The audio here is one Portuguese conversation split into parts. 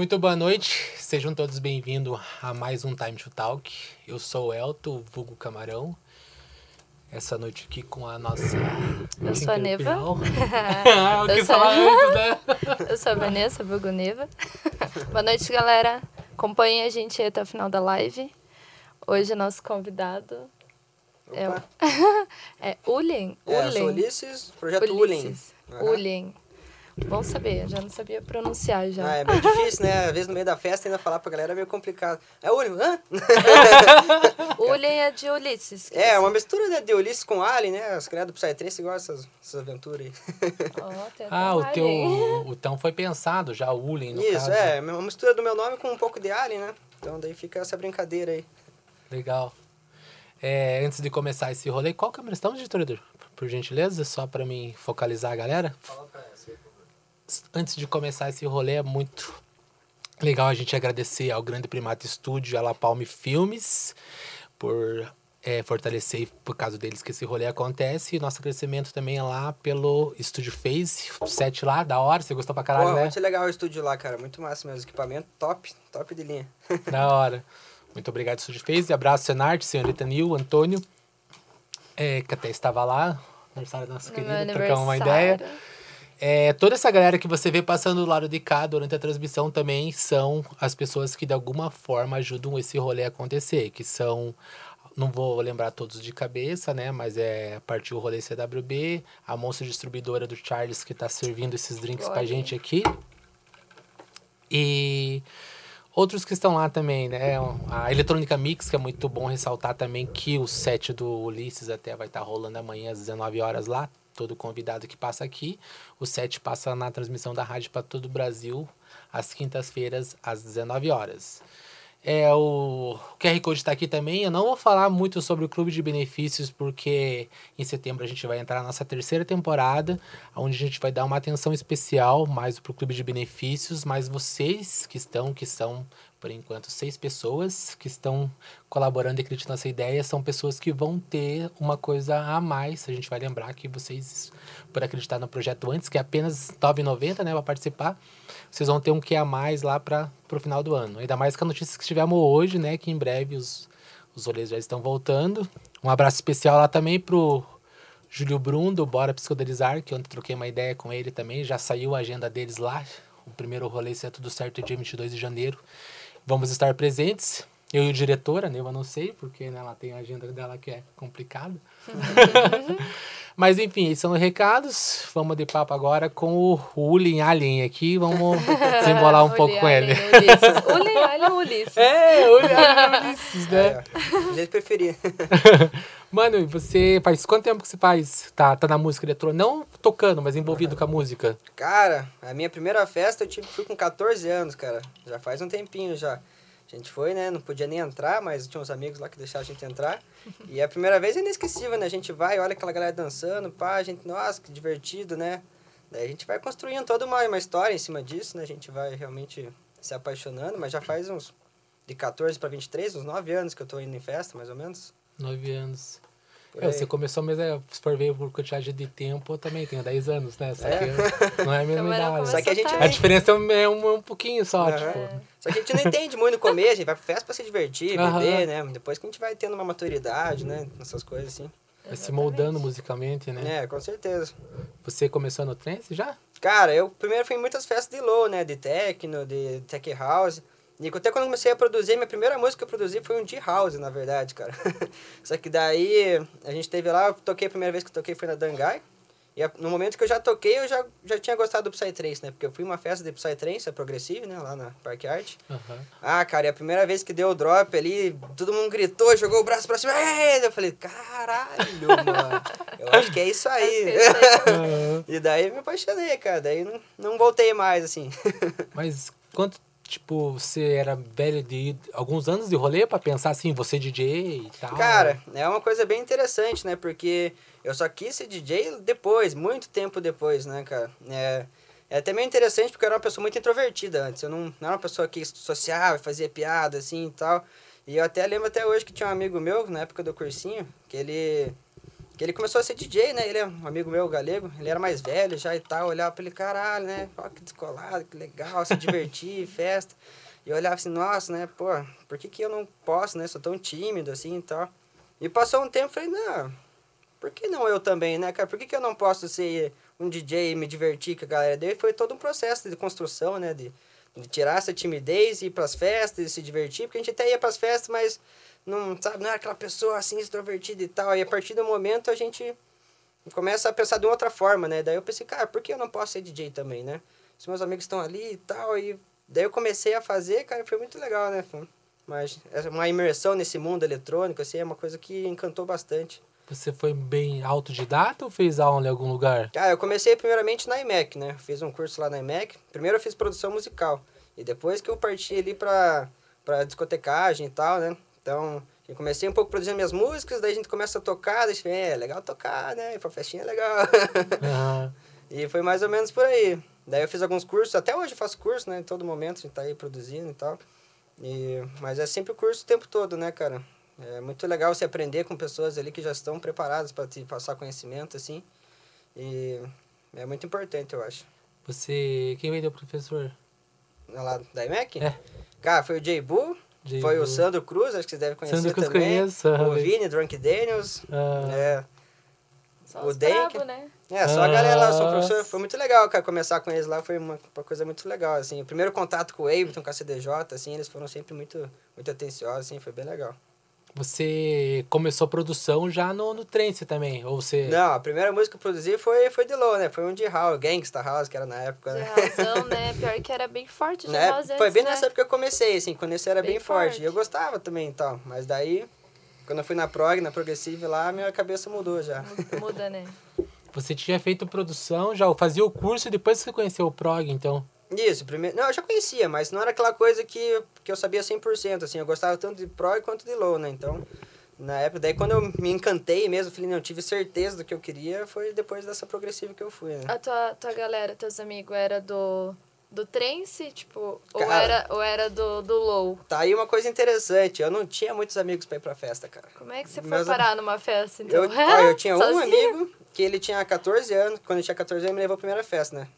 Muito boa noite, sejam todos bem-vindos a mais um Time to Talk. Eu sou o Elton, vulgo Camarão. Essa noite aqui com a nossa. Eu sou a Neva. Ah, eu sou- antes, né? Eu sou a Vanessa, vulgo Neva. Boa noite, galera. Acompanhem a gente aí até o final da live. Hoje, nosso convidado é, o... Opa. é Ulien. É, eu sou Ulien. Ulisses, projeto Ulin. Ulisses. Aham. Ulien. Bom saber, já não sabia pronunciar já. Ah, é meio difícil, né? Às vezes no meio da festa ainda falar pra galera é meio complicado. É Ulin, hã? Ulien é de Ulisses. É, você- uma mistura né, de Ulisses com Alien, né? As criadas do Psytrance igual essas, essas aventuras aí. Até Ah, o teu. Então foi pensado já, o Ulin, no Isso, caso. é, uma mistura do meu nome com um pouco de Alien, né? Então daí fica essa brincadeira aí. Legal. É, antes de começar esse rolê, qual câmera estamos, editor? Por gentileza, só para mim focalizar a galera. Antes de começar esse rolê, é muito legal a gente agradecer ao Grande Primato Estúdio a La Palme Filmes por é, fortalecer, por causa deles que esse rolê acontece. E nosso agradecimento também é lá pelo Estúdio Phase, o set lá, da hora, você gostou pra caralho, Pô, né? muito legal o estúdio lá, cara. Muito massa mesmo. Equipamento top, top de linha. Da hora. Muito obrigado, Estúdio Fez. E abraço, Senarte, senhorita Nil, Antônio, é, que até estava lá. Aniversário da nossa No querida, trocamos uma ideia. É, toda essa galera que você vê passando do lado de cá durante a transmissão também são as pessoas que de alguma forma ajudam esse rolê a acontecer, que são, não vou lembrar todos de cabeça, né, mas é partiu o rolê CWB, a moça distribuidora do Charles que está servindo esses drinks pra Olha. gente aqui. E outros que estão lá também, né? A Eletrônica Mix, que é muito bom ressaltar também que o set do Ulisses até vai estar rolando amanhã às 19 horas lá. Todo convidado que passa aqui. O set passa na transmissão da rádio para todo o Brasil, às quintas-feiras, às 19 horas. É, o QR Code está aqui também. Eu não vou falar muito sobre o Clube de Benefícios, porque em setembro a gente vai entrar na nossa terceira temporada, onde a gente vai dar uma atenção especial mais para o Clube de Benefícios, mas vocês que estão, que são, por enquanto, seis pessoas que estão colaborando e acreditando nessa ideia, são pessoas que vão ter uma coisa a mais. A gente vai lembrar que vocês, por acreditar no projeto antes, que é apenas R$ 9,90 né, para participar, vocês vão ter um que a mais lá para o final do ano. Ainda mais com a notícia que tivemos hoje, né? Que em breve os, os rolês já estão voltando. Um abraço especial lá também pro Júlio Brum, do Bora Psicodelizar, que ontem troquei uma ideia com ele também. Já saiu a agenda deles lá. O primeiro rolê, se é tudo certo, é dia 22 de janeiro. Vamos estar presentes. Eu e o diretor, a Neva não sei, porque né, ela tem a agenda dela que é complicada. Mas enfim, esses são os recados. Vamos de papo agora com o Ulin Alien aqui. Vamos desembolar um pouco com ele. Ulien, Alien, Ulisses. É, Ulin Alien Ulisses, né? É, jeito preferir. Mano, e você faz quanto tempo que você faz? Tá, tá na música eletrônica? Não tocando, mas envolvido com a música. Cara, a minha primeira festa eu tive, fui com 14 anos, cara. Já faz um tempinho já. A gente foi, né? Não podia nem entrar, mas tinha uns amigos lá que deixaram a gente entrar. E a primeira vez é inesquecível, né? A gente vai, olha aquela galera dançando, pá, a gente, nossa, que divertido, né? Daí a gente vai construindo toda uma, uma história em cima disso, né? A gente vai realmente se apaixonando, mas já faz uns de 14 para 23, uns 9 anos que eu tô indo em festa, mais ou menos. Nove anos. É, aí. você começou, mas é, se for ver por quantidade de tempo, eu também tenho 10 anos, né? Só É. que não é a mesma idade. Só que a gente. A diferença é um, um pouquinho só, Aham. tipo. Só que a gente não entende muito no começo, a gente vai pra festa pra se divertir, Aham. beber, né? Depois que a gente vai tendo uma maturidade, né? Essas coisas assim. Vai se moldando musicalmente, né? É, com certeza. Você começou no trance já? Cara, eu primeiro fui em muitas festas de low, né? De techno, de tech house. E até quando eu comecei a produzir, minha primeira música que eu produzi foi um D-House, na verdade, cara. Só que daí a gente teve lá, eu toquei a primeira vez que eu toquei foi na Dangai. E a- no momento que eu já toquei, eu já, já tinha gostado do Psytrance, né? Porque eu fui em uma festa de Psytrance, a Progressive, né? Lá na Parque Art. Aham. Ah, cara, e a primeira vez que deu o drop ali, todo mundo gritou, jogou o braço pra cima. "Ei!" Eu falei, caralho, mano. Eu acho que é isso aí. É e daí eu me apaixonei, cara. Daí não, não voltei mais, assim. Mas quanto, tipo, você era velho de alguns anos de rolê pra pensar assim, você DJ e tal? Cara, é uma coisa bem interessante, né? Porque eu só quis ser DJ depois, muito tempo depois, né, cara? É, é até meio interessante porque eu era uma pessoa muito introvertida antes. Eu não, não era uma pessoa que sociava, fazia piada, assim e tal. E eu até lembro até hoje que tinha um amigo meu, na época do cursinho, que ele Que ele começou a ser DJ, né? Ele é um amigo meu, galego. Ele era mais velho já e tal. Eu olhava pra ele, caralho, né? Ó, que descolado, que legal, se divertir, festa. E eu olhava assim, nossa, né? Pô, por que, que eu não posso, né? Sou tão tímido assim e tal. E passou um tempo, falei, não, por que não eu também, né, cara? Por que, que eu não posso ser um DJ e me divertir com a galera dele? Foi todo um processo de construção, né? De, de tirar essa timidez ir pras festas e se divertir. Porque a gente até ia pras festas, mas não, sabe, não era aquela pessoa assim extrovertida e tal. E a partir do momento a gente começa a pensar de outra forma, né? Daí eu pensei, cara, por que eu não posso ser DJ também, né? Os meus amigos estão ali e tal. E daí eu comecei a fazer, cara, foi muito legal, né? Mas uma imersão nesse mundo eletrônico, assim, é uma coisa que encantou bastante. Você foi bem autodidata ou fez aula em algum lugar? Ah, eu comecei primeiramente na IMEC, né? Fiz um curso lá na IMEC. Primeiro eu fiz produção musical. E depois que eu parti ali pra, pra discotecagem e tal, né? Então, eu comecei um pouco produzindo minhas músicas, daí a gente começa a tocar, daí é, legal tocar, né? E pra festinha é legal. Uhum. e foi mais ou menos por aí. Daí eu fiz alguns cursos, até hoje eu faço curso, né? Em todo momento a gente tá aí produzindo e tal. E, mas é sempre o curso o tempo todo, né, cara? É muito legal você aprender com pessoas ali que já estão preparadas para te passar conhecimento, assim. E é muito importante, eu acho. Você... Quem vendeu o professor? Lá da IMEC? É. Cara, foi o Jay Bull, foi o Sandro Cruz, acho que vocês devem conhecer Sandro Cruz também. Conheço, o Vini, Drunk Daniels. Ah. É. Só o Denk. né? É, só ah. a galera lá, sou professor. Foi muito legal, cara, começar com eles lá, foi uma, uma coisa muito legal, assim. O primeiro contato com o Ableton, com a CDJ, assim, eles foram sempre muito, muito atenciosos, assim, foi bem legal. Você começou a produção já no, no trance também, ou você... Não, a primeira música que eu produzi foi, foi de low, né? Foi um de house, Gangsta House, que era na época, né? De né? Pior que era bem forte de né? house Foi antes, bem né? nessa época que eu comecei, assim, quando esse era bem, bem forte. forte. E eu gostava também e tal, mas daí, quando eu fui na prog, na progressive lá, minha cabeça mudou já. Muda, né? Você tinha feito produção, já fazia o curso e depois você conheceu o prog, então... Isso, primeiro. Não, eu já conhecia, mas não era aquela coisa que, que eu sabia 100%, assim, eu gostava tanto de pro quanto de low, né? Então, na época, daí quando eu me encantei mesmo, falei, não, eu tive certeza do que eu queria, foi depois dessa progressiva que eu fui, né? A tua, tua galera, teus amigos, era do do trance, tipo, cara, ou era, ou era do, do low? Tá aí uma coisa interessante, eu não tinha muitos amigos pra ir pra festa, cara. Como é que você foi parar numa festa, então? Eu, ó, eu tinha um amigo que ele tinha 14 anos, quando ele tinha 14 anos, ele me levou a primeira festa, né?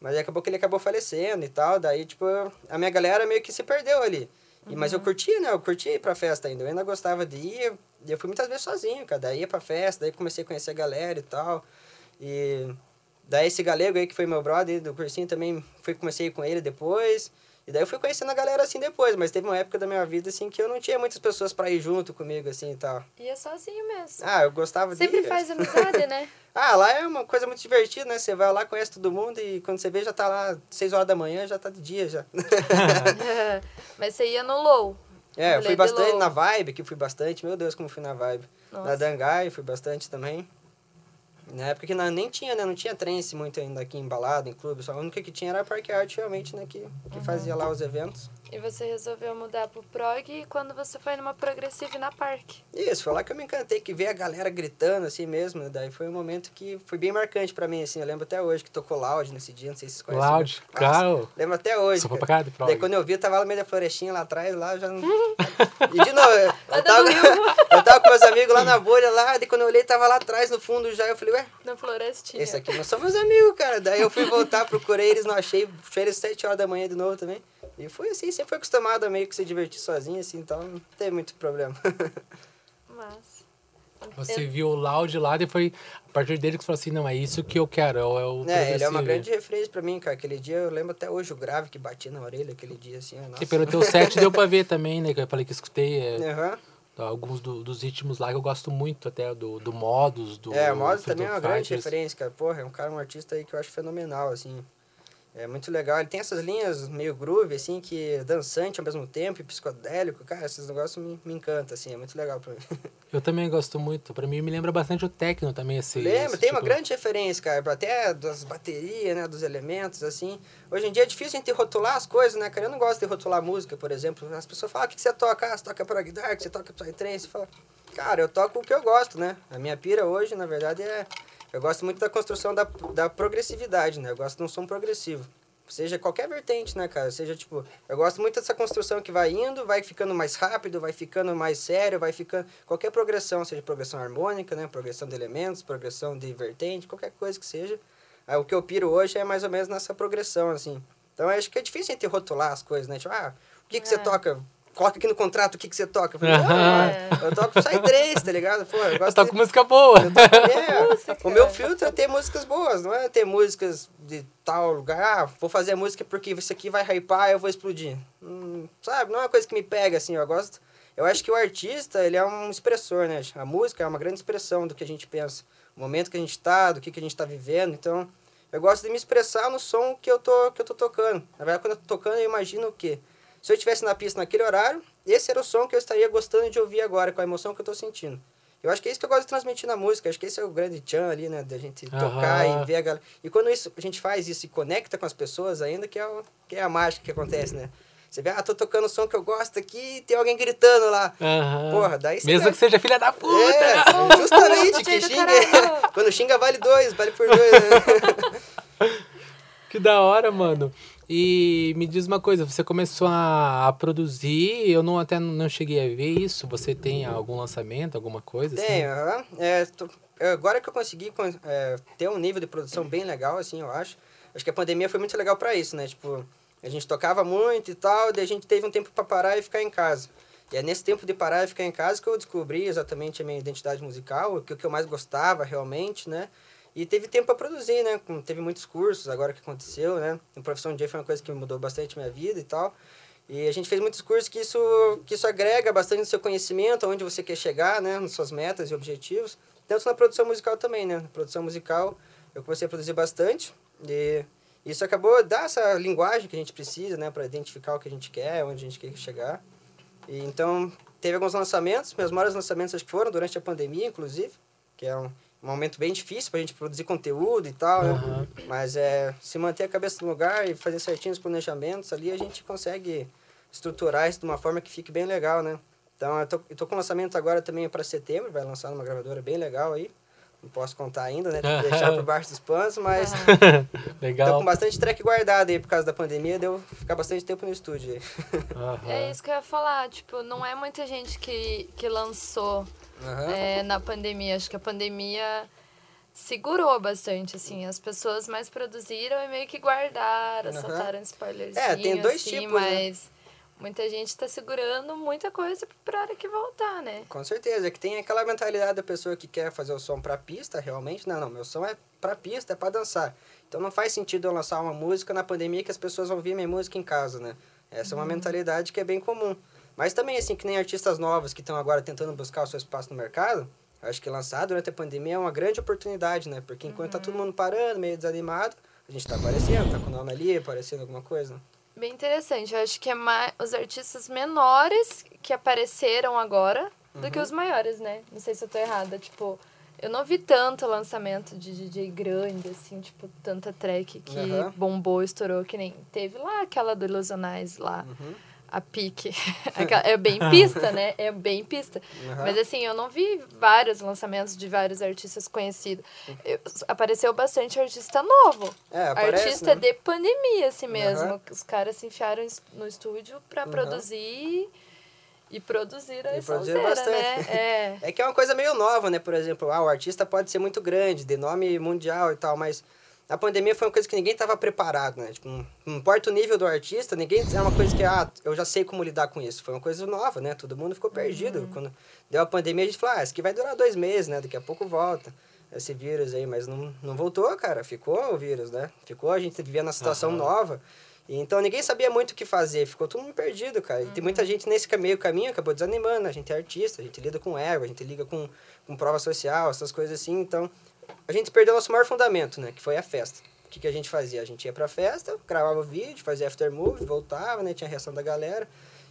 Mas acabou que ele acabou falecendo e tal. Daí, tipo, a minha galera meio que se perdeu ali. E, uhum. Mas eu uhum. curtia, né? Eu curtia ir pra festa ainda. Eu ainda gostava de ir. E eu fui muitas vezes sozinho, cara. Daí ia pra festa, daí comecei a conhecer a galera e tal. E daí esse galego aí que foi meu brother do cursinho também, fui, comecei com ele depois. E daí eu fui conhecendo a galera assim depois, mas teve uma época da minha vida assim que eu não tinha muitas pessoas para ir junto comigo assim e tal. Ia sozinho mesmo. Ah, eu gostava Sempre de Sempre faz amizade, né? ah, lá é uma coisa muito divertida, né? Você vai lá, conhece todo mundo e quando você vê já tá lá 6 horas da manhã, já tá de dia já. mas você ia no low. É, eu fui bastante na Vibe, que fui bastante. Meu Deus, como fui na Vibe. Nossa. Na Dangai fui bastante também. Na época que não, nem tinha, né? Não tinha trance muito ainda aqui embalado, em clube. Só a única que tinha era a Parque Art, realmente, né? Que, que uhum. fazia lá os eventos. E você resolveu mudar pro prog quando você foi numa progressive na Parque. Isso, foi lá que eu me encantei, que ver a galera gritando assim mesmo. Né? Daí foi um momento que foi bem marcante pra mim, assim. Eu lembro até hoje que tocou Loud nesse dia, não sei se vocês conhecem. Loud, claro. Lembro até hoje. Só pra cá de prog. Daí quando eu vi, eu tava lá no meio da florestinha lá atrás, lá já... e de novo, eu, eu, tava, eu tava com meus amigos lá na bolha lá, daí quando eu olhei, tava lá atrás no fundo já, eu falei, ué... Na florestinha. Esse aqui não são meus amigos, cara. Daí eu fui voltar, procurei eles, não achei. Achei eles sete horas da manhã de novo também. E foi assim, sempre foi acostumado a meio que se divertir sozinho, assim, então não teve muito problema. Mas. Você eu... viu o Loud lá e foi a partir dele que você falou assim, não, é isso que eu quero, é o É, ele é uma grande referência pra mim, cara. Aquele dia, eu lembro até hoje o grave que batia na orelha, aquele dia, assim, nossa. E pelo teu set deu pra ver também, né, que eu falei que escutei. É... Uhum alguns do, dos ritmos lá que eu gosto muito até do, do Modus, do É, o Modus também é uma grande referência, cara. Porra, é um cara, um artista aí que eu acho fenomenal, assim. É muito legal. Ele tem essas linhas meio groove, assim, que é dançante ao mesmo tempo e psicodélico. Cara, esses negócios me, me encantam, assim, é muito legal pra mim. Eu também gosto muito. Pra mim, me lembra bastante o techno também, esse... Lembra, esse tem tipo... uma grande referência, cara, até das baterias, né, dos elementos, assim. Hoje em dia é difícil a gente rotular as coisas, né, cara? Eu não gosto de rotular música, por exemplo. As pessoas falam, ah, o que você toca? Ah, você toca prog dark, você toca psytrance. Você fala, cara, eu toco o que eu gosto, né? A minha pira hoje, na verdade, é... Eu gosto muito da construção da, da progressividade, né? Eu gosto de um som progressivo. Seja qualquer vertente, né, cara? Seja, tipo, eu gosto muito dessa construção que vai indo, vai ficando mais rápido, vai ficando mais sério, vai ficando... Qualquer progressão, seja progressão harmônica, né? Progressão de elementos, progressão de vertente, qualquer coisa que seja. Aí, o que eu piro hoje é mais ou menos nessa progressão, assim. Então, eu acho que é difícil a gente rotular as coisas, né? Tipo, ah, o que, que você É. toca? Coloca aqui no contrato o que, que você toca. Eu, falei, Aham. "Ah, eu toco Psytrance, tá ligado? Pô, eu Eu gosto toco de... música boa. É, Música. o meu filtro é ter músicas boas, não é ter músicas de tal lugar. Ah, vou fazer a música porque isso aqui vai hypar e eu vou explodir. Hum, sabe, não é uma coisa que me pega assim, eu gosto. Eu acho que o artista, ele é um expressor, né? A música é uma grande expressão do que a gente pensa, o momento que a gente tá, do que, que a gente tá vivendo. Então, eu gosto de me expressar no som que eu tô, que eu tô tocando. Na verdade, quando eu tô tocando, eu imagino o quê? Se eu estivesse na pista naquele horário, esse era o som que eu estaria gostando de ouvir agora, com a emoção que eu tô sentindo. Eu acho que é isso que eu gosto de transmitir na música. Acho que esse é o grande tchan ali, né? Da gente tocar e ver a galera. E quando isso, a gente faz isso e conecta com as pessoas ainda, que é, o, que é a mágica que acontece, né? Você vê, ah, tô tocando o som que eu gosto aqui e tem alguém gritando lá. Aham. Porra, daí você Mesmo vai- que seja filha da puta. É, né? justamente, que xinga. Quando xinga vale dois, vale por dois. Né? Que da hora, mano. E me diz uma coisa, você começou a, a produzir, eu não até não cheguei a ver isso. Você tem algum lançamento, alguma coisa? assim? Tem, aham. É, agora que eu consegui con- é, ter um nível de produção bem legal, assim, eu acho. Acho que a pandemia foi muito legal pra isso, né? Tipo, a gente tocava muito e tal, daí a gente teve um tempo pra parar e ficar em casa. E é nesse tempo de parar e ficar em casa que eu descobri exatamente a minha identidade musical, o que eu mais gostava realmente, né? E teve tempo para produzir, né? Teve muitos cursos agora que aconteceu, né? O Profissão DJ foi uma coisa que mudou bastante minha vida e tal. E a gente fez muitos cursos que isso, que isso agrega bastante no seu conhecimento, aonde você quer chegar, né? Nas suas metas e objetivos. Tanto na produção musical também, né? Na produção musical eu comecei a produzir bastante. E isso acabou dar essa linguagem que a gente precisa, né? Para identificar o que a gente quer, onde a gente quer chegar. E então, teve alguns lançamentos. Meus maiores lançamentos acho que foram durante a pandemia, inclusive. Que é um, um momento bem difícil para a gente produzir conteúdo e tal, né? Aham. Mas é, se manter a cabeça no lugar e fazer certinho os planejamentos ali, a gente consegue estruturar isso de uma forma que fique bem legal, né? Então, eu tô, eu tô com lançamento agora também para setembro, vai lançar numa gravadora bem legal aí. Não posso contar ainda, né? Tem que deixar por baixo dos panos, mas tô Legal. com bastante track guardado aí por causa da pandemia, deu ficar bastante tempo no estúdio aí. É isso que eu ia falar, tipo, não é muita gente que, que lançou Aham. é, na pandemia. Acho que a pandemia segurou bastante, assim. As pessoas mais produziram e meio que guardaram, Aham. soltaram spoilers. É, tem dois assim, tipos, né? mas muita gente tá segurando muita coisa pra hora que voltar, né? Com certeza, é que tem aquela mentalidade da pessoa que quer fazer o som pra pista, realmente. Não, não, meu som é pra pista, é pra dançar. Então não faz sentido eu lançar uma música na pandemia que as pessoas vão ouvir minha música em casa, né? Essa é uma mentalidade que é bem comum. Mas também, assim, que nem artistas novos que estão agora tentando buscar o seu espaço no mercado, acho que lançar durante a pandemia é uma grande oportunidade, né? Porque enquanto tá todo mundo parando, meio desanimado, a gente tá aparecendo, tá com o nome ali, aparecendo alguma coisa. Bem interessante. Eu acho que é mais os artistas menores que apareceram agora do que Uhum. os maiores, né? Não sei se eu tô errada. Tipo, eu não vi tanto lançamento de DJ grande, assim, tipo, tanta track que Aham. bombou, estourou, que nem teve lá aquela do Ilusionais lá, Uhum. A pique. É bem pista, né? É bem pista. Aham. Mas assim, eu não vi vários lançamentos de vários artistas conhecidos. Eu- apareceu bastante artista novo. É, aparece, artista né? de pandemia, assim mesmo. Aham. Os caras se enfiaram no estúdio pra Aham. produzir e produzir a E produzir sonzeira, bastante. né? É. É que é uma coisa meio nova, né? Por exemplo, ah, o artista pode ser muito grande, de nome mundial e tal, mas a pandemia foi uma coisa que ninguém estava preparado, né? Tipo, não importa o nível do artista, ninguém é uma coisa que, ah, eu já sei como lidar com isso. Foi uma coisa nova, né? Todo mundo ficou perdido. Quando deu a pandemia, a gente falou, ah, isso aqui vai durar dois meses, né? Daqui a pouco volta esse vírus aí, mas não, não voltou, cara. Ficou o vírus, né? Ficou, a gente vivia na situação Aham. nova. E Então ninguém sabia muito o que fazer, ficou todo mundo perdido, cara. E tem muita gente nesse meio caminho acabou desanimando. A gente é artista, a gente lida com ego, a gente liga com, com prova social, essas coisas assim. Então a gente perdeu nosso maior fundamento, né? Que foi a festa. O que, que a gente fazia? A gente ia pra festa, gravava vídeo, fazia aftermovie, voltava, né? Tinha a reação da galera.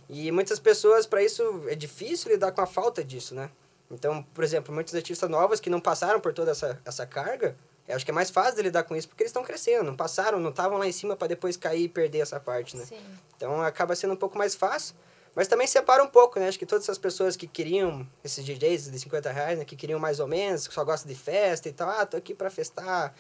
E muitas pessoas, para isso, é difícil lidar com a falta disso, né? Então, por exemplo, muitos artistas novos que não passaram por toda essa, essa carga, eu acho que é mais fácil de lidar com isso porque eles estão crescendo, não passaram, não estavam lá em cima para depois cair e perder essa parte, né? Sim. Então acaba sendo um pouco mais fácil, mas também separa um pouco, né? Acho que todas essas pessoas que queriam, esses DJs de 50 reais, né? Que queriam mais ou menos, que só gostam de festa e tal, ah, tô aqui pra festar.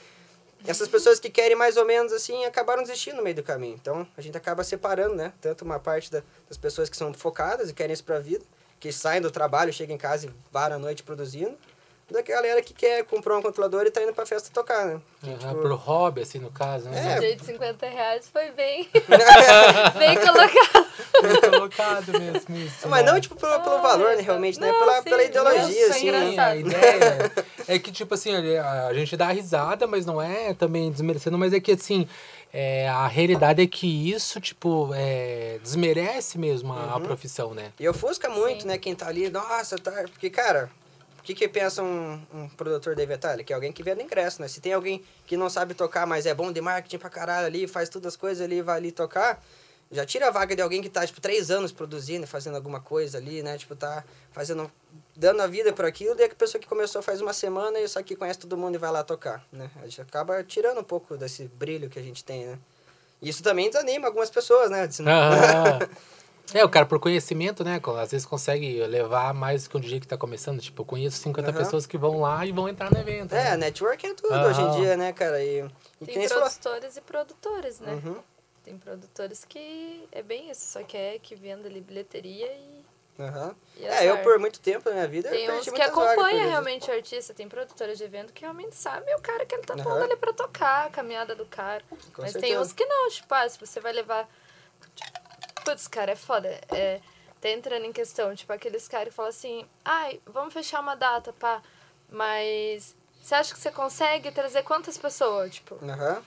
essas pessoas que querem mais ou menos assim acabaram desistindo no meio do caminho. Então a gente acaba separando, né? Tanto uma parte da, das pessoas que são focadas e querem isso pra vida, que saem do trabalho, chegam em casa e varam a noite produzindo, da galera que quer comprar um controlador e tá indo pra festa tocar, né? Uhum, Tipo, Pro hobby, assim, no caso, né? É. O jeito de 50 reais foi bem, bem colocado. Bem colocado mesmo isso. Mas né? não, tipo, pelo, pelo valor, né, realmente, né? Não, Pela, sim, pela ideologia, nossa, assim. engraçado. Sim, a ideia é que, tipo assim, a gente dá risada, mas não é também desmerecendo, mas é que, assim, é, a realidade é que isso, tipo, é, desmerece mesmo a, a profissão, né? E ofusca muito, Sim. né, quem tá ali, nossa, tá... Porque, cara, que que pensa um, um produtor de Vetali? Que é alguém que vende ingresso, né? Se tem alguém que não sabe tocar, mas é bom de marketing pra caralho ali, faz todas as coisas ali, vai ali tocar, já tira a vaga de alguém que tá, tipo, três anos produzindo, fazendo alguma coisa ali, né? Tipo, tá fazendo... Dando a vida por aquilo, daí a pessoa que começou faz uma semana e só que conhece todo mundo e vai lá tocar, né? A gente acaba tirando um pouco desse brilho que a gente tem, né? Isso também desanima algumas pessoas, né? Aham. É, o cara, por conhecimento, né? Às vezes consegue levar mais que um DJ que tá começando. Tipo, eu conheço 50 Aham. pessoas que vão lá e vão entrar no evento. É, né? network é tudo Aham. hoje em dia, né, cara? E, e que Tem produtores e produtores, né? Uhum, Tem produtores que é bem isso, só quer que venda ali bilheteria e, aham. e É, eu por muito tempo na minha vida Tem eu uns que isso. realmente o artista, tem produtores de evento que realmente sabem o cara que ele tá pondo ali pra tocar, a caminhada do cara. Com Mas tem certeza. uns que não, tipo, ah, se você vai levar. Putz, cara, é foda. É, tá entrando em questão, tipo, aqueles caras que falam assim, ai, vamos fechar uma data, pá, mas você acha que você consegue trazer quantas pessoas? Tipo, Aham.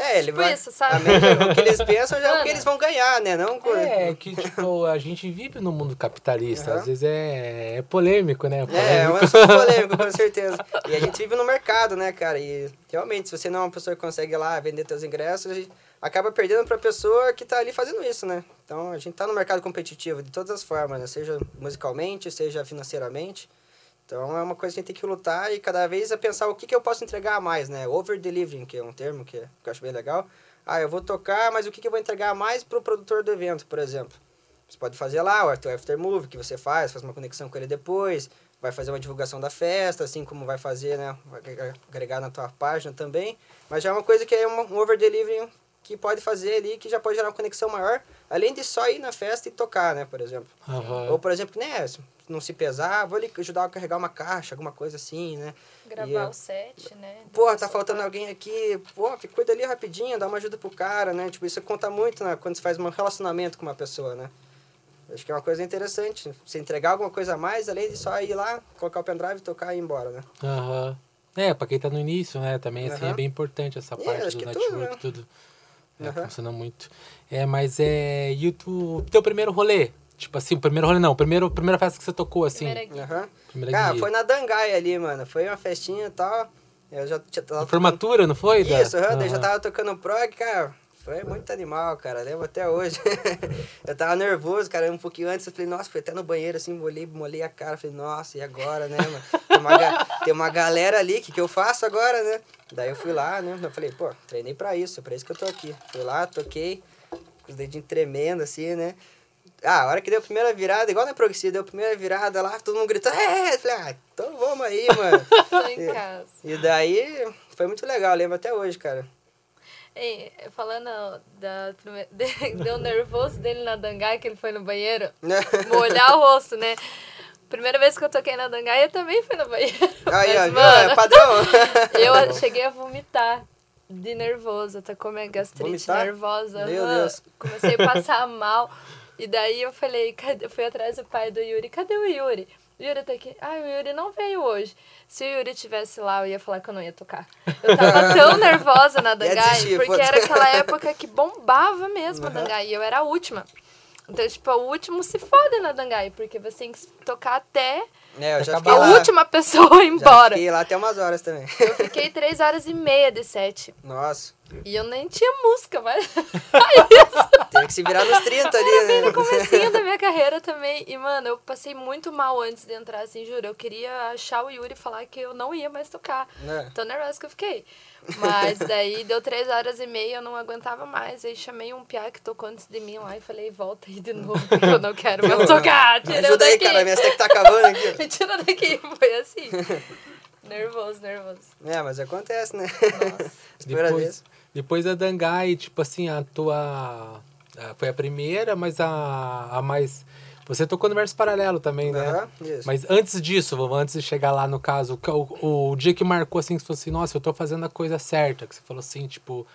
É, ele Tipo vai... isso, sabe? o que eles pensam já é o que eles vão ganhar, né? Não co- É, que, tipo, a gente vive no mundo capitalista. Aham. Às vezes é, é polêmico, né? É, é Polêmico. um assunto polêmico, com certeza. E a gente vive no mercado, né, cara? E realmente, se você não é uma pessoa que consegue ir lá vender teus ingressos, a gente acaba perdendo pra pessoa que tá ali fazendo isso, né? Então, a gente tá no mercado competitivo de todas as formas, né? Seja musicalmente, seja financeiramente. Então, é uma coisa que a gente tem que lutar e cada vez é pensar o que, que eu posso entregar a mais, né? Over-delivering, que é um termo que, eu acho bem legal. Ah, eu vou tocar, mas o que, que eu vou entregar a mais pro produtor do evento, por exemplo? Você pode fazer lá o teu aftermove que você faz, faz uma conexão com ele depois, vai fazer uma divulgação da festa, assim como vai fazer, né? Vai agregar- na tua página também. Mas já é uma coisa que é um over-delivering que pode fazer ali, que já pode gerar uma conexão maior, além de só ir na festa e tocar, né, por exemplo. Aham. Ou, por exemplo, né, se não se pesar, vou ali ajudar a carregar uma caixa, alguma coisa assim, né? gravar E, é- o set, né? Porra, Depois tá faltando alguém aqui, pô, cuida ali rapidinho, dá uma ajuda pro cara, né? Tipo, isso conta muito né, quando você faz um relacionamento com uma pessoa, né? Acho que é uma coisa interessante. Você entregar alguma coisa a mais, além de só ir lá, colocar o pendrive, tocar e ir embora, né? Aham. É, pra quem tá no início, né? Também, assim, Aham. é bem importante essa É, parte do que tudo, network, né? tudo. É, Aham. funciona muito. É, mas é. E o tu- teu primeiro rolê? Tipo assim, o primeiro rolê não, primeiro, primeira festa que você tocou, assim. Primeira. Primeira Cara, guia. foi na Dangai ali, mano. Foi uma festinha e tal. Eu já tinha tava Formatura, não foi? da- Isso, aham, daí já Aham. tava tocando prog, cara. Foi muito animal, cara. Lembro até hoje. eu tava nervoso, cara. Um pouquinho antes, eu falei, nossa, fui até no banheiro, assim, molhei, molhei a cara. Falei, nossa, e agora, né, mano? Tem uma, tem uma galera ali, o que, que eu faço agora, né? Daí eu fui lá, né? Eu falei, pô, treinei pra isso, é pra isso que eu tô aqui. Fui lá, toquei, com os dedinhos tremendo, assim, né? Ah, a hora que deu a primeira virada, igual na Progressiva, deu a primeira virada lá, todo mundo gritando, é! Eu falei, ah, então vamos aí, mano. Tô em casa. e daí, foi muito legal, lembro até hoje, cara. Ei, falando da primeira... Deu nervoso dele na Dangai, que ele foi no banheiro. Molhar o rosto, né? Primeira vez que eu toquei na Dangai, eu também fui no banheiro. Aí, Mas, ó, mano, é padrão. eu cheguei a vomitar de nervosa. Atacou minha gastrite Vomitar? nervosa. Meu aham. Deus. Comecei a passar mal. E daí eu falei, cadê? eu fui atrás do pai do Yuri. Cadê o Yuri? O Yuri tá aqui. Ah, o Yuri não veio hoje. Se o Yuri tivesse lá, eu ia falar que eu não ia tocar. Eu tava tão nervosa na Ia Dangai, desistir, porque era aquela época que bombava mesmo a. Dangai. E eu era a última. Então, tipo, o último se fode na Dangai, porque você tem que tocar até É, eu já a lá. última pessoa ir Já embora. fiquei lá até umas horas também. Eu fiquei três horas e meia de sete. Nossa, E eu nem tinha música, mas teve que se virar nos 30 ali, né? no comecinho da minha carreira também. E, mano, eu passei muito mal antes de entrar, assim, juro. Eu queria achar o Yuri e falar que eu não ia mais tocar. Né? Tão nervosa que eu fiquei. Mas daí deu três horas e meia, eu não aguentava mais. Aí chamei um piá que tocou antes de mim lá e falei, volta aí de novo, porque eu não quero mais tocar. Tira eu Ajuda aí, daqui. cara, minha stack tá acabando aqui. Me tira daqui. Foi assim. Nervoso, nervoso. É, mas acontece, né? Nossa. Primeira Depois, vez. depois a Dangai, tipo assim, a tua. Foi a primeira, mas a, a mais. Você tocou no verso paralelo também, né? Aham, isso. Mas antes disso, vamos- antes de chegar lá no caso, o, o, dia que marcou assim, que você falou assim, nossa, eu tô fazendo a coisa certa, que você falou assim, tipo,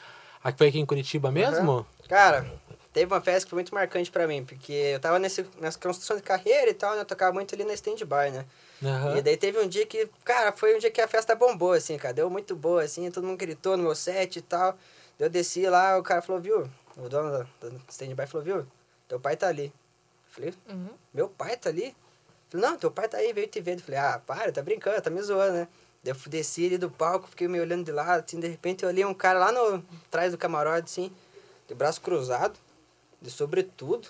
aqui foi aqui em Curitiba mesmo? Cara, teve uma festa que foi muito marcante pra mim, porque eu tava nesse, nessa construção de carreira e tal, né? Eu tocava muito ali na stand-by, né? Aham. E daí teve um dia que, cara, foi um dia que a festa bombou, assim, cara. Deu muito boa, assim, todo mundo gritou no meu set e tal. Eu desci lá, o cara falou, viu? O dono da stand-by falou, viu? Teu pai tá ali. Falei, Uhum. meu pai tá ali? Falei, não, teu pai tá aí, veio te ver. Eu falei, ah, para, tá brincando, tá me zoando, né? Daí eu desci ali do palco, fiquei me olhando de lado, assim, de repente eu olhei um cara lá no atrás do camarote, assim, de braço cruzado, de sobretudo,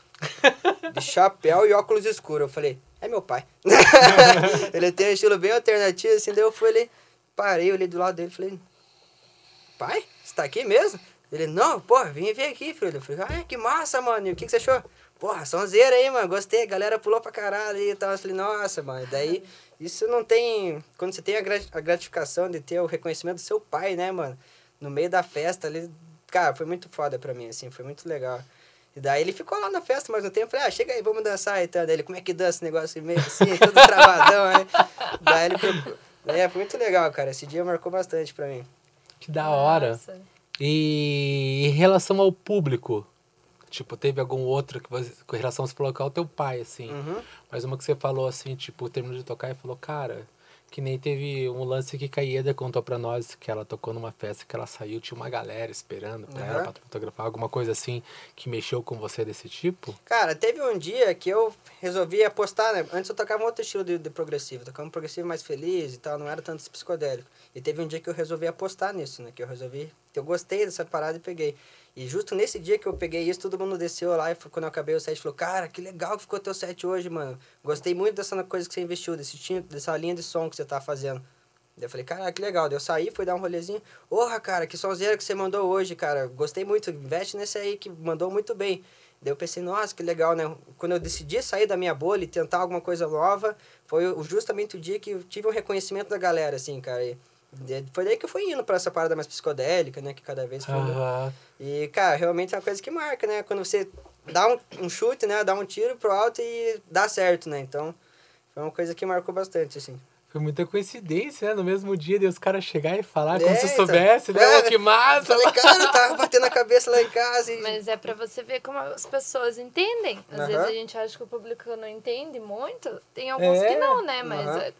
de chapéu e óculos escuros. Eu falei, é meu pai. ele tem um estilo bem alternativo, assim, daí eu fui ali, parei, olhei do lado dele falei, pai, você tá aqui mesmo? Ele, não, porra, vim ver aqui, filho. Eu falei, ah, que massa, mano. E o que, que você achou? Porra, sonzeira aí, mano. Gostei, a galera pulou pra caralho e tal. Eu falei, nossa, mano. E daí, isso não tem. Quando você tem a gra- a gratificação de ter o reconhecimento do seu pai, né, mano? No meio da festa ali. Cara, foi muito foda pra mim, assim, foi muito legal. E daí ele ficou lá na festa mais um tempo. Falei, ah, chega aí, vamos dançar e tal. Daí ele, como é que dança esse negócio meio assim, todo travadão, né? Daí ele ficou. Daí foi muito legal, cara. Esse dia marcou bastante pra mim. Que da hora. Nossa. E em relação ao público, tipo, teve algum outro que você, com relação a você falou que é o teu pai, assim. Uhum. Mas uma que você falou assim, tipo, terminou de tocar e falou, cara, que nem teve um lance que Caída contou pra nós que ela tocou numa festa que ela saiu, tinha uma galera esperando pra ela Uhum. pra fotografar, alguma coisa assim que mexeu com você desse tipo? Cara, teve um dia que eu resolvi apostar, né? Antes eu tocava um outro estilo de, de progressivo, tocava um progressivo mais feliz e tal, não era tanto esse psicodélico. E teve um dia que eu resolvi apostar nisso, né? Que eu resolvi, que eu gostei dessa parada e peguei. E justo nesse dia que eu peguei isso, todo mundo desceu lá e quando eu acabei o set, falou, cara, que legal que ficou teu set hoje, mano. Gostei muito dessa coisa que você investiu, desse, ti- dessa linha de som que você tá fazendo. Daí eu falei, cara, que legal. Daí eu saí, fui dar um rolezinho. Porra, cara, que sonzeira que você mandou hoje, cara. Gostei muito. Investe nesse aí que mandou muito bem. Daí eu pensei, nossa, que legal, né? Quando eu decidi sair da minha bolha e tentar alguma coisa nova, foi o- justamente o dia que eu tive um reconhecimento da galera, assim, cara. E foi daí que eu fui indo pra essa parada mais psicodélica, né? Que cada vez foi... Aham. E, cara, realmente é uma coisa que marca, né? Quando você dá um, um chute, né? Dá um tiro pro alto e dá certo, né? Então, foi uma coisa que marcou bastante, assim. Foi muita coincidência, né? No mesmo dia de os caras chegar e falar É, como se então. soubesse, né? É. Que massa! Falei, cara, eu tava batendo a cabeça lá em casa e... Mas é pra você ver como as pessoas entendem. Às Aham. vezes a gente acha que o público não entende muito. Tem alguns É. que não, né? Mas Aham.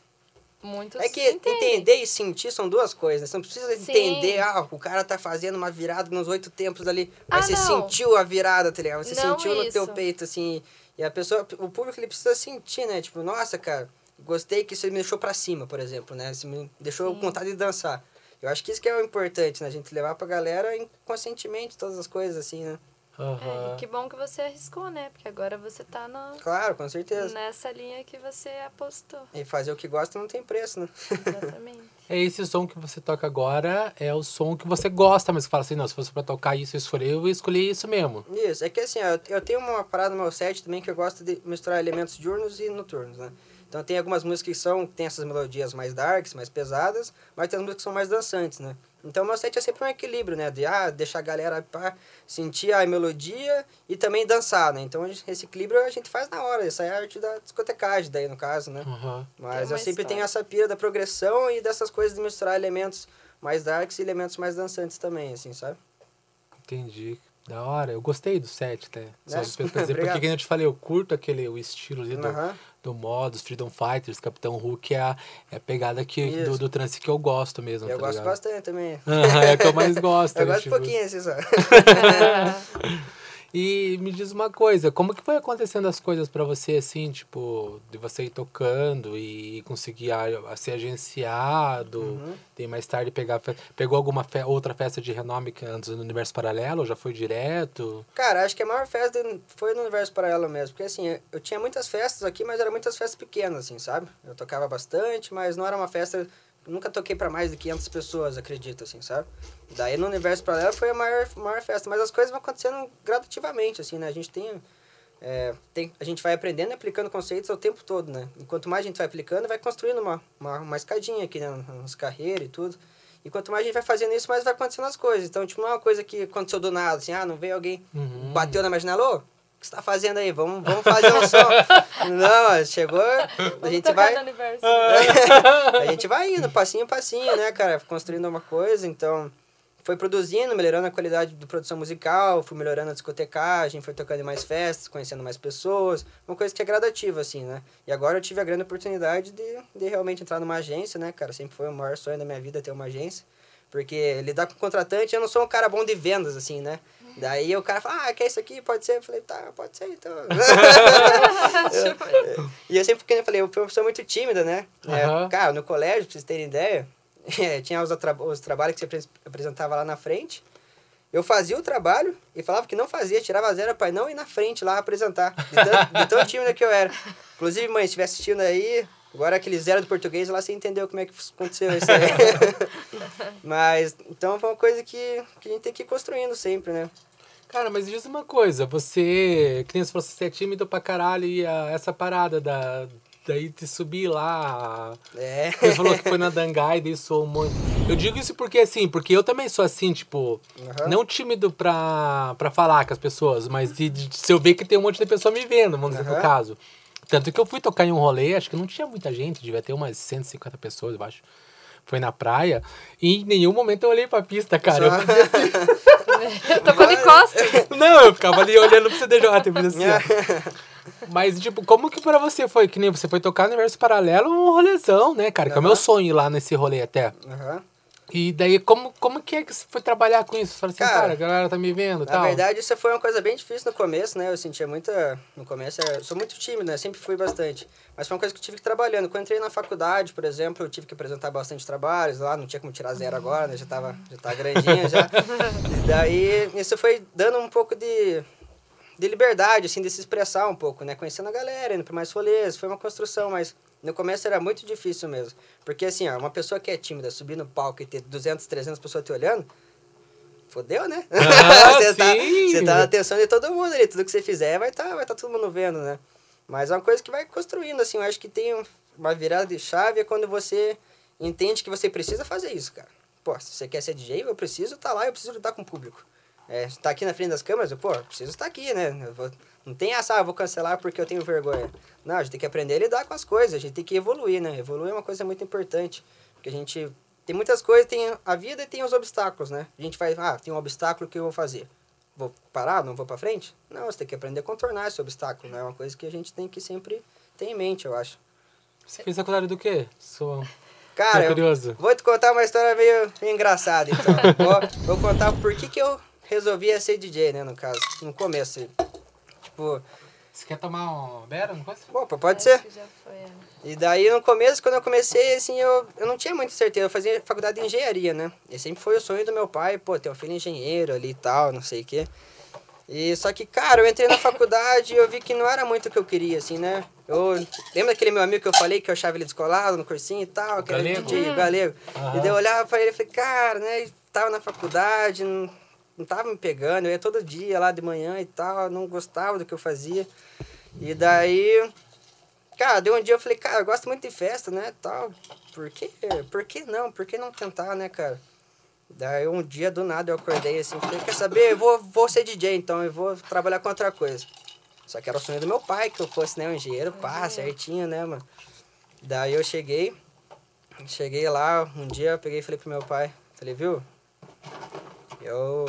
É, muitos É que entendem. entender e sentir são duas coisas. Você não precisa Sim. entender, ah, o cara tá fazendo uma virada nos oito tempos ali. Mas Ah, você não. sentiu a virada, tá ligado? Você Não sentiu no teu isso. peito, assim. E a pessoa, o público, ele precisa sentir, né? Tipo, nossa, cara, gostei que você me deixou pra cima, por exemplo, né? Você me deixou Sim. com vontade de dançar. Eu acho que isso que é o importante, né? A gente levar pra galera inconscientemente todas as coisas, assim, né? É, Aham. e que bom que você arriscou, né? Porque agora você tá no, Claro, com certeza. nessa linha que você apostou. E fazer o que gosta não tem preço, né? Exatamente. É esse som que você toca agora, é o som que você gosta, mas que fala assim, não, se fosse pra tocar isso e escolher, eu ia escolher isso mesmo. Isso, é que assim, ó, eu- eu tenho uma parada no meu set também que eu gosto de misturar elementos diurnos e noturnos, né? Então tem algumas músicas que são, tem essas melodias mais darks, mais pesadas, mas tem as músicas que são mais dançantes, né? Então meu set é sempre um equilíbrio, né? De ah, deixar a galera pra sentir a melodia e também dançar, né? Então esse equilíbrio a gente faz na hora, essa é a arte da discotecagem daí, no caso, né? Aham. Mas eu sempre tenho história. essa pira da progressão e dessas coisas de misturar elementos mais darks e elementos mais dançantes também, assim, sabe? Entendi. Da hora. Eu gostei do set, até. Só É? pra dizer, porque, como eu te falei, eu curto aquele, o estilo ali do, Aham. do modo, os Freedom Fighters, Capitão Hulk, é a, é a pegada que, do, Isso. do trance que eu gosto mesmo, Eu tá gosto ligado? bastante também. Aham, é que eu mais gosto. Eu né, gosto tipo. um pouquinho, assim, só. E me diz uma coisa, como que foi acontecendo as coisas pra você, assim, tipo, de você ir tocando e conseguir a, ser agenciado, Uhum. e mais tarde pegar, pegou alguma fe- outra festa de renome que antes no Universo Paralelo, ou já foi direto? Cara, acho que a maior festa foi no Universo Paralelo mesmo. Porque, assim, eu tinha muitas festas aqui, mas eram muitas festas pequenas, assim, sabe? Eu tocava bastante, mas não era uma festa... Nunca toquei pra mais de 500 pessoas, acredito, assim, sabe? Daí no Universo Paralelo foi a maior, maior festa. Mas as coisas vão acontecendo gradativamente, assim, né? A gente tem... é, tem, a gente vai aprendendo e aplicando conceitos o tempo todo, né? E quanto mais a gente vai aplicando, vai construindo uma, uma, uma escadinha aqui, né? Nas carreiras e tudo. E quanto mais a gente vai fazendo isso, mais vai acontecendo as coisas. Então, tipo, não é uma coisa que aconteceu do nada, assim, ah, não veio alguém, Uhum. bateu na marginal, que você tá fazendo aí? Vamos, vamos fazer um som. não, chegou, a Vamos gente tocar vai... a gente vai indo, passinho a passinho, né, cara? Construindo uma coisa, então... Foi produzindo, melhorando a qualidade de produção musical, fui melhorando a discotecagem, foi tocando em mais festas, conhecendo mais pessoas, uma coisa que é gradativa, assim, né? E agora eu tive a grande oportunidade de, de realmente entrar numa agência, né, cara? Sempre foi o maior sonho da minha vida ter uma agência. Porque lidar com contratante, eu não sou um cara bom de vendas, assim, né? Daí o cara fala, ah, quer isso aqui? Pode ser? Eu falei, tá, pode ser, então. e eu sempre, eu falei, eu fui uma pessoa muito tímida, né? É, Aham. cara, no colégio, pra vocês terem ideia, é, tinha os, atra- os trabalhos que você apres- apresentava lá na frente. Eu fazia o trabalho e falava que não fazia, tirava zero para não ir na frente lá apresentar. De tão, de tão tímida que eu era. Inclusive, mãe, se estiver assistindo aí, agora aquele zero do português lá, você entendeu como é que aconteceu isso aí. Mas, então foi uma coisa que, que a gente tem que ir construindo sempre, né? Cara, mas diz uma coisa, você, que nem se fosse você é tímido pra caralho e a- essa parada da, daí de subir lá. É. Você falou que foi na Dangai, daí soou muito. Eu digo isso porque assim, porque eu também sou assim, tipo, Aham. não tímido pra, pra falar com as pessoas, mas de, de- se eu ver que tem um monte de pessoa me vendo, vamos dizer, no caso. Tanto que eu fui tocar em um rolê, acho que não tinha muita gente, devia ter umas 150 pessoas, eu acho. Foi na praia, e em nenhum momento eu olhei pra pista, cara. Eu Só- fazia assim, Tocou de costas. Não, eu ficava ali olhando pro CDJ, tipo assim, ó. Mas, tipo, como que pra você foi? Que nem você foi tocar no Universo Paralelo, um rolezão, né, cara? Que é o meu sonho ir lá nesse rolê até. Aham. E daí, como, como que é que você foi trabalhar com isso? Você falou assim, Cara, cara, a galera tá me vendo Na tal. verdade, isso foi uma coisa bem difícil no começo, né? Eu sentia muita. No começo, eu sou muito tímido, né? Sempre fui bastante. Mas foi uma coisa que eu tive que ir trabalhando. Quando eu entrei na faculdade, por exemplo, eu tive que apresentar bastante trabalhos lá, não tinha como tirar zero agora, né? Já tava, já tava grandinha já. E daí, isso foi dando um pouco de, de liberdade, assim, de se expressar um pouco, né? Conhecendo a galera, indo pra mais rolês, foi uma construção, mas no começo era muito difícil mesmo. Porque, assim, ó, uma pessoa que é tímida, subir no palco e ter 200, 300 pessoas te olhando, fodeu, né? Ah, você, tá, você tá na atenção de todo mundo ali, tudo que você fizer vai tá, vai tá todo mundo vendo, né? Mas é uma coisa que vai construindo, assim, eu acho que tem uma virada de chave é quando você entende que você precisa fazer isso, cara. Pô, se você quer ser DJ, eu preciso estar lá, eu preciso estar com o público. É, tá aqui na frente das câmeras, eu, pô, preciso estar aqui, né? Vou- não tem essa, ah, eu vou cancelar porque eu tenho vergonha. Não, a gente tem que aprender a lidar com as coisas, a gente tem que evoluir, né? Evoluir é uma coisa muito importante, porque a gente tem muitas coisas, tem a vida e tem os obstáculos, né? A gente vai, ah, tem um obstáculo que eu vou fazer. Vou parar, não vou pra frente? Não, você tem que aprender a contornar esse obstáculo, né? É uma coisa que a gente tem que sempre ter em mente, eu acho. Você fez faculdade do quê? Sou, Cara, eu, curioso. Vou te contar uma história meio engraçada, então. vou, vou contar por que, que eu resolvi ser DJ, né, no caso. No começo. assim. Tipo, Você quer tomar um Bera, não coisa? opa, pode Acho ser. que já foi, é. E daí, no começo, quando eu comecei, assim, eu, eu não tinha muita certeza. Eu fazia faculdade de engenharia, né? E sempre foi o sonho do meu pai, pô, ter um filho engenheiro ali e tal, não sei o quê. E só que, cara, eu entrei na faculdade e eu vi que não era muito o que eu queria, assim, né? Eu lembra daquele meu amigo que eu falei que eu achava ele descolado no cursinho e tal, que era Galego? DJ, o galego. Aham. E daí eu olhava pra ele e falei, cara, né? Tava na faculdade, não, não tava me pegando, eu ia todo dia lá de manhã e tal, não gostava do que eu fazia. E daí, cara, deu um dia eu falei, cara, eu gosto muito de festa, né, tal. Por que, por que não? Por que não tentar, né, cara? Daí um dia, do nada, eu acordei assim, falei, quer saber, eu vou, vou ser DJ então, eu vou trabalhar com outra coisa. Só que era o sonho do meu pai que eu fosse, né, um engenheiro, pá, certinho, né, mano. Daí eu cheguei, cheguei lá, um dia eu peguei e falei pro meu pai, falei, viu, eu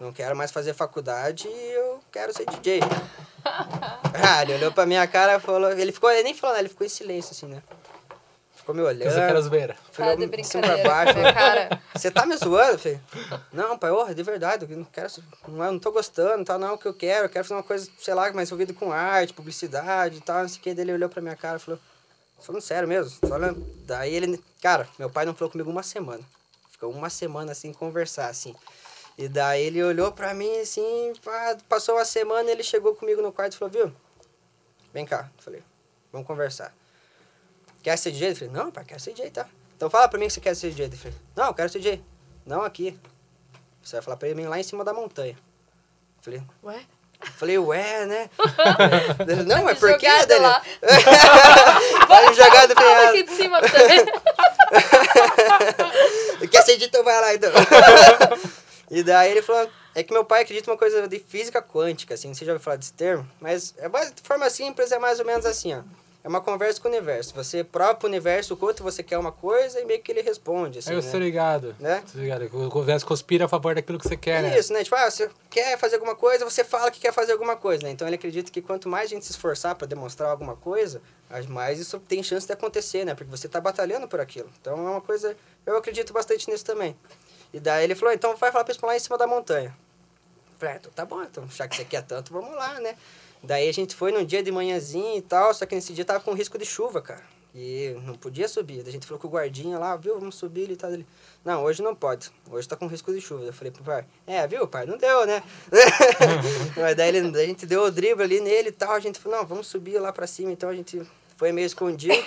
não quero mais fazer faculdade e eu quero ser DJ. ah, ele olhou pra minha cara e falou, ele ficou, ele nem falou, né, ele ficou em silêncio assim, né. Ficou me olhando. Você quer Bera? Para de cima pra brincadeira. baixo, cara. você tá me zoando, filho? Não, pai, oh, de verdade, eu não quero, não, é- não tô gostando, tal, não é o que eu quero, eu quero fazer uma coisa, sei lá, mais envolvida com arte, publicidade e tal, não sei o que. Daí ele olhou pra minha cara e falou, falando sério mesmo, falando. Daí ele, cara, meu pai não falou comigo uma semana. Ficou uma semana assim, conversar, assim. E daí ele olhou pra mim, assim, passou uma semana, ele chegou comigo no quarto e falou, viu, vem cá. Eu falei, vamos conversar. Quer ser DJ? Eu falei, não, pai, quero ser DJ, tá? Então fala pra mim que você quer ser DJ. Eu falei, não, eu quero ser DJ. Não aqui. Você vai falar pra mim lá em cima da montanha. Eu falei, Ué? Falei, ué, né? Ele, não, é Me porque... jogado Dele, lá. Vai jogar do Fala penhasco. aqui de cima também. Quer ser dito, vai lá então. e daí ele falou, é que meu pai acredita uma coisa de física quântica, assim, você já ouviu falar desse termo? Mas é de forma simples, é mais ou menos assim, ó. É uma conversa com o universo. Você prova pro universo o quanto você quer uma coisa e meio que ele responde, assim, eu né? sou ligado. Né? Ligado. O conversa conspira a favor daquilo que você quer, né? Isso, né? Tipo, ah, você quer fazer alguma coisa, você fala que quer fazer alguma coisa, né? Então ele acredita que quanto mais a gente se esforçar para demonstrar alguma coisa, mais isso tem chance de acontecer, né? Porque você tá batalhando por aquilo. Então é uma coisa. Eu acredito bastante nisso também. E daí ele falou: então vai falar pra eles pular em cima da montanha. Eu Falei, ah, então tá bom, então, já que você quer tanto, vamos lá, né? Daí a gente foi num dia de manhãzinho e tal, só que nesse dia tava com risco de chuva, cara. E não podia subir. Daí a gente falou com o guardinha lá, viu, vamos subir ele e tal. Ele, não, hoje não pode. Hoje tá com risco de chuva. Eu falei pro pai, é, viu, pai? Não deu, né? Mas daí ele, daí a gente deu o drible ali nele e tal. A gente falou, não, vamos subir lá pra cima. Então a gente foi meio escondido.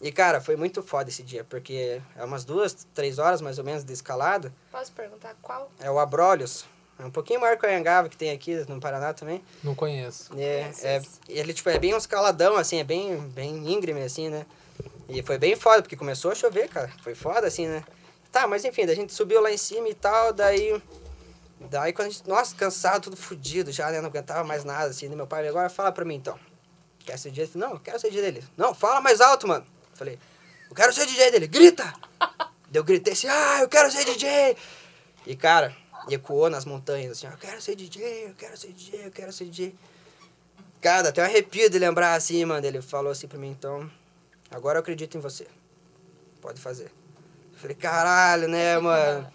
E, cara, foi muito foda esse dia, porque é umas duas, três horas mais ou menos de escalada. Posso perguntar qual? É o Abrolhos. É um pouquinho maior que o Anhangaba, que tem aqui no Paraná também. Não conheço. É, é, ele, tipo, é bem um escaladão, assim, é bem, bem íngreme, assim, né? E foi bem foda, porque começou a chover, cara. Foi foda, assim, né? Tá, mas enfim, daí a gente subiu lá em cima e tal, daí... Daí quando a gente... Nossa, cansado, tudo fudido já, né? Não aguentava mais nada, assim. Daí meu pai, agora fala pra mim, então. Quer ser DJ? Não, eu quero ser DJ dele. Não, fala mais alto, mano. Eu falei, eu quero ser DJ dele. Grita! Eu gritei assim, ah, eu quero ser DJ! E, cara, ecoou nas montanhas, assim, eu quero ser DJ, eu quero ser DJ, eu quero ser DJ. Cara, dá até um arrepio de lembrar assim, mano. Ele falou assim pra mim, então, agora eu acredito em você. Pode fazer. Eu falei, caralho, né, mano?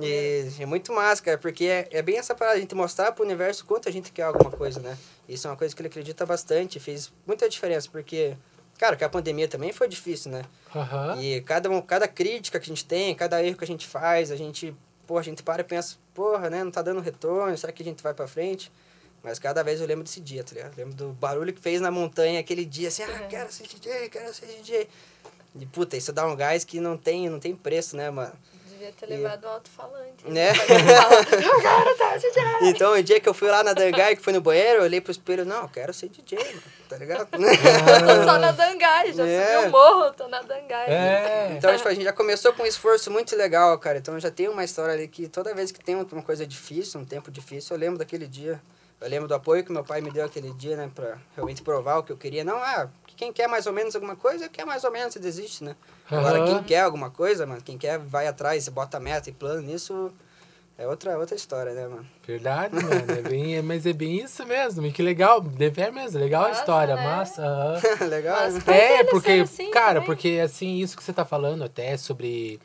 E é muito massa, cara, porque é, é bem essa parada, a gente mostrar pro universo quanto a gente quer alguma coisa, né? Isso é uma coisa que ele acredita bastante, fez muita diferença, porque, cara, que a pandemia também foi difícil, né? Aham. E cada, um- cada crítica que a gente tem, cada erro que a gente faz, a gente, porra, a gente para e pensa, porra, né, não tá dando retorno, será que a gente vai pra frente? Mas cada vez eu lembro desse dia, tá ligado? Lembro do barulho que fez na montanha aquele dia, assim, ah, quero ser DJ, quero ser DJ. E, puta, isso dá um gás que não tem, não tem preço, né, mano? Devia ter levado um alto-falante. Né? Tá. Então, o dia que eu fui lá na Dangai, que foi no banheiro, eu olhei pro espelho, não, eu quero ser DJ, mano, tá ligado? Eu tô só na Dangai, já É. subi o morro, tô na Dangai. É. Então, tipo, a gente já começou com um esforço muito legal, cara. Então, eu já tenho uma história ali que toda vez que tem uma coisa difícil, um tempo difícil, eu lembro daquele dia. Eu lembro do apoio que meu pai me deu aquele dia, né? Pra realmente provar o que eu queria. Não, ah, que quem quer mais ou menos alguma coisa, quer mais ou menos e desiste, né? Agora, Aham. quem quer alguma coisa, mano, quem quer vai atrás, bota meta e plano nisso, é outra, outra história, né, mano? Verdade, mano. É bem, é- mas é bem isso mesmo. E que legal. Dever mesmo. Legal a história. né? Massa. aham. legal, Mas né? É, ele porque, assim cara, também? porque assim, isso que você tá falando até sobre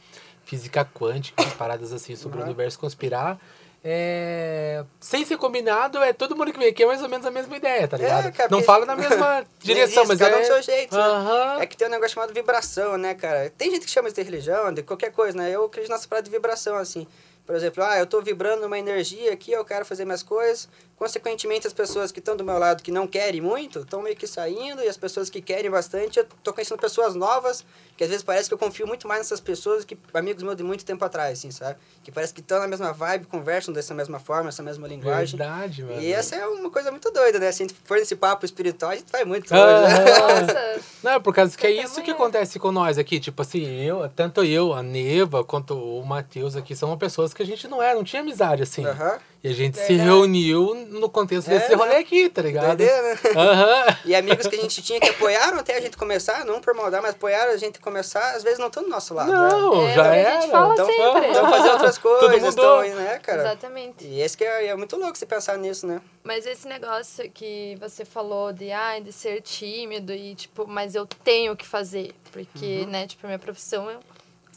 física quântica, as paradas assim, sobre o Uhum. universo conspirar, é... sem ser combinado, é todo mundo que vem aqui é mais ou menos a mesma ideia, tá ligado? cara, Não fala na mesma direção, mas cada é... um do seu jeito, né? Aham. É que tem um negócio chamado vibração, né, cara? Tem gente que chama isso de religião, de qualquer coisa, né? Eu acredito nessa parada de vibração, assim. Por exemplo, ah, eu tô vibrando uma energia aqui, eu quero fazer minhas coisas. Consequentemente, as pessoas que estão do meu lado, que não querem muito, estão meio que saindo. E as pessoas que querem bastante, eu tô conhecendo pessoas novas, que às vezes parece que eu confio muito mais nessas pessoas que amigos meus de muito tempo atrás, assim, sabe? Que parece que estão na mesma vibe, conversam dessa mesma forma, essa mesma linguagem. Verdade, mano. E essa é uma coisa muito doida, né? Se a gente for nesse papo espiritual, a gente vai muito longe, né? Não, é por causa que é isso que acontece com nós aqui. Tipo assim, eu, tanto eu, a Neva, quanto o Matheus aqui, são pessoas que a gente não era, não tinha amizade, assim. Aham. E a gente se Verdade. reuniu no contexto É, desse rolê né? aqui, tá ligado? Doideira, né? Aham. E amigos que a gente tinha que apoiaram até a gente começar, não por maldade, mas apoiaram a gente começar, às vezes não estão do nosso lado. Não, É, já fala Então, sempre. Então fazer outras coisas, mudou. estão aí, né, cara? Exatamente. E esse que é, é muito louco você pensar nisso, né? Mas esse negócio que você falou de, ah, de ser tímido e, tipo, mas eu tenho que fazer. Porque, Uhum. né, tipo, a minha profissão, eu-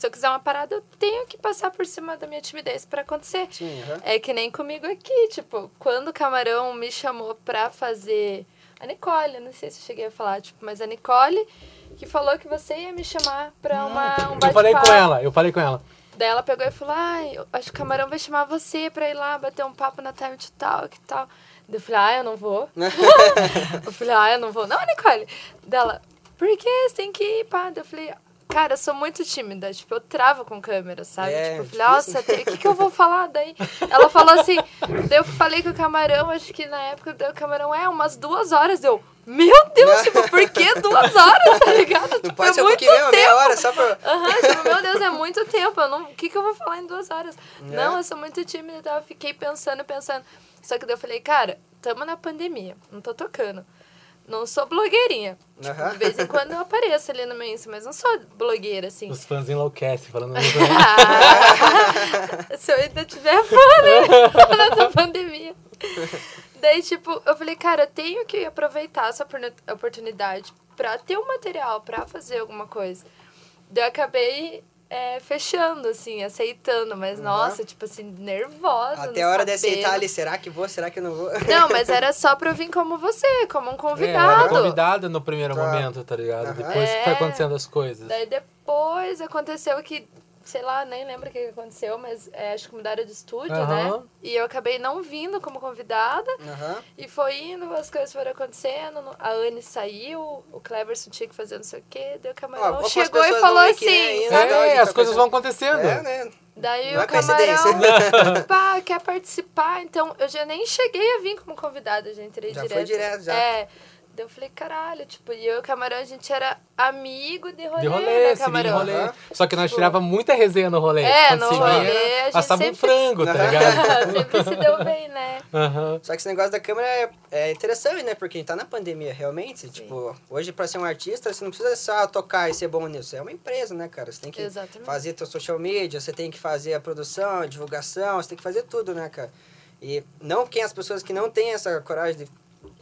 se eu quiser uma parada, eu tenho que passar por cima da minha timidez pra acontecer. Sim, aham. É que nem comigo aqui, tipo, quando o Camarão me chamou pra fazer. A Nicole, não sei se eu cheguei a falar, tipo, mas a Nicole que falou que você ia me chamar pra uma, um Eu falei com bate-papo. ela, eu falei com ela. Daí ela pegou e falou: Ai, eu acho que o Camarão vai chamar você pra ir lá bater um papo na Time to Talk e tal. Daí eu falei: Ah, eu não vou. eu falei: Ah, eu não vou. Não, Nicole. Dela, por que você tem que ir, pá? Daí eu falei: cara, eu sou muito tímida. Tipo, eu travo com câmera, sabe? É, tipo, eu falei, difícil. nossa, o que, que eu vou falar daí? Ela falou assim, daí eu falei com o camarão, acho que na época o camarão é umas duas horas. Deu, meu Deus, tipo, por que duas horas, tá ligado? Não Tipo, pode é ser um muito pouquinho mesmo, meia tempo. hora, só pra... Aham, tipo, meu Deus, é muito tempo. Eu não, o que, que eu vou falar em duas horas? É. Não, eu sou muito tímida e tal. Eu fiquei pensando, pensando. Só que daí eu falei, cara, tamo na pandemia, não tô tocando. Não sou blogueirinha. Tipo, de vez em quando eu apareço ali no meu Insta, mas não sou blogueira, assim. Os fãs enlouquecem falando. Ah, se eu ainda tiver fã, né? Nessa pandemia. Daí, tipo, eu falei, cara, eu tenho que aproveitar essa oportuni- oportunidade pra ter um material, pra fazer alguma coisa. Daí eu acabei é, fechando, assim, aceitando, mas Uhum. nossa, tipo assim, nervosa. Até a hora de aceitar sabendo. ali, será que vou, será que não vou? Não, mas era só pra eu vir como você, como um É, era convidado. convidada no primeiro Tá. momento, tá ligado? Aham. Depois que foi É. acontecendo as coisas. Daí depois aconteceu que, sei lá, nem lembro o que aconteceu, mas é, acho que mudaram de estúdio, né? Aham. E eu acabei não vindo como convidada. Aham. E foi indo, as coisas foram acontecendo. A Anne saiu, o Cleverson tinha que fazer não sei o quê. Daí o camarão poucas chegou e falou assim, é ainda. É, as coisas vão acontecendo. É, né? Daí Não é o camarão, coincidência. pá, quer participar. Então, eu já nem cheguei a vir como convidada, já entrei Já direto. foi direto, já. É. Daí eu falei, caralho, tipo, e eu e o camarão, a gente era amigo de rolê, De rolê, né, camarão? rolê. Aham. Só que nós Tipo- tirava muita resenha no rolê. É, no rolê, via, a gente passava um sempre- frango, tá ligado? Sempre se deu bem, né? Aham. Só que esse negócio da câmera é, é interessante, né? Porque a gente tá na pandemia, realmente. Tipo, hoje pra ser um artista, você não precisa só tocar e ser bom nisso. É uma empresa, né, cara? Você tem que Exatamente. fazer teu social media, você tem que fazer a produção, a divulgação, você tem que fazer tudo, né, cara? E não quem as pessoas que não têm essa coragem de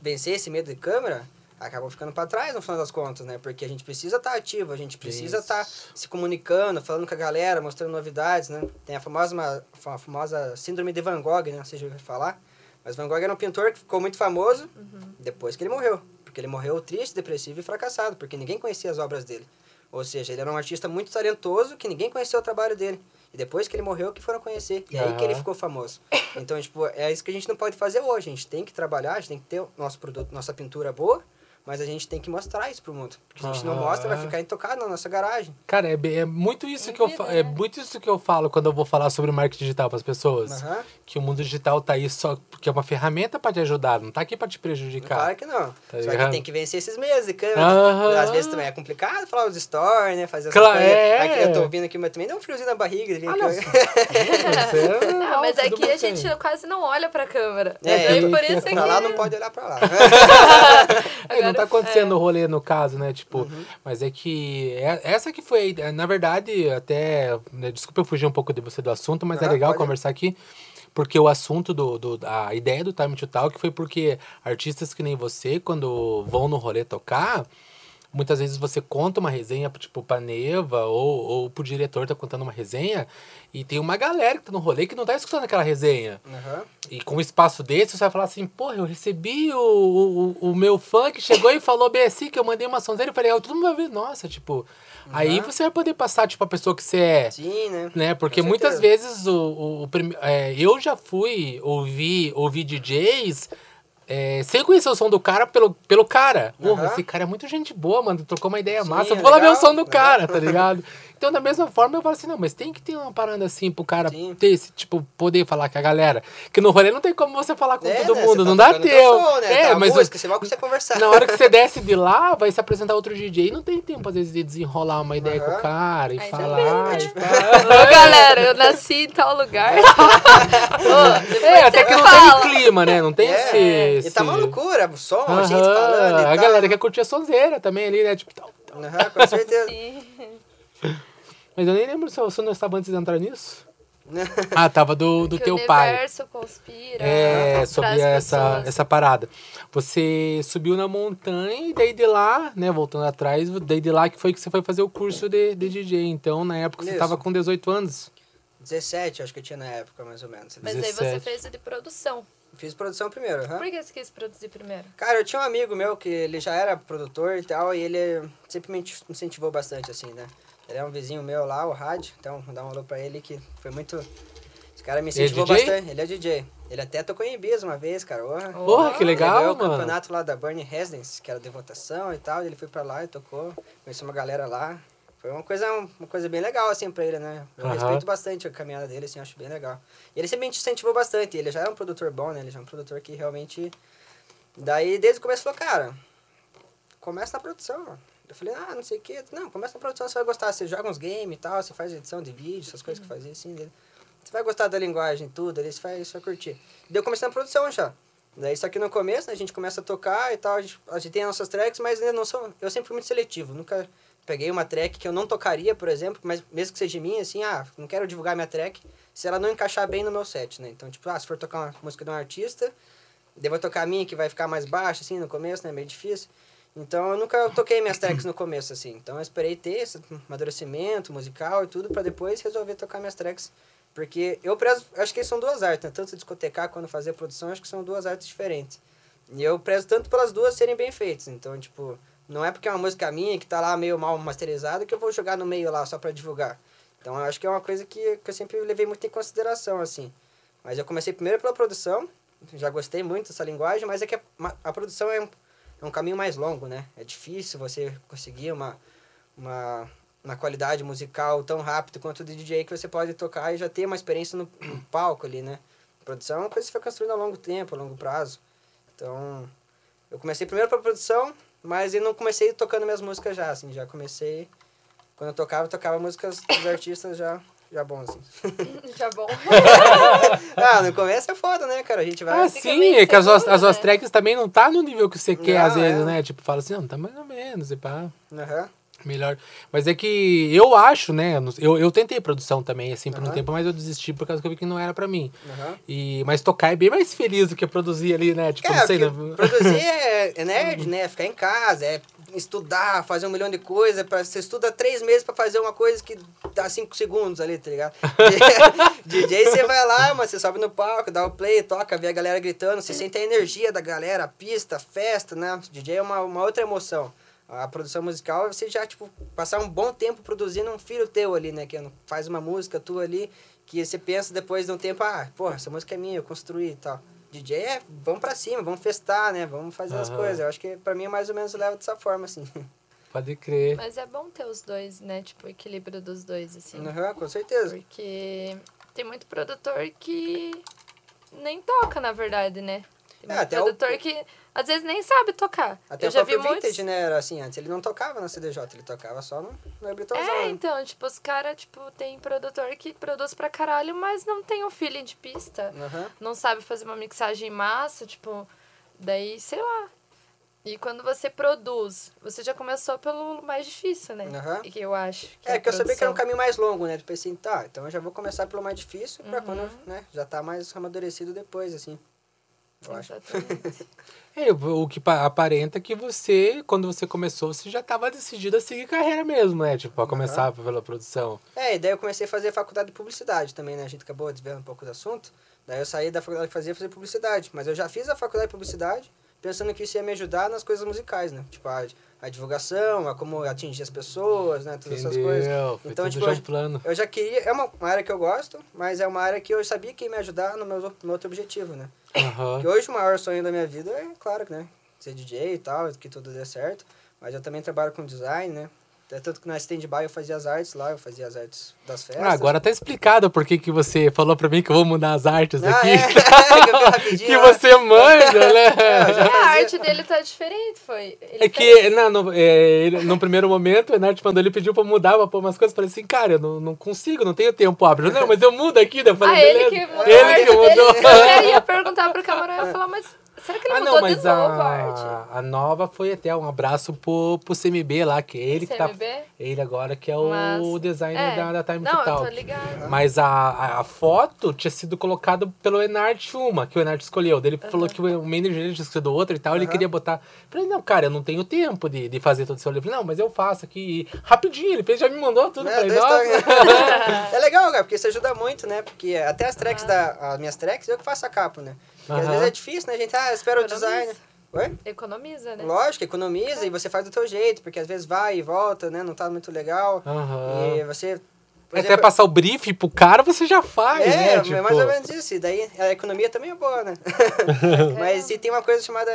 vencer esse medo de câmera acabam ficando pra trás no final das contas, né? Porque a gente precisa estar ativo, a gente precisa estar se comunicando, falando com a galera, mostrando novidades, né? Tem a famosa, a famosa síndrome de Van Gogh, né? Vocês já ouviram falar? Mas Van Gogh era um pintor que ficou muito famoso depois que ele morreu. Porque ele morreu triste, depressivo e fracassado, porque ninguém conhecia as obras dele. Ou seja, ele era um artista muito talentoso que ninguém conhecia o trabalho dele. E depois que ele morreu, que foram conhecer. E aí que ele ficou famoso. Então, tipo, é isso que a gente não pode fazer hoje. A gente tem que trabalhar, a gente tem que ter o nosso produto, nossa pintura boa, mas a gente tem que mostrar isso pro mundo. Porque se a gente não mostra, vai ficar intocado na nossa garagem. Cara, é, é muito isso É que eu é muito isso que eu falo quando eu vou falar sobre marketing digital para as pessoas. Aham. Que o mundo digital tá aí só porque é uma ferramenta para te ajudar, não tá aqui para te prejudicar. Claro que não. Tá Só ligado? que tem que vencer esses meses de câmera. Aham. Às vezes também é complicado falar os stories, né? Fazer Claro, coisa. é. Aqui eu tô ouvindo aqui, mas também dá um friozinho na barriga. Ah, não. É Não, mas aqui a mundo tem. gente quase não olha pra câmera. É, Daí eu- por isso é pra lá que- não pode olhar pra lá. É, não tá acontecendo é. o rolê no caso, né? Tipo, Uhum. mas é que é- essa que foi, é, na verdade, até. né, Desculpa eu fugir um pouco de você do assunto, mas é Ah, legal pode. conversar aqui. Porque o assunto do, do. A ideia do Time to Talk foi porque artistas que nem você, quando vão no rolê tocar, muitas vezes você conta uma resenha, tipo, pra Neva ou, ou pro diretor tá contando uma resenha, e tem uma galera que tá no rolê que não tá escutando aquela resenha. Aham. E com um espaço desse, você vai falar assim, porra, eu recebi o, o, o meu fã que chegou e falou bem assim, que eu mandei uma sonzeira e falei, ah, todo mundo vai ver, nossa, tipo. Aí Uhum. você vai poder passar, tipo, a pessoa que você é. Sim, né? Né? Porque muitas vezes o, o, o é, eu já fui ouvir, ouvir DJs é, sem conhecer o som do cara pelo, pelo cara. Porra, Aham. esse cara é muito gente boa, mano. Trocou uma ideia Sim, massa. Eu é vou lá ver o som do legal. cara, tá ligado? Então, da mesma forma, eu falo assim, não, mas tem que ter uma parada assim pro cara Sim. ter esse, tipo, poder falar com a galera. Que no rolê não tem como você falar com É, todo né? mundo, Você tá não dá teu. som, né? É, Tá a mas música, você vai você conversar. na hora que você desce de lá, vai se apresentar outro DJ, não tem tempo, às vezes, de desenrolar uma ideia com o cara e Aí falar. e né? Ô, galera, eu nasci em tal lugar. Ô, É, até que não fala. tem clima, né? Não tem É, esse. E tá uma loucura, o som, a Aham, gente falando e A tal. galera quer curtir a sonzeira também ali, né? Tipo, tal, tal. Aham, com certeza. Mas eu nem lembro se eu não estava antes de entrar nisso. Ah, tava do, do que teu o pai. universo conspira. É, sobre essa, pessoas. essa parada. Você subiu na montanha e daí de lá, né, voltando atrás, daí de lá que foi que você foi fazer o curso de, de DJ. Então, na época, você Isso. tava com 18 anos. 17, acho que eu tinha na época, mais ou menos. Mas aí você 17. fez o de produção. Fiz produção primeiro, aham. Por que você quis produzir primeiro? Cara, eu tinha um amigo meu que ele já era produtor e tal, e ele sempre me incentivou bastante, assim, né? Ele é um vizinho meu lá, o Rádio, então vou dar um alô pra ele que foi muito... Esse cara me Ele é incentivou DJ? bastante. Ele é DJ. Ele até tocou em Ibiza uma vez, cara. Porra, Porra, que Ele legal, o mano. campeonato lá da Burning Residence, que era de votação e tal, ele foi pra lá e tocou, conheceu uma galera lá. foi uma coisa, uma coisa bem legal, assim, pra ele, né? Eu Aham. respeito bastante a caminhada dele, assim, acho bem legal. E ele sempre me incentivou bastante, ele já era um produtor bom, né? Ele já é um produtor que realmente... Daí, desde o começo, falou, cara, começa na produção, mano. Eu falei, ah, não sei o quê. Não, começa na produção, você vai gostar. Você joga uns games e tal, você faz edição de vídeo, essas coisas que fazia assim. Dele. Você vai gostar da linguagem, tudo, ali você vai, você vai curtir. Daí eu comecei na produção já. Daí, só que no começo, né, a gente começa a tocar e tal, a gente, a gente tem as nossas tracks, mas ainda não sou... Eu sempre fui muito seletivo, nunca peguei uma track que eu não tocaria, por exemplo, mas mesmo que seja minha, assim, ah, não quero divulgar minha track se ela não encaixar bem no meu set, né? Então, tipo, ah, se for tocar uma música de um artista, vou tocar a minha, que vai ficar mais baixa, assim, no começo, né? Meio difícil. Então, eu nunca toquei minhas tracks no começo, assim. Então, eu esperei ter esse amadurecimento musical e tudo, pra depois resolver tocar minhas tracks. Porque eu prezo, acho que são duas artes, né? Tanto discotecar quanto fazer produção, acho que são duas artes diferentes. E eu prezo tanto pelas duas serem bem feitas. Então, tipo, não é porque é uma música minha que tá lá meio mal masterizada que eu vou jogar no meio lá só pra divulgar. Então, eu acho que é uma coisa que, que eu sempre levei muito em consideração, assim. Mas eu comecei primeiro pela produção, já gostei muito dessa linguagem, mas é que a, a produção é é um caminho mais longo, né? É difícil você conseguir uma, uma, uma qualidade musical tão rápido quanto o DJ que você pode tocar e já ter uma experiência no, no palco ali, né? Produção é uma coisa que você vai construindo a longo tempo, a longo prazo. Então, eu comecei primeiro pela produção, mas eu não comecei tocando minhas músicas já, assim, já comecei... Quando eu tocava, eu tocava músicas dos artistas já, já bons, assim. Já bom. ah, no começo é foda, né, cara? A gente vai... Ah, sim, é que as, suas- inseguro, as suas né? tracks também não tá no nível que você quer, Não, às vezes, é. né? Tipo, fala assim, não, tá mais ou menos, e pá. Aham. Melhor. Mas é que eu acho, né? Eu, eu tentei produção também, assim, por um tempo, mas eu desisti por causa que eu vi que não era pra mim. E, mas tocar é bem mais feliz do que produzir ali, né? Tipo, É, não sei, né? produzir é, é nerd, né? Ficar em casa, é estudar, fazer um milhão de coisas. Pra, você estuda três meses pra fazer uma coisa que dá cinco segundos ali, tá ligado? DJ, você vai lá, mas você sobe no palco, dá o play, toca, vê a galera gritando, você sente a energia da galera, a pista, a festa, né? DJ é uma, uma outra emoção. A produção musical, você já, tipo, passar um bom tempo produzindo um filho teu ali, né? Que faz uma música tua ali, que você pensa depois de um tempo, ah, porra, essa música é minha, eu construí e tal. DJ é, vamos pra cima, vamos festar, né? Vamos fazer as Aham. coisas. Eu acho que pra mim é mais ou menos leva dessa forma, assim. Pode crer. Mas é bom ter os dois, né? Tipo, o equilíbrio dos dois, assim. Aham, com certeza. Porque tem muito produtor que nem toca, na verdade, né? Tem É, até o- produtor que às vezes nem sabe tocar. Até Eu o já vi próprio muitos. Vintage, né? Era assim, antes ele não tocava na CDJ, ele tocava só no, no Abritãozão. É, então, tipo, os caras, tipo, tem produtor que produz pra caralho, mas não tem o feeling de pista. Aham. Não sabe fazer uma mixagem massa, tipo, daí, sei lá. E quando você produz, você já começou pelo mais difícil, né? E que eu acho. Que É, a que eu sabia que era um caminho mais longo, né? Eu pensei, tá, então eu já vou começar pelo mais difícil pra Uhum. quando, né, já tá mais amadurecido depois, assim. Eu. Exatamente. É, o que pa- aparenta é que você, quando você começou, você já tava decidido a seguir carreira mesmo, né? Tipo, a começar pela produção. É, e daí eu comecei a fazer faculdade de publicidade também, né? A gente acabou desviando um pouco do assunto. Daí eu saí da faculdade que fazia fazer publicidade. Mas eu já fiz a faculdade de publicidade pensando que isso ia me ajudar nas coisas musicais, né? Tipo, a, a divulgação, a como atingir as pessoas, né? Todas essas coisas. Entendeu? Foi Então, tipo, já um plano. Eu já queria... É uma, uma área que eu gosto, mas é uma área que eu sabia que ia me ajudar no meu, no meu outro objetivo, né? Aham. Que hoje o maior sonho da minha vida é, claro, né? Ser DJ e tal, que tudo dê certo. Mas eu também trabalho com design, né? Até Tanto que na stand-by eu fazia as artes lá, eu fazia as artes das festas. Ah, agora tá explicado por que que você falou pra mim que eu vou mudar as artes Ah, aqui. é? que que você manja, né? já É, a arte dele tá diferente, foi. Ele É que, não, no, é, ele- no primeiro momento, o Enart mandou ele pediu pra mudar, pra pôr umas coisas. Eu falei assim, cara, eu não, não consigo, não tenho tempo hábil. Não, mas eu mudo aqui. daí Eu falei, Ah, ele que mudou Ele que mudou. dele. Eu ia perguntar pro camarão, eu ia falar, mas será que ele Ah, mudou não, mas de novo a, a, arte? a nova foi até um abraço pro, pro CMB lá, que é ele que tá. CMB? Ele agora que é o designer É. da, da Time Não, to eu tô Talk. ligada. Mas a, a, a foto tinha sido colocada pelo Enart uma, que o Enart escolheu. Ele falou que o manager tinha escolhido outra e tal, ele Aham. queria botar. Eu Falei, não, cara, eu não tenho tempo de, de fazer todo esse rolê. Eu falei, não, mas eu faço aqui. E rapidinho, ele fez, já me mandou tudo. É, falei, nossa. toques. é legal, cara, porque isso ajuda muito, né? Porque até as tracks da. As minhas tracks eu que faço a capa, né? Porque às vezes é difícil, né? A gente, ah, espera o design. Oi? Economiza, né? Lógico, economiza e você faz do teu jeito, porque às vezes vai e volta, né? Não tá muito legal. Aham. E você. por Até exemplo, passar o brief pro cara, você já faz, É, né? é Tipo, mais ou menos isso. E daí a economia também é boa, né? Mas e tem uma coisa chamada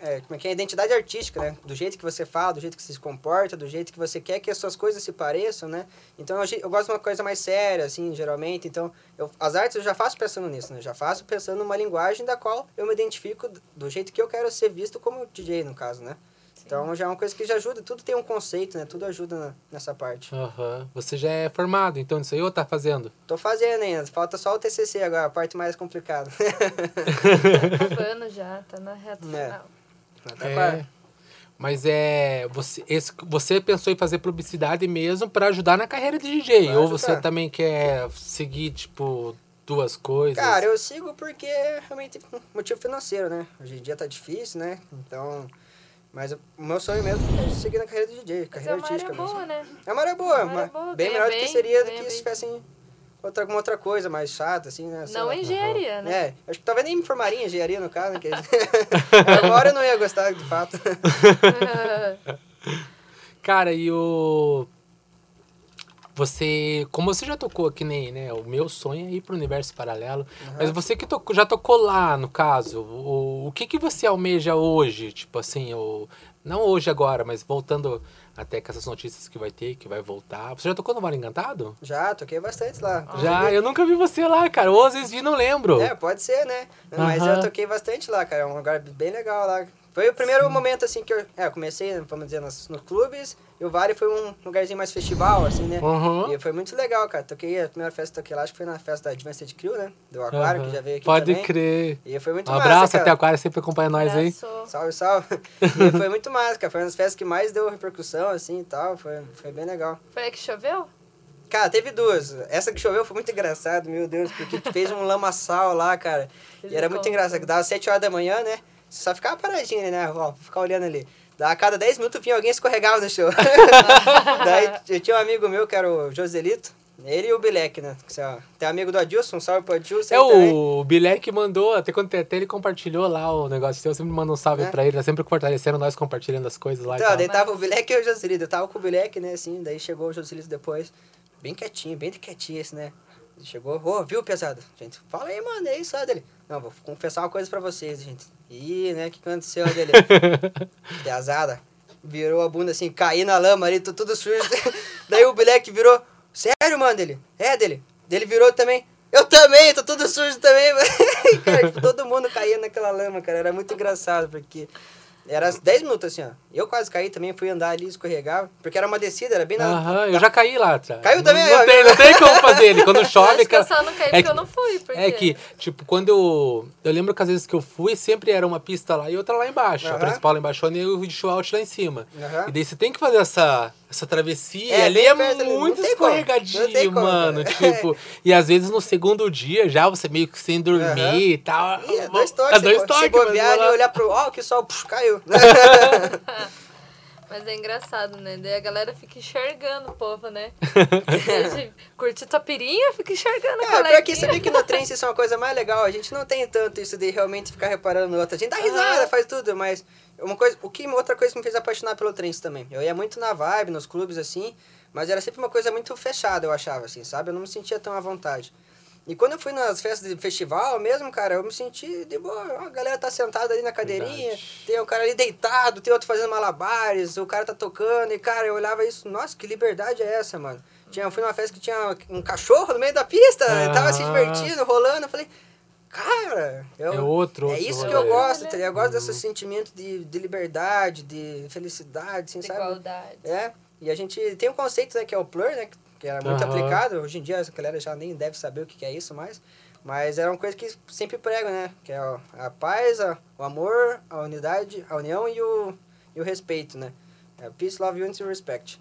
é, como é que é a identidade artística, né? Do jeito que você fala, do jeito que você se comporta, do jeito que você quer que as suas coisas se pareçam, né? Então eu, eu gosto de uma coisa mais séria, assim, geralmente. Então, eu, as artes eu já faço pensando nisso, né? Já faço pensando numa linguagem da qual eu me identifico do jeito que eu quero ser visto como DJ, no caso, né? Então já é uma coisa que já ajuda, tudo tem um conceito, né? Tudo ajuda na, nessa parte. Uhum. Você já é formado, então, nisso aí ou tá fazendo? Tô fazendo ainda, falta só o TCC agora, a parte mais complicada. tá acabando já, tá na reta É. É. Mas é. Você, esse, você pensou em fazer publicidade mesmo pra ajudar na carreira de DJ? Pra ou você ajudar. também quer seguir, tipo, duas coisas? Cara, eu sigo porque é realmente um motivo financeiro, né? Hoje em dia tá difícil, né? Então. Mas o meu sonho mesmo é seguir na carreira de DJ, Mas é carreira uma área artística mesmo. boa, né? É uma área boa, Uma área mas boa, bem melhor do que bem, seria do que se bem. tivessem outra, alguma outra coisa mais chata, assim, né? Sei Não lá. é engenharia, né? É, acho que talvez nem me formaria em engenharia no caso, né? que- eu não ia gostar, de fato. Cara, e o. Você. Como você já tocou aqui nem, né? O meu sonho é ir pro universo paralelo. Mas você que tocou- já tocou lá, no caso, o, o que, que você almeja hoje? Tipo assim, o. Não hoje agora, mas voltando até com essas notícias que vai ter, que vai voltar. Você já tocou no Vale Encantado? Já, toquei bastante lá. Já, eu nunca vi você lá, cara. Ou às vezes vi, não lembro. É, pode ser, né? Mas Aham. eu toquei bastante lá, cara. É um lugar bem legal lá. Foi o primeiro momento, assim, que eu, é, eu comecei, vamos dizer, nos, nos clubes. E o Vale foi um lugarzinho mais festival, assim, né? Uhum. E foi muito legal, cara. Toquei, a primeira festa que toquei lá, acho que foi na festa da Advanced Crew, né? Do Aquário, Aham. que já veio aqui Pode também. crer. E foi muito Um massa, abraço cara. até o Aquário, sempre acompanha nós aí. Abraço. Salve, salve. e foi muito massa, cara. Foi uma das festas que mais deu repercussão, assim, e tal. Foi, foi bem legal. Foi a que choveu? Cara, teve duas. Essa que choveu foi muito engraçado, meu Deus, porque fez um lamaçal lá, cara. E era muito engraçado, que dava 7 horas da manhã, né? Você só ficava paradinho, né? Ó, ficar olhando ali. A cada 10 minutos vinha alguém escorregava no show. Daí eu tinha um amigo meu, que era o Joselito. Ele e o Bilek, né? Tem um amigo do Adilson, um salve pro Adilson. É aí o Bilek que mandou, até quando até ele compartilhou lá o negócio seu, eu sempre manda um salve É. pra ele, tá sempre fortalecendo nós compartilhando as coisas lá e Então, tal. daí tava o Bilek e o Joselito. Eu tava com o Bilek, né, assim, daí chegou o Joselito depois. Bem quietinho, bem quietinho esse, né? Ele chegou, ô, viu, pesado? Gente, fala aí, mano, é isso, ó, dele. Não, vou confessar uma coisa pra vocês, gente. Ih, né, o que aconteceu dele? Pesada. Virou a bunda assim, caí na lama ali, tô tudo sujo. daí o Bilek virou, sério, mano, dele? É, dele. Dele virou também. Eu também, tô tudo sujo também, cara, tipo, todo mundo caía naquela lama, cara. Era muito engraçado, porque era 10 minutos assim, ó. Eu quase caí também, fui andar ali, escorregava. Porque era uma descida, era bem na. Aham, eu já caí lá atrás. Caiu também, Não, ó. tem, não tem como fazer ele. Quando chove, Acho que eu só não caí é porque que- eu não fui. Porque... É que, tipo, quando eu. Eu lembro que às vezes que eu fui, sempre era uma pista lá e outra lá embaixo. A Aham. principal lá embaixo e o show out lá em cima. Aham. E daí você tem que fazer essa, essa travessia. É, e ali é perto muito tem como, mano. cara. Tipo, e às vezes no segundo dia já você meio que sem dormir Aham. e tal. Ih, é dois É toques. dois se, toques, Se bobear lá- olhar pro. Ó, que sol, puf, caiu. Mas é engraçado, né? Daí a galera fica enxergando o povo, né? De curtir tua pirinha, fica enxergando a É, pior que coleguinha. sabia que no trem isso é uma coisa mais legal. A gente não tem tanto isso de realmente ficar reparando no outro. A gente dá risada, Aham. faz tudo, mas uma coisa, o que outra coisa que me fez apaixonar pelo trem também. Eu ia muito na vibe, nos clubes assim, mas era sempre uma coisa muito fechada, eu achava assim, sabe? Eu não me sentia tão à vontade. E quando eu fui nas festas de festival mesmo, cara, eu me senti de boa. A galera tá sentada ali na cadeirinha, Verdade. tem um cara ali deitado, tem outro fazendo malabares, o cara tá tocando, e cara, eu olhava isso, nossa, que liberdade é essa, mano? Tinha, eu fui numa festa que tinha um cachorro no meio da pista, ele tava se Ah. divertindo, rolando, eu falei, cara, eu, É outro, é outro isso que rolê. eu gosto, tá ligado? eu gosto Uhum. desse sentimento de, de liberdade, de felicidade, assim, De sabe? igualdade. É, e a gente tem um conceito, né, que é o plur, né, que era muito Aham. aplicado, hoje em dia essa galera já nem deve saber o que é isso mais, mas era uma coisa que sempre prego, né, que é a paz, a- o amor, a unidade, a união e o, e o respeito, né, é peace, love, unity e respect.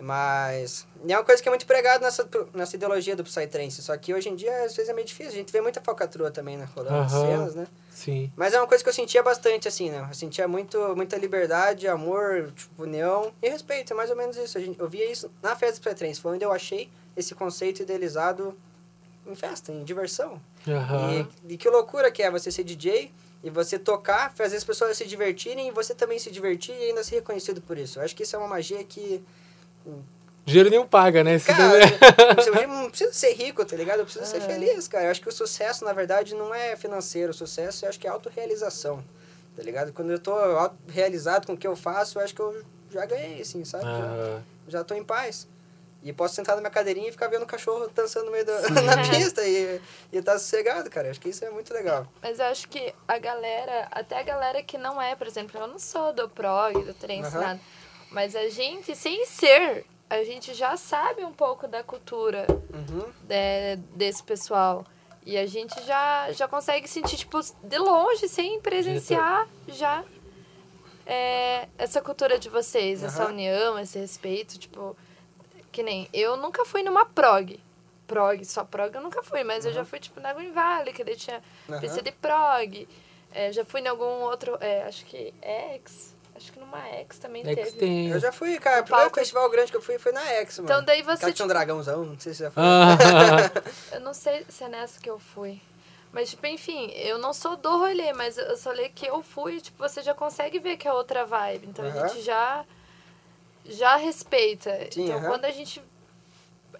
Mas é uma coisa que é muito pregada nessa, nessa ideologia do Psytrance, só que hoje em dia às vezes é meio difícil, a gente vê muita falcatrua também, né, rolando Aham. cenas, né. Sim. Mas é uma coisa que eu sentia bastante, assim, né? Eu sentia muito, muita liberdade, amor, tipo, união e respeito. É mais ou menos isso. A gente, eu via isso na festa do Psytrance. Foi onde eu achei esse conceito idealizado em festa, em diversão. Aham. E, e que loucura que é você ser DJ e você tocar, fazer as pessoas se divertirem e você também se divertir e ainda ser reconhecido por isso. Eu acho que isso é uma magia que... Dinheiro nenhum paga, né? Esse Cara, não precisa- eu não preciso ser rico, tá ligado? Eu preciso ser É. feliz, cara. Eu acho que o sucesso, na verdade, não é financeiro. O sucesso, eu acho que é autorrealização. tá ligado? Quando eu tô realizado com o que eu faço, eu acho que eu já ganhei, assim, sabe? Já, Ah, já tô em paz. E posso sentar na minha cadeirinha e ficar vendo o cachorro dançando no meio da na pista e, e tá sossegado, cara. Acho que isso é muito legal. Mas eu acho que a galera, até a galera que não é, por exemplo, eu não sou do prog, do trance, Aham. nada. Mas a gente, sem ser, a gente já sabe um pouco da cultura Uhum. é, desse pessoal. E a gente já, já consegue sentir, tipo, de longe, sem presenciar já é, essa cultura de vocês, essa Aham. união, esse respeito, tipo, que nem eu nunca fui numa prog. Prog, só prog eu nunca fui, mas eu já fui, tipo, na Green Valley, que daí tinha Aham. PC de prog. É, já fui em algum outro, é, acho que X, acho que numa X também que teve. tem. Eu já fui, cara. O primeiro festival grande que eu fui foi na X, mano. Então daí você, que tinha um dragãozão, não sei se você já foi. Ah, Eu não sei se é nessa que eu fui. Mas, tipo, enfim, eu não sou do rolê, mas eu só falei que eu fui, tipo, você já consegue ver que é outra vibe. Então a gente já, já respeita. Sim, então quando a gente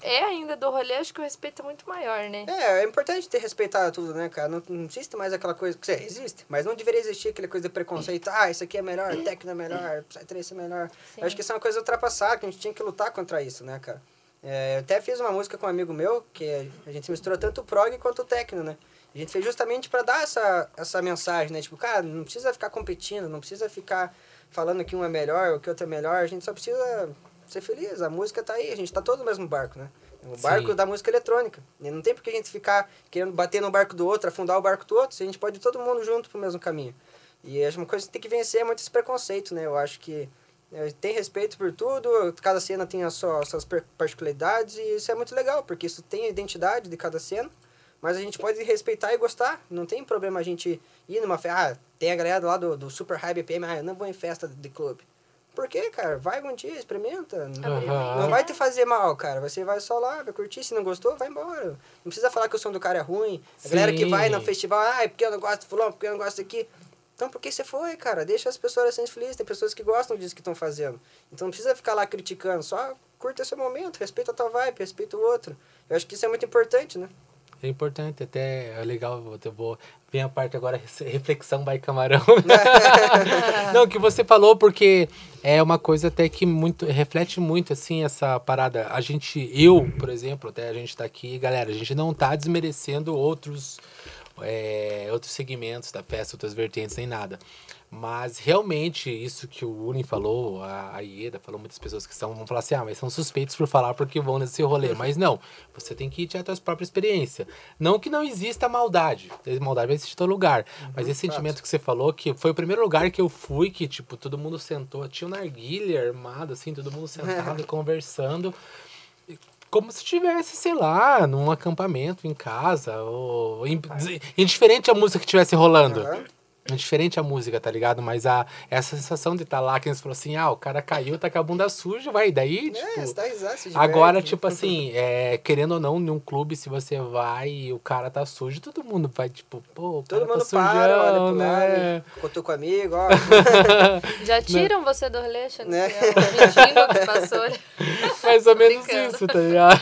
é ainda do rolê, acho que o respeito é muito maior, né? É, é importante ter respeitado tudo, né, cara? Não, não existe mais aquela coisa. Quer dizer, existe, mas não deveria existir aquela coisa de preconceito. Ah, isso aqui é melhor, techno é melhor, Psytrance é melhor. Acho que isso é uma coisa ultrapassada, que a gente tinha que lutar contra isso, né, cara? É, eu até fiz uma música com um amigo meu, que a gente misturou tanto o prog quanto o techno, né? A gente fez justamente para dar essa, essa mensagem, né? Tipo, cara, não precisa ficar competindo, não precisa ficar falando que um é melhor ou que outro é melhor. A gente só precisa ser feliz. A música tá aí, a gente tá todo no mesmo barco, né? O barco Sim. da música eletrônica. E não tem por que a gente ficar querendo bater no barco do outro, afundar o barco do outro, se a gente pode ir todo mundo junto pro mesmo caminho. E acho uma coisa que tem que vencer é muito esse preconceito, né? Eu acho que é, tem respeito por tudo, cada cena tem as sua- suas per- particularidades e isso é muito legal, porque isso tem a identidade de cada cena, mas a gente pode respeitar e gostar. Não tem problema a gente ir numa festa. Ah, tem a galera lá do, do Super High BPM, ah, eu não vou em festa de clube. Por quê, cara? Vai um dia, experimenta. Não, Aham. não vai te fazer mal, cara. Você vai só lá, vai curtir. Se não gostou, vai embora. Não precisa falar que o som do cara é ruim. A galera que Sim. vai no festival, ah, é porque eu não gosto de fulano, porque eu não gosto daqui. Então, por que você foi, cara? Deixa as pessoas serem felizes. Tem pessoas que gostam disso que estão fazendo. Então, não precisa ficar lá criticando. Só curta seu momento, respeita a tua vibe, respeita o outro. Eu acho que isso é muito importante, né? É importante, até é legal, eu vou vem a parte agora reflexão by camarão. Não, que você falou porque é uma coisa até que muito reflete muito assim essa parada. A gente, eu, por exemplo, até a gente tá aqui, galera, a gente não tá desmerecendo outros é, outros segmentos da festa, outras vertentes nem nada. Mas realmente, isso que o Uni falou, a, Ieda falou, muitas pessoas que são, vão falar assim, ah, mas são suspeitos por falar porque vão nesse rolê. Mas não, você tem que ir ter a tua própria experiência. Não que não exista maldade, maldade vai existir em todo lugar. mas esse fato. sentimento que você falou, que foi o primeiro lugar que eu fui, que tipo, todo mundo sentou, tinha um narguilha armado, assim, todo mundo sentado, conversando como se estivesse, sei lá, num acampamento em casa, ou in- indiferente a música que estivesse rolando. Aham. Indiferente a música, tá ligado? Mas a, essa sensação de estar lá, que eles falou assim, ah, o cara caiu, tá com a bunda suja, vai, daí, É, tipo... você tá risado, se Agora, tipo assim, é, querendo ou não, num clube, se você vai e o cara tá sujo, todo mundo vai, tipo, pô, o Todo cara mundo tá para, sujão, olha pro né? lado, contou com amigo, ó. Já tiram você do achando Né? que é fingindo que passou. Mais ou menos Brincando. isso, tá ligado?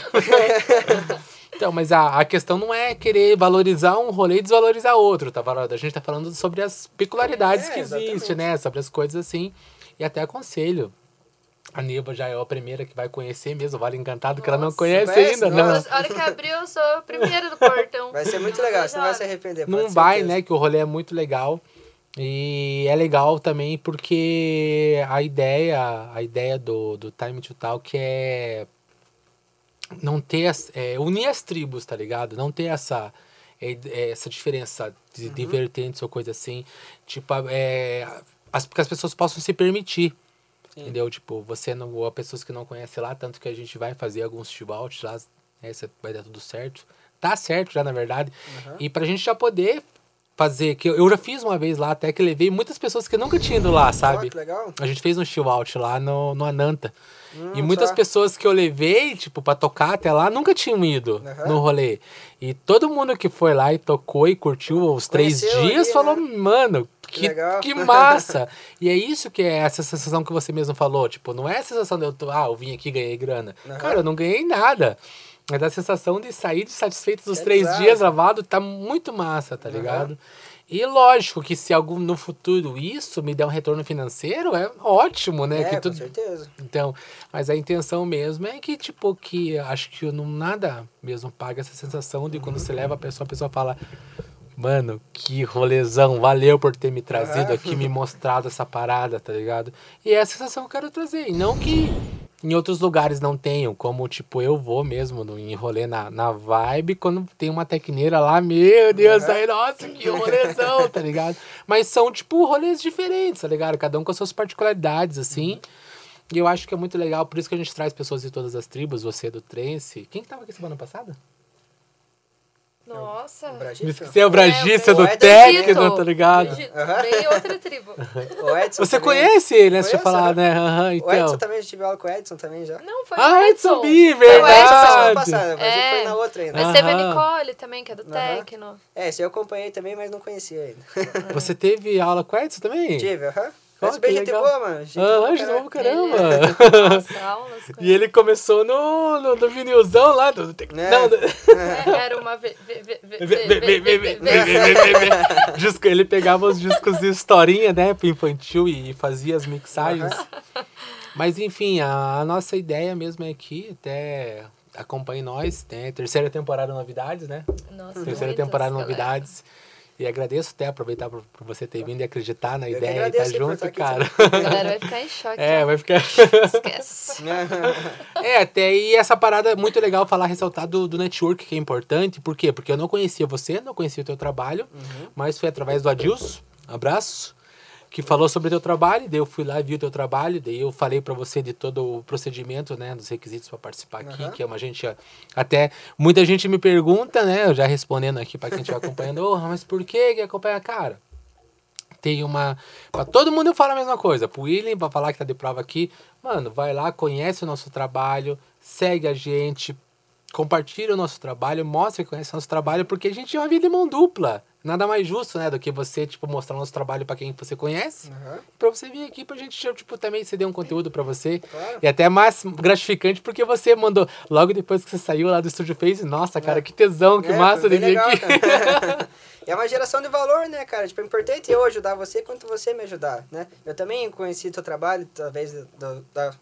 então, mas a, a questão não é querer valorizar um rolê e desvalorizar outro, tá? A gente tá falando sobre as peculiaridades É, que existem, né? Sobre as coisas assim. E até aconselho. A Neba já é a primeira que vai conhecer mesmo, o Vale Encantado, que ela não Nossa, conhece conhece? ainda, não. Nossa. A hora que abriu, eu sou a primeira do portão. Vai ser muito legal, você não vai se arrepender. Não vai, certeza. né? Que o rolê é muito legal. E é legal também porque a ideia, a ideia do, do Time to Talk é não ter é, unir as tribos, tá ligado? Não ter essa é, é, essa diferença de, de vertentes ou coisa assim. Tipo, é, as, que as pessoas possam se permitir. Entendeu? Tipo, você não. Ou pessoas que não conhecem lá, tanto que a gente vai fazer alguns shootouts lá, né? cê- vai dar tudo certo. Tá certo já, na verdade. E pra gente já poder fazer. que Eu, já fiz uma vez lá, até que levei muitas pessoas que nunca tinham ido lá, sabe? legal. A gente fez um chill out lá no, no Ananta. e Hum, muitas só. pessoas que eu levei, tipo, pra tocar até lá, nunca tinham ido Aham. no rolê. E todo mundo que foi lá e tocou e curtiu os três Conheceu dias ali, falou, né? mano, Que que, legal." que massa! e é isso que é essa sensação que você mesmo falou. Tipo, não é a sensação de eu, tô, ah, eu vim aqui e ganhei grana. Aham. Cara, eu não ganhei nada. Mas a sensação de sair de satisfeito dos três Realizado. dias lavado tá muito massa, tá Aham. ligado? E lógico que se algum no futuro isso me der um retorno financeiro, é ótimo, né? É, que com tudo, certeza. então, mas a intenção mesmo é que, tipo, que acho que não nada mesmo paga essa sensação de quando você leva a pessoa, a pessoa fala, mano, que rolezão, valeu por ter me trazido Ah. aqui, me mostrado essa parada, tá ligado? E é a sensação que eu quero trazer. E não que em outros lugares não tenham, como, tipo, eu vou mesmo no, em rolê na, na vibe, quando tem uma tecneira lá, meu Deus, aí, nossa, que rolezão, tá ligado? Mas são, tipo, rolês diferentes, tá ligado? Cada um com as suas particularidades, assim. E eu acho que é muito legal, por isso que a gente traz pessoas de todas as tribos, você é do Trance. Quem que tava aqui semana passada? Nossa. O Brasil, Me esqueci, é o Bragista o do Edson técnico, tá ligado? Aham. Bem outra tribo. O Edson Você também. conhece ele, né? Deixa eu Conheço, falar, né? Aham, O então. Edson também, eu tive aula com o Edson também já. Não, foi Ah, o Edson B, Foi o Foi Edson. semana verdade. passada, o Brasil É. foi na outra ainda. Mas teve a. Nicole também, que é do Aham. Tecno. É, esse eu acompanhei também, mas não conhecia ainda. Você teve aula com o Edson também? Tive, aham. Ó, mas bem gente boa, mano. Gente ah, gente boa pra caramba. Nossa, aulas, e ele começou no, no, no vinilzão lá. Do, né? não. É, era uma... Disco, ele pegava os discos de historinha, né? Pro infantil e fazia as mixagens. Mas enfim, a, a nossa ideia mesmo é que até acompanhe nós. Né? Terceira temporada novidades, né? Nossa, Terceira muitas, temporada novidades. E agradeço até aproveitar por, por você ter vindo e acreditar na Eu ideia e agradeço estar junto, cara. A galera vai ficar em choque. É, vai ficar. Esquece. É, até aí essa parada é muito legal falar, ressaltar do, do network, que é importante. Por quê? Porque eu não conhecia você, não conhecia o teu trabalho, mas foi através do Adilson, abraço, que falou sobre o teu trabalho, daí eu fui lá, vi o teu trabalho, daí eu falei pra você de todo o procedimento, né, dos requisitos pra participar aqui, Aham. que é uma gente, até, muita gente me pergunta, né, eu já respondendo aqui pra quem estiver acompanhando, oh, mas por que que acompanha? Cara, tem uma. Pra todo mundo eu falo a mesma coisa. Pro William, pra falar que tá de prova aqui. Mano, vai lá, conhece o nosso trabalho, segue a gente, compartilha o nosso trabalho, mostra que conhece o nosso trabalho, porque a gente é uma vida de mão dupla. Nada mais justo, né, do que você, tipo, mostrar o nosso trabalho pra quem você conhece. Aham. E pra você vir aqui pra gente, tipo, também ceder um conteúdo pra você. Claro. E até mais gratificante porque você mandou, logo depois que você saiu lá do Estúdio Face, nossa, cara, que tesão, que É, massa de vir legal, aqui. é uma geração de valor, né, cara? Tipo, é importante eu ajudar você quanto você me ajudar, né? Eu também conheci teu trabalho através do, da,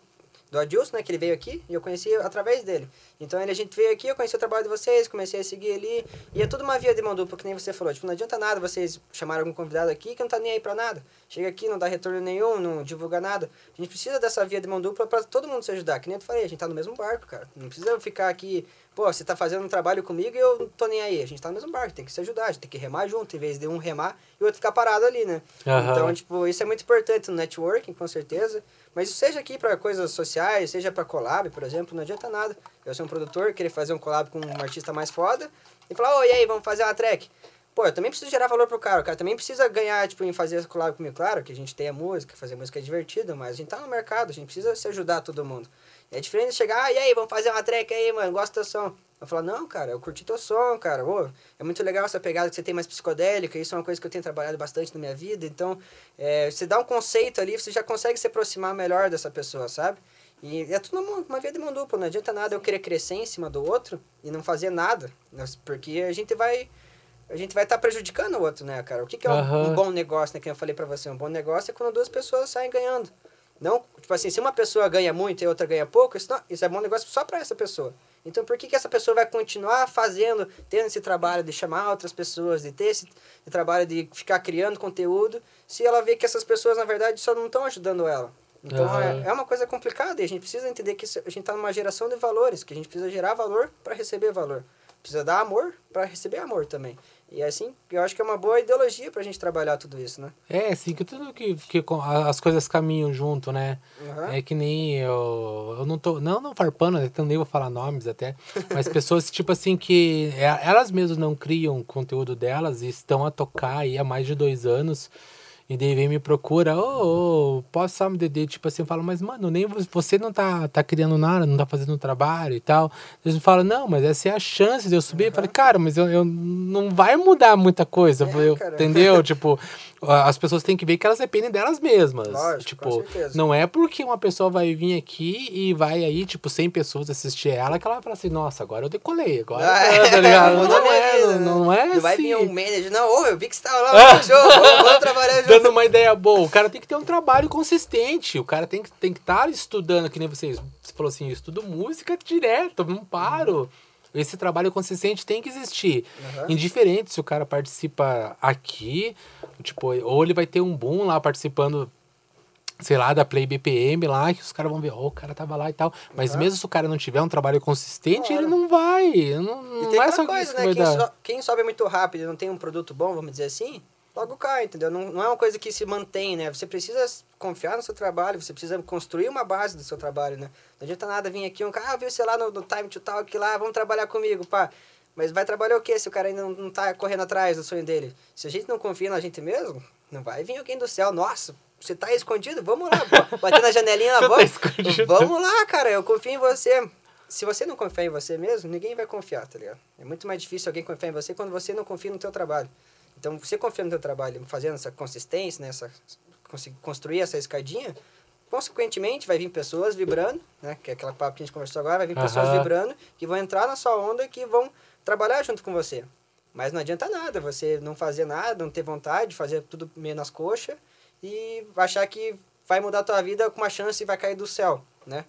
do Adilson, né? Que ele veio aqui e eu conheci através dele. Então ele, a gente veio aqui, eu conheci o trabalho de vocês, comecei a seguir ali. E é tudo uma via de mão dupla, que nem você falou. Tipo, não adianta nada vocês chamarem algum convidado aqui que não tá nem aí pra nada. Chega aqui, não dá retorno nenhum, não divulga nada. A gente precisa dessa via de mão dupla pra todo mundo se ajudar. Que nem eu falei, a gente tá no mesmo barco, cara. Não precisa ficar aqui, pô, você tá fazendo um trabalho comigo e eu não tô nem aí. A gente tá no mesmo barco, tem que se ajudar, a gente tem que remar junto, em vez de um remar e o outro ficar parado ali, né? Aham. Então, tipo, isso é muito importante no networking, com certeza. Mas seja aqui para coisas sociais, seja para collab, por exemplo, não adianta nada. Eu sou um produtor, querer fazer um collab com um artista mais foda e falar, ô, e aí, vamos fazer uma track? Pô, eu também preciso gerar valor pro cara. O cara também precisa ganhar, tipo, em fazer collab comigo. Claro que a gente tem a música, fazer música é divertido, mas a gente tá no mercado, a gente precisa se ajudar todo mundo. É diferente de chegar, ah, e aí, vamos fazer uma track aí, mano, gosto do teu som. Eu falo, não, cara, eu curti teu som, cara. Ô, é muito legal essa pegada que você tem mais psicodélica, isso é uma coisa que eu tenho trabalhado bastante na minha vida. Então, é, você dá um conceito ali, você já consegue se aproximar melhor dessa pessoa, sabe? E é tudo uma, uma via de mão dupla, não adianta nada eu querer crescer em cima do outro e não fazer nada, né? porque a gente vai a gente vai estar prejudicando o outro, né, cara? O que, que é um, um bom negócio, né? Que eu falei pra você, um bom negócio é quando duas pessoas saem ganhando. Não, tipo assim, se uma pessoa ganha muito e outra ganha pouco, isso, não, isso é bom negócio só para essa pessoa. Então, por que, que essa pessoa vai continuar fazendo, tendo esse trabalho de chamar outras pessoas, de ter esse, esse trabalho de ficar criando conteúdo, se ela vê que essas pessoas, na verdade, só não estão ajudando ela? Então, Aham. é, é uma coisa complicada e a gente precisa entender que isso- a gente está numa geração de valores, que a gente precisa gerar valor para receber valor. Precisa dar amor para receber amor também. E é assim, eu acho que é uma boa ideologia pra gente trabalhar tudo isso, né? É, assim, que tudo que, que a- as coisas caminham junto, né? Aham. É que nem eu, eu não tô, não, não farpando, então nem vou falar nomes até, mas pessoas, tipo assim, que é- elas mesmas não criam conteúdo delas e estão a tocar aí há mais de dois anos, e daí vem e me procura, ô, ô, posso só me DD, tipo assim, eu falo, mas mano, nem vo- você não tá, tá criando nada, não tá fazendo trabalho e tal. Eles me falam, não, mas essa é a chance de eu subir. Eu falei, cara, mas eu, eu não vai mudar muita coisa, É, eu- entendeu? tipo, as pessoas têm que ver que elas dependem delas mesmas. Lógico, tipo, não é porque uma pessoa vai vir aqui e vai aí, tipo, 100 pessoas assistir ela que ela vai falar assim, nossa, agora eu decolei, agora, Ah, tá ligado? Não, minha é, vida, não, né? não é Não vai assim. vir um manager, não, ô, eu vi que você tava lá no show, vamos, vamos trabalhar junto. Dando uma ideia boa, o cara tem que ter um trabalho consistente, o cara tem que tem que estar estudando, que nem vocês, você falou assim, eu estudo música direto, não paro. Esse trabalho consistente tem que existir. Aham. Indiferente se o cara participa aqui, tipo, ou ele vai ter um boom lá participando, sei lá, da Play BPM lá, que os caras vão ver, oh, o cara tava lá e tal. Mas Aham. mesmo se o cara não tiver um trabalho consistente, Claro. ele não vai. Não, E não tem é só coisa, né? Quem, so- quem sobe muito rápido e não tem um produto bom, vamos dizer assim, logo cai, entendeu? Não, não é uma coisa que se mantém, né? Você precisa confiar no seu trabalho, você precisa construir uma base do seu trabalho, né? Não adianta nada vir aqui um cara, ah, viu, sei lá, no, no Time to Talk lá, vamos trabalhar comigo, pá. Mas vai trabalhar o quê se o cara ainda não, não tá correndo atrás do sonho dele? Se a gente não confia na gente mesmo, não vai vir alguém do céu, nossa, você tá escondido? Vamos lá, bater na janelinha lá, tá vamos, escondido. vamos lá, cara, eu confio em você. Se você não confiar em você mesmo, ninguém vai confiar, tá ligado? É muito mais difícil alguém confiar em você quando você não confia no teu trabalho. Então, você confia no teu trabalho, fazendo essa consistência, né, essa, conseguir construir essa escadinha, consequentemente vai vir pessoas vibrando, né, que é aquela papo que a gente conversou agora, vai vir pessoas vibrando que vão entrar na sua onda que vão trabalhar junto com você. Mas não adianta nada você não fazer nada, não ter vontade, fazer tudo meio nas coxas e achar que vai mudar a tua vida com uma chance e vai cair do céu, né?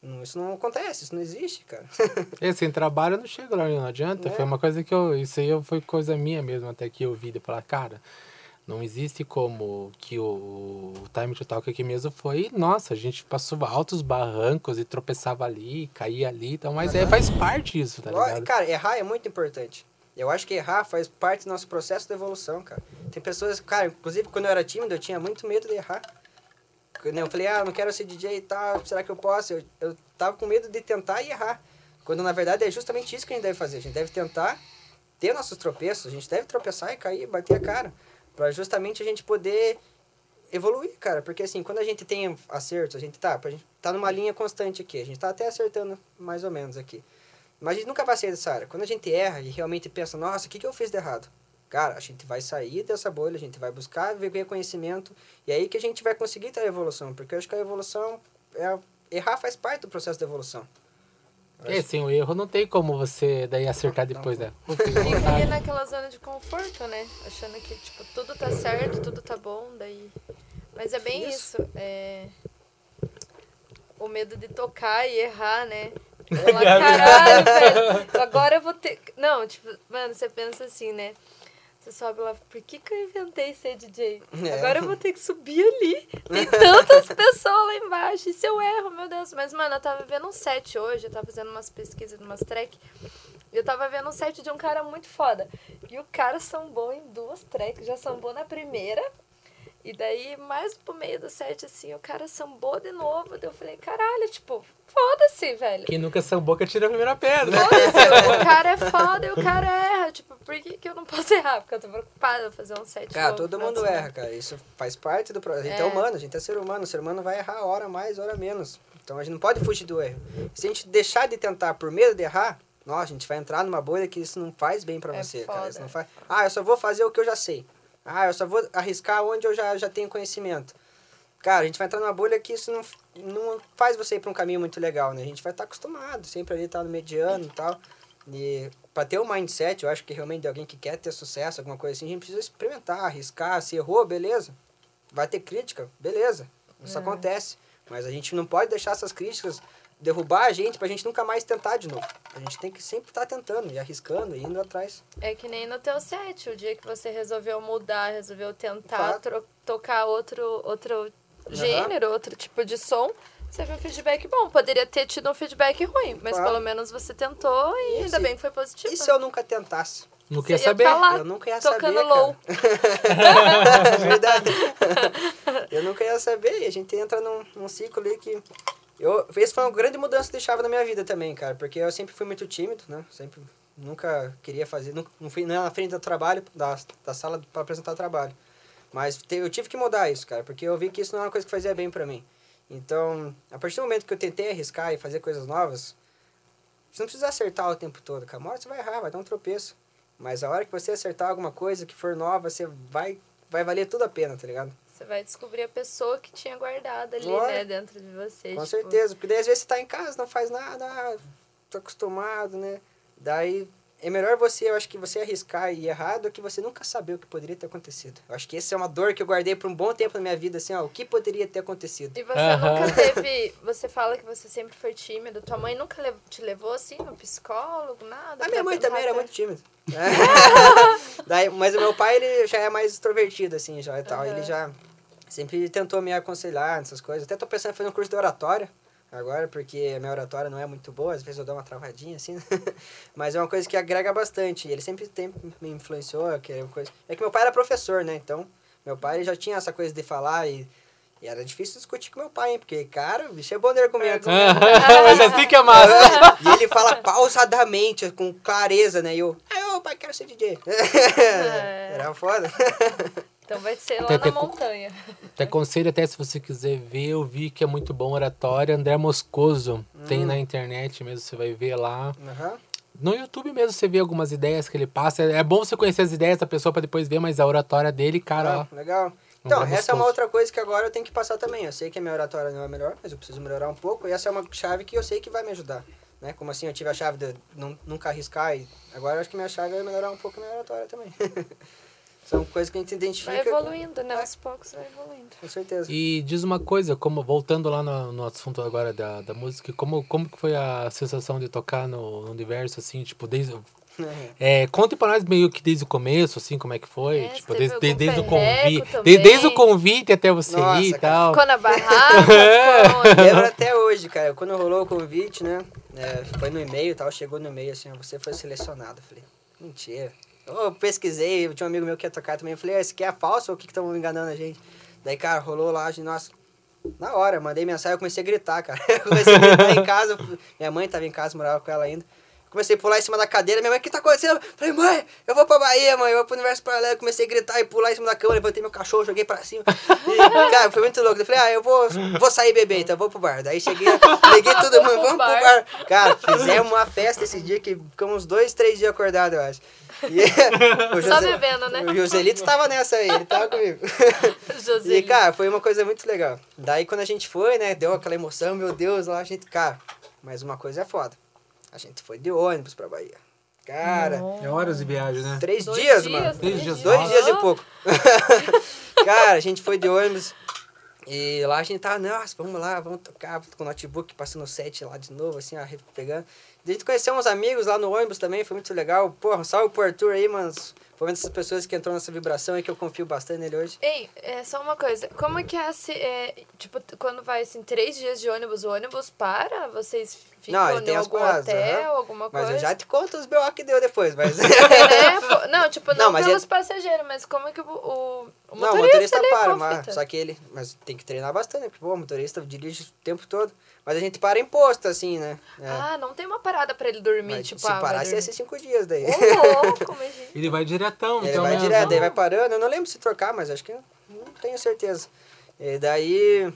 Não, Isso não acontece, isso não existe, cara. E sem trabalho eu não chego lá, não adianta. É. Foi uma coisa que eu. Isso aí foi coisa minha mesmo, até que eu vi de falar, cara, não existe como que o, o Time to Talk aqui mesmo foi. Nossa, a gente passou altos barrancos e tropeçava ali, caía ali, então, mas é, faz parte isso, tá ligado? Cara, errar é muito importante. Eu acho que errar faz parte do nosso processo de evolução, cara. Tem pessoas, cara, inclusive quando eu era tímido, eu tinha muito medo de errar. Quando Eu falei, ah, não quero ser DJ e tal, será que eu posso? Eu, eu tava com medo de tentar e errar. Quando na verdade é justamente isso que a gente deve fazer. A gente deve tentar ter nossos tropeços, a gente deve tropeçar e cair, bater a cara. Pra justamente a gente poder evoluir, cara. Porque assim, quando a gente tem acertos, a gente tá, a gente tá numa linha constante aqui. A gente tá até acertando mais ou menos aqui. Mas a gente nunca vai sair dessa área. Quando a gente erra e realmente pensa, nossa, o que, que eu fiz de errado? Cara, a gente vai sair dessa bolha, a gente vai buscar ver reconhecimento. E é aí que a gente vai conseguir ter a evolução. Porque eu acho que a evolução, é, errar faz parte do processo de evolução. É, sem o erro não tem como você daí acertar depois, né? Pô, fiz Fica ali vontade. naquela zona de conforto, né? Achando que, tipo, tudo tá certo, tudo tá bom, daí... Mas é bem Isso. isso, é... O medo de tocar e errar, né? Falar, caralho, velho, agora eu vou ter... Não, tipo, mano, você pensa assim, né? Você sobe lá, por que que eu inventei ser DJ? É. Agora eu vou ter que subir ali. Tem tantas pessoas lá embaixo. E se eu erro, meu Deus. Mas, mano, eu tava vendo um set hoje, eu tava fazendo umas pesquisas, umas track. E eu tava vendo um set de um cara muito foda. E o cara sambou em duas tracks. Já sambou na primeira. E daí, mais pro meio do set, assim, o cara sambou de novo. Daí eu falei, caralho, tipo, foda-se, velho. Quem nunca sambou que atira a primeira pedra. Foda-se, o cara é foda e o cara erra. Tipo, por que, que eu não posso errar? Porque eu tô preocupada em fazer um set Cara, novo todo mundo erra, cara. Isso faz parte do processo. A gente é. É. humano, a gente é ser humano. O ser humano vai errar hora mais, hora menos. Então a gente não pode fugir do erro. Se a gente deixar de tentar por medo de errar, nossa, a gente vai entrar numa bolha que isso não faz bem pra É você, foda. cara. Isso não faz... Ah, eu só vou fazer o que eu já sei. Ah, eu só vou arriscar onde eu já, já tenho conhecimento. Cara, a gente vai entrar numa bolha que isso não, não faz você ir pra um caminho muito legal, né? A gente vai estar acostumado, sempre ali estar no mediano e tal. E pra ter um mindset, eu acho que realmente de alguém que quer ter sucesso, alguma coisa assim, a gente precisa experimentar, arriscar. Se errou, beleza. Vai ter crítica, beleza. Isso É. acontece. Mas a gente não pode deixar essas críticas derrubar a gente pra gente nunca mais tentar de novo. A gente tem que sempre estar tentando e arriscando e indo atrás. É que nem no teu set, o dia que você resolveu mudar, resolveu tentar tocar outro, outro gênero, outro tipo de som, você viu um feedback bom. Poderia ter tido um feedback ruim, mas Claro. pelo menos você tentou e ainda bem que foi positivo. E se eu nunca tentasse? Não quer ia saber? lá, eu nunca ia tocando saber, low. cara. Verdade. eu nunca ia saber. E a gente entra num, num ciclo ali que... Eu, esse foi uma grande mudança de chave na minha vida também, cara. Porque eu sempre fui muito tímido, né? Sempre, nunca queria fazer... Nunca, não fui não na frente do trabalho, da, da sala para apresentar trabalho. Mas te- eu tive que mudar isso, cara. Porque eu vi que isso não era uma coisa que fazia bem pra mim. Então, a partir do momento que eu tentei arriscar e fazer coisas novas... Você não precisa acertar o tempo todo, cara. Uma hora você vai errar, vai dar um tropeço. Mas a hora que você acertar alguma coisa que for nova, você vai vai valer tudo a pena, tá ligado? Você vai descobrir a pessoa que tinha guardado ali, Olha. né, dentro de você. Com tipo, certeza, porque daí às vezes você tá em casa, não faz nada, ah, tô acostumado, né? Daí é melhor você, eu acho que você arriscar e ir errado do que você nunca saber o que poderia ter acontecido. Eu acho que essa é uma dor que eu guardei por um bom tempo na minha vida, assim, ó, o que poderia ter acontecido. E você Aham. nunca teve. Você fala que você sempre foi tímido. Tua mãe nunca te levou assim no psicólogo, nada? A minha mãe também era ter- muito tímida. Daí, mas o meu pai, ele já é mais extrovertido, assim, já e tal. Aham. Ele já sempre tentou me aconselhar nessas coisas. Até tô pensando em fazer um curso de oratória agora, porque a minha oratória não é muito boa. Às vezes eu dou uma travadinha, assim. né? mas é uma coisa que agrega bastante. Ele sempre tem, me influenciou, que é uma coisa... É que meu pai era professor, né? Então, meu pai já tinha essa coisa de falar e... E era difícil discutir com meu pai, hein? Porque, cara, o bicho é bom de argumento. Mas assim que é massa. E ele fala pausadamente, com clareza, né? E eu, ah, eu, pai, quero ser DJ. É. Era foda. Então vai ser lá Até na montanha. Te aconselho até se você quiser ver, eu vi que é muito bom oratória. André Moscoso tem na internet mesmo, você vai ver lá. Aham. No YouTube mesmo você vê algumas ideias que ele passa. É bom você conhecer as ideias da pessoa pra depois ver, mas a oratória dele, cara, ó. Ah, legal. Então, André essa é uma Moscoso. outra coisa que agora eu tenho que passar também. Eu sei que a minha oratória não é melhor, mas eu preciso melhorar um pouco. E essa é uma chave que eu sei que vai me ajudar. Né? Como assim, eu tive a chave de não, nunca arriscar. E agora eu acho que minha chave é melhorar um pouco a minha oratória também. São coisas que a gente identifica. Vai evoluindo, né? Aos poucos vai evoluindo. Com certeza. E diz uma coisa, como voltando lá no, no assunto agora da, da música, como, como que foi a sensação de tocar no, no universo, assim, tipo, desde. É, conte pra nós meio que desde o começo, assim, como é que foi. É, tipo, desde, desde, desde o convite. Desde, desde o convite até você Nossa, ir e tal. Ficou na barraca, onde? Lembro até hoje, cara. Quando rolou o convite, né? é, foi no e-mail e tal. Chegou no e-mail assim, você foi selecionado. Eu falei, mentira. Eu pesquisei, eu tinha um amigo meu que ia tocar também. Eu falei, ah, esse aqui é falso ou o que estão enganando a gente? Daí, cara, rolou lá, nossa. Na hora, mandei mensagem, eu comecei a gritar, cara. Eu comecei a gritar em casa. Minha mãe tava em casa, morava com ela ainda. Comecei a pular em cima da cadeira. Minha mãe, o que tá acontecendo? Falei, mãe, eu vou pra Bahia, mãe. Eu vou pro universo paralelo. Comecei a gritar e pular em cima da cama. Levantei meu cachorro, joguei pra cima. E, cara, foi muito louco. Eu falei, ah, eu vou, vou sair beber, então vou pro bar. Daí cheguei, liguei todo mundo, vamos pro bar. Cara, fizemos uma festa esse dia que ficamos uns dois, três dias acordados, eu acho. E, o Só bebendo, né? O Joselito tava nessa aí, ele tava comigo. E, cara, foi uma coisa muito legal. Daí, quando a gente foi, né, deu aquela emoção, meu Deus, lá a gente, cara, mas uma coisa é foda. A gente foi de ônibus pra Bahia. Cara, É horas de viagem, né? três Dois dias, dias, mano. Três dias. Dois dias e pouco. cara, a gente foi de ônibus. E lá a gente tava, nossa, vamos lá, vamos tocar com o notebook, passando o set lá de novo, assim, ó, pegando. A gente conheceu uns amigos lá no ônibus também, foi muito legal. Porra, salve pro Arthur aí, mano. Foi uma dessas pessoas que entrou nessa vibração aí que eu confio bastante nele hoje. Ei, é só uma coisa. Como é que é, se, é, tipo, quando vai assim, três dias de ônibus, o ônibus para? Vocês ficam Não, ele tem em algum paradas, hotel, aham. alguma Mas coisa? eu já te conto os B.O. que deu depois, mas... É, não, tipo, não, Não, mas pelos ele- passageiros, mas como é que o, o, o Não, o motorista, motorista ali para, mas, só que ele... Mas tem que treinar bastante, né? porque pô, o motorista dirige o tempo todo. Mas a gente para em posto, assim, né? É. Ah, não tem uma parada pra ele dormir, Mas tipo, se ah, parasse, ia ser cinco dias daí. Ô, louco, imagina. Ele vai diretão, Ele então vai mesmo. direto, daí vai parando. Eu não lembro se trocar, mas acho que não tenho certeza. E daí,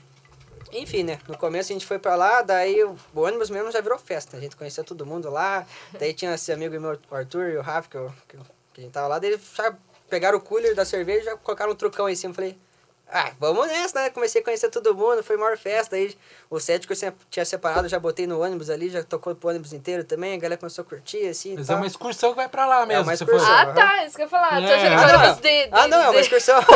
enfim, né? No começo a gente foi pra lá, daí o ônibus mesmo já virou festa. A gente conhecia todo mundo lá. Daí tinha esse amigo meu, o Arthur e o Rafa, que, eu, que, a gente tava lá. Daí eles já pegaram o cooler da cerveja e já colocaram um trucão em cima. Falei, ah, vamos nessa, né? Comecei a conhecer todo mundo, foi a maior festa. Aí o set que eu tinha separado, já botei no ônibus ali, já tocou pro ônibus inteiro também. A galera começou a curtir, assim. Mas é uma excursão que vai pra lá mesmo. uma se for- excursão. Ah, tá, isso que eu ia falar. Tô É. achando Ah, que não. ônibus de, de, Ah, não, é uma excursão.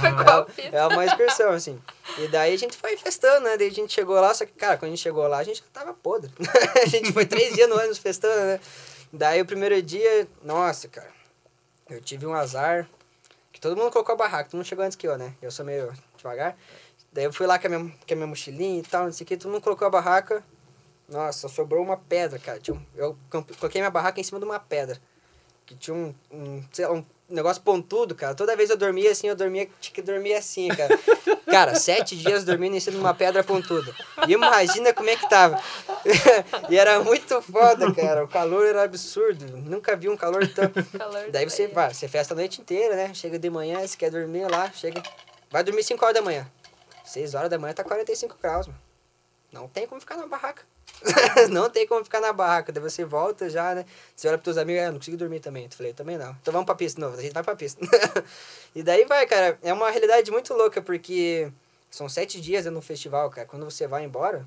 foi qual fita? É uma excursão, assim. E daí a gente foi festando, né? Daí a gente chegou lá, só que, cara, quando a gente chegou lá, a gente já tava podre. a gente foi três dias no ônibus festando, né? Daí o primeiro dia, nossa, cara, eu tive um azar que todo mundo colocou a barraca, todo mundo chegou antes que eu, né? Eu sou meio devagar. Daí eu fui lá com a minha, com a minha mochilinha e tal, não sei o que, todo mundo colocou a barraca. Nossa, sobrou uma pedra, cara. Tinha um- eu coloquei minha barraca em cima de uma pedra. Que tinha um, um, sei lá, um negócio pontudo, cara. Toda vez eu dormia assim, eu dormia, tinha que dormir assim, cara. Cara, sete dias dormindo em cima de uma pedra pontuda. E imagina como é que tava. e era muito foda, cara. O calor era absurdo. Nunca vi um calor tão. Calor Daí você vai, você festa a noite inteira, né? Chega de manhã, você quer dormir lá, chega. Vai dormir 5 horas da manhã. 6 horas da manhã tá 45 graus, mano. não tem como ficar na barraca. não tem como ficar na barraca. Daí você volta já, né? Você olha pros teus amigos, ah, não consigo dormir também. Eu falei, também não. Então vamos pra pista de novo. A gente vai pra pista. e daí vai, cara. É uma realidade muito louca, porque são sete dias no festival, cara. Quando você vai embora,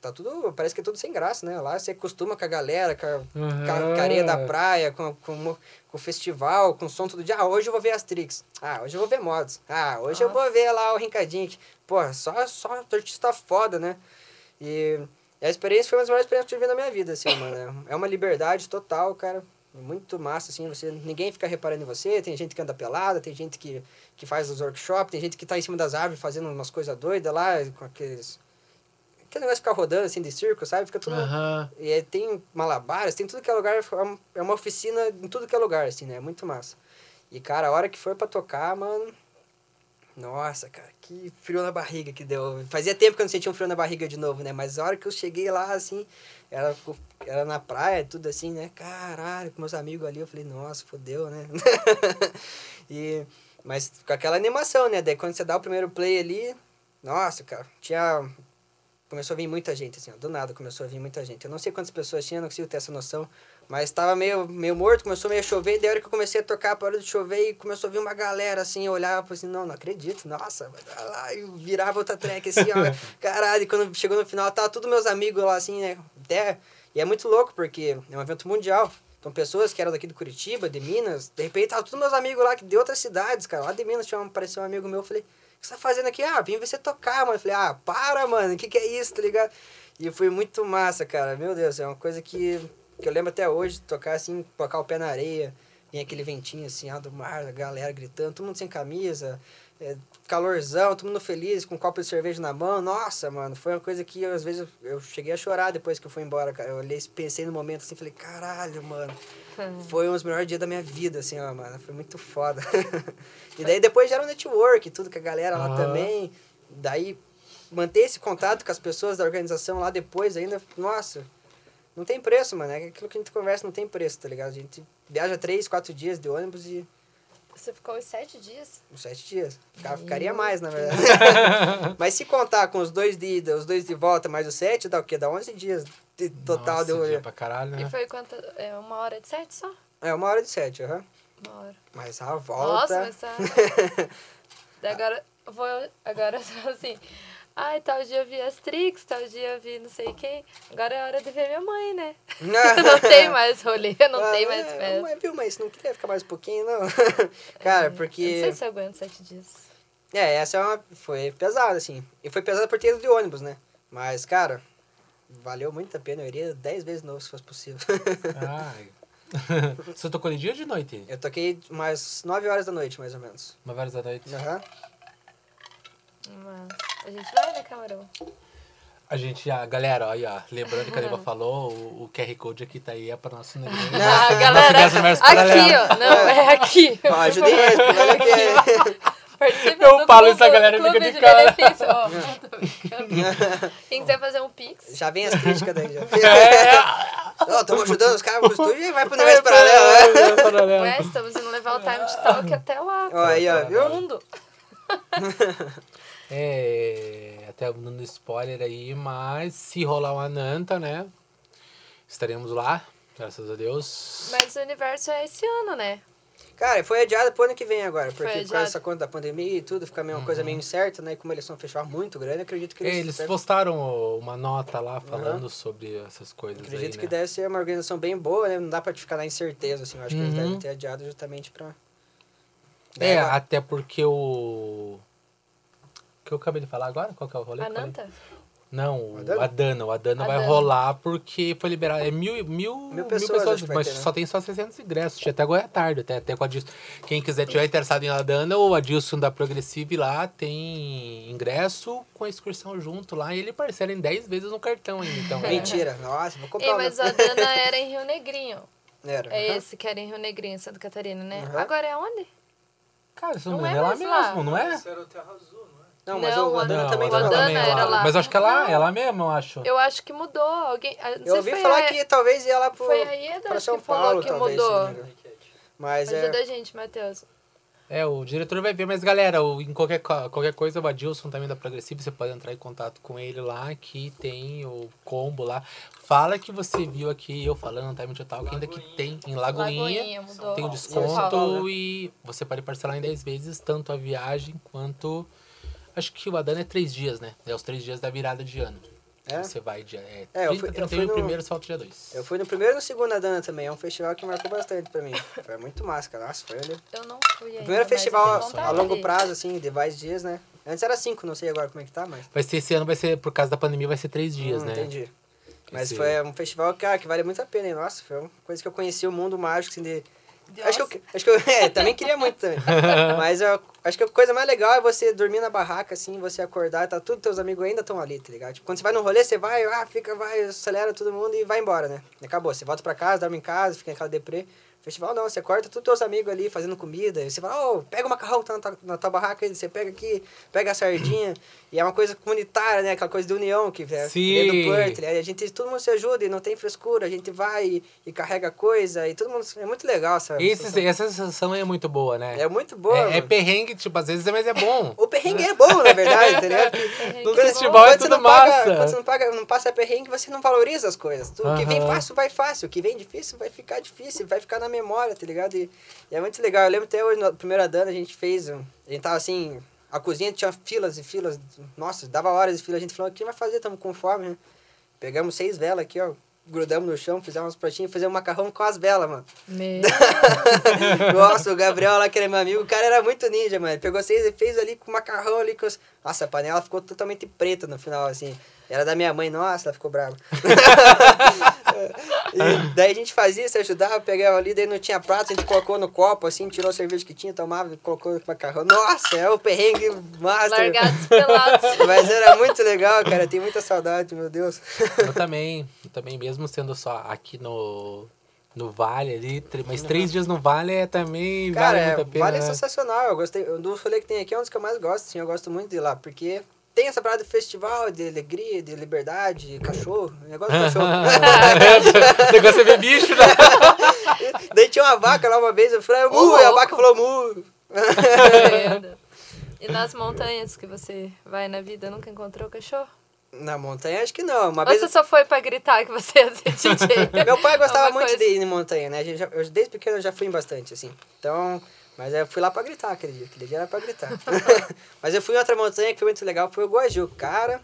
tá tudo. Parece que é tudo sem graça, né? Lá você acostuma com a galera, com a, Uhum. com a carinha da praia, com, com, com o festival, com o som todo dia. Ah, hoje eu vou ver as tricks. Ah, hoje eu vou ver mods. Ah, hoje eu vou ver lá o Rincadinho. Pô, só, só artista foda, né? E a experiência foi uma das maiores experiências que eu tive na minha vida, assim, mano. É uma liberdade total, cara. Muito massa, assim, você, ninguém fica reparando em você, tem gente que anda pelada, tem gente que, que faz os workshops, tem gente que tá em cima das árvores fazendo umas coisas doidas lá, com aqueles... Aquele negócio de ficar rodando, assim, de circo, sabe? Fica tudo... Aham. E tem malabares, tem tudo que é lugar, é é uma oficina em tudo que é lugar, assim, né? É muito massa. E, cara, a hora que foi pra tocar, mano... Nossa, cara, que frio na barriga que deu. Fazia tempo que eu não sentia um frio na barriga de novo, né? Mas a hora que eu cheguei lá, assim, era, era na praia, tudo assim, né? Caralho, com meus amigos ali, eu falei, nossa, fodeu, né? e, mas com aquela animação, né? Daí quando você dá o primeiro play ali, nossa, cara, tinha começou a vir muita gente, assim, ó, do nada começou a vir muita gente. Eu não sei quantas pessoas tinha, não consigo ter essa noção, mas estava meio, meio morto, começou meio a chover, e daí a hora que eu comecei a tocar, para hora de chover, e começou a vir uma galera, assim, eu olhava, assim, não, não acredito, nossa, vai lá, e virava outra track, assim, ó, caralho, e quando chegou no final, tava todos meus amigos lá, assim, né, até, e é muito louco, porque é um evento mundial, então pessoas que eram daqui do Curitiba, de Minas, de repente tava todos meus amigos lá, que de outras cidades, cara, lá de Minas, tinha um, apareceu um amigo meu, eu falei, o que você tá fazendo aqui? Ah, vim ver você tocar, mano. Eu falei, ah, para, mano, o que que é isso, tá ligado? E foi muito massa, cara. Meu Deus, é uma coisa que, que eu lembro até hoje, tocar assim, tocar o pé na areia, vinha aquele ventinho assim, ó, do mar, a galera gritando, todo mundo sem camisa, é, calorzão, todo mundo feliz, com um copo de cerveja na mão. Nossa, mano, foi uma coisa que eu, às vezes eu, cheguei a chorar depois que eu fui embora, cara. Eu olhei, pensei no momento assim, falei, caralho, mano. Foi um dos melhores dias da minha vida, assim, ó, mano. Foi muito foda. e daí depois já era um network, tudo com a galera lá também. Daí manter esse contato com as pessoas da organização lá depois ainda, nossa, não tem preço, mano. É aquilo que a gente conversa, não tem preço, tá ligado? A gente viaja três, quatro dias de ônibus e Você ficou os sete dias? uns sete dias. Fica- Ficaria mais, na verdade. Mas se contar com os dois de ida, os dois de volta, mais os sete, dá o quê? Dá 11 dias de total Nossa, de dia rolê. pra caralho, né? E foi quanto? É uma hora de sete só? É, uma hora de sete, aham. Uma hora. Mas a volta... Nossa, mas tá. Daí agora, eu vou. Agora assim. Ai, tal dia eu vi as Trix, tal dia eu vi não sei quem. Agora é hora de ver minha mãe, né? não tem mais rolê, não tem mais Ah, festa. Mas, viu, mas não queria ficar mais um pouquinho, não. Cara, Eu não porque... sei se eu aguento sete dias. É, essa é uma... foi pesada, assim. E foi pesada por ter ido de ônibus, né? Mas, cara, valeu muito a pena. Eu iria dez vezes de novo, se fosse possível. Ai. Você tocou de dia ou de noite? Eu toquei umas nove horas da noite, mais ou menos. Uma horas da noite. Aham. Mas a gente vai, né, Camarão? A gente, a galera, aí, ó, lembrando que a Neba falou, o, o QR Code aqui tá aí, é para nosso negócio. Ah, galera, aqui, ó. Não, é aqui. Ó, ajudem eles, porque olha que... Participe Eu falo isso, a galera fica de de cara. Ó, tô brincando. Quem quiser fazer um pix, Já vem as críticas daí, já. É, Ó, estamos ajudando os caras pro estúdio e vai pro universo paralelo, né? Ué, estamos indo levar o time de talk até lá. Ó, aí, ó, viu? mundo. É, até dando spoiler aí, mas se rolar uma Nanta, né? Estaremos lá, graças a Deus. Mas o universo é esse ano, né? Cara, foi adiado pro ano que vem agora, porque por causa dessa conta da pandemia e tudo, fica meio uma coisa meio incerta, né? E como eles são um festival muito grande, acredito que É, eles... eles devem- postaram uma nota lá falando sobre essas coisas Acredito aí, que né? deve ser uma organização bem boa, né? Não dá pra te ficar na incerteza, assim. Eu acho que eles Uhum. devem ter adiado justamente pra... É, Daí, até porque o... O que eu acabei de falar agora? Qual que é o rolê? A? Nanta? Não, O o Adana? Adana. O Adana A vai rolar porque foi liberado. É mil, mil, mil pessoas, pessoas, que vai mas ter, né? só tem só 600 ingressos. Tinha até agora à tarde, até, até com a Adilson. Quem quiser tiver interessado em Adana, o Adilson da Progressive lá tem ingresso com a excursão junto lá. E ele parcela em 10 vezes no cartão ainda. Então, Mentira. Nossa, vou comprar Ei, um. mas o Adana era em Rio Negrinho. Era. É esse que era em Rio Negrinho, Santa Catarina, né? Uhum. Agora é onde? Cara, isso não, Não é, é lá mesmo, lá. não é? Esse era o Terra Azul, não é? Mas Não, o Adana Não, também o Adana lá. também é era lá. Mas acho que é lá, Não. é lá mesmo, eu acho. Eu acho que mudou. Alguém, ah, Eu ouvi falar a- que talvez ia lá pro, Foi a Ieda pra São que falou Paulo, que talvez. mudou. Mas Ajuda é... a gente, Matheus. É, o diretor vai ver, mas galera, o, em qualquer, qualquer coisa, o Adilson também da Progressivo, você pode entrar em contato com ele lá, que tem o combo lá. Fala que você viu aqui eu falando no Time Total, que ainda que tem em Lagoinha, Lagoinha, mudou. tem o São desconto Paulo. e você pode parcelar em 10 vezes, tanto a viagem quanto. Acho que o Adana é três dias, né? É os três dias da virada de ano. É? Você vai dia é, É, eu 30, fui- eu 31 fui e no- primeiro solta dia 2. Eu fui no primeiro e no segundo Adana também. É um festival que marcou bastante pra mim. Foi muito massa, cara. Nossa, foi ali. Eu não fui ainda. O primeiro festival eu a vontade longo prazo, assim, de vários dias, né? Antes era cinco, não sei agora como é que tá, mas. Vai ser esse ano, vai ser, por causa da pandemia, vai ser três dias, Hum, né? Entendi. Mas Esse- foi um festival, cara, que vale muito a pena. hein? Nossa, foi uma coisa que eu conheci o mundo mágico, assim, de... Acho que, eu, acho que eu é, também queria muito também. Mas eu acho que a coisa mais legal é você dormir na barraca, assim, você acordar, tá tudo, teus amigos ainda estão ali, tá ligado? Tipo, quando você vai no rolê, você vai, ah, fica, vai, acelera todo mundo e vai embora, né? E acabou. Você volta pra casa, dorme em casa, fica naquela deprê. Festival não, você acorda todos teus amigos ali fazendo comida, e você fala, ô, pega o macarrão que tá na tua, na tua barraca, você pega aqui, pega a sardinha, e é uma coisa comunitária, né? Aquela coisa de união que dentro do Porto, né? a gente, todo mundo se ajuda e não tem frescura, a gente vai e, e carrega coisa, e todo mundo, é muito legal essa Esse, essa sensação é muito boa, né? é muito boa. É, é perrengue, tipo, às vezes, mas é bom. O perrengue é bom, na verdade? Perrengue No festival é tudo não paga- massa. quando você não, paga, não passa perrengue, você não valoriza as coisas. O que vem fácil, vai fácil. O que vem difícil, vai ficar difícil. Vai ficar na memória, tá ligado? E, e é muito legal. Eu lembro até hoje, no primeiro Adana, a gente fez... um- A gente tava assim... A cozinha tinha filas e filas. Nossa, dava horas de fila. A gente falou, o que vai fazer? Tamo com fome, né? Pegamos seis velas aqui, ó. Grudamos no chão, fizemos uns pratinhos, fizemos um macarrão com as velas, mano. Meu. Nossa, o Gabriel lá, que era meu amigo, o cara era muito ninja, mano. Pegou seis e fez ali com macarrão ali. Com os... Nossa, a panela ficou totalmente preta no final, assim. Era da minha mãe, nossa, ela ficou brava. e daí a gente fazia, se ajudava, pegava ali, daí não tinha prato, a gente colocou no copo, assim, tirou a cerveja que tinha, tomava, colocou no macarrão. Nossa, é o perrengue master. Largados pelados. Mas era muito legal, cara. Tem muita saudade, meu Deus. Eu também, eu também, mesmo sendo só aqui no, no Vale ali, mas três dias no Vale é também Cara, vale é, muito a pena. vale é sensacional. Eu gostei. Do rolê que tem aqui é um dos que eu mais gosto, assim. Eu gosto muito de ir lá, porque tem essa parada de festival, de alegria, de liberdade, de cachorro. Negócio de cachorro. o negócio é ver bicho, né? Daí tinha uma vaca lá uma vez, eu falei, mu, Ô, e a vaca falou mu. E nas montanhas que você vai na vida, nunca encontrou cachorro? Na montanha, acho que não. Uma Ou vez. você só foi pra gritar que você ia ser DJ? Meu pai gostava Alguma muito coisa. de ir em montanha, né? Já- eu, desde pequeno eu já fui em bastante, assim. Então, mas eu fui lá pra gritar aquele dia. Aquele dia era pra gritar. mas eu fui em outra montanha que foi muito legal, foi o Guaju. Cara,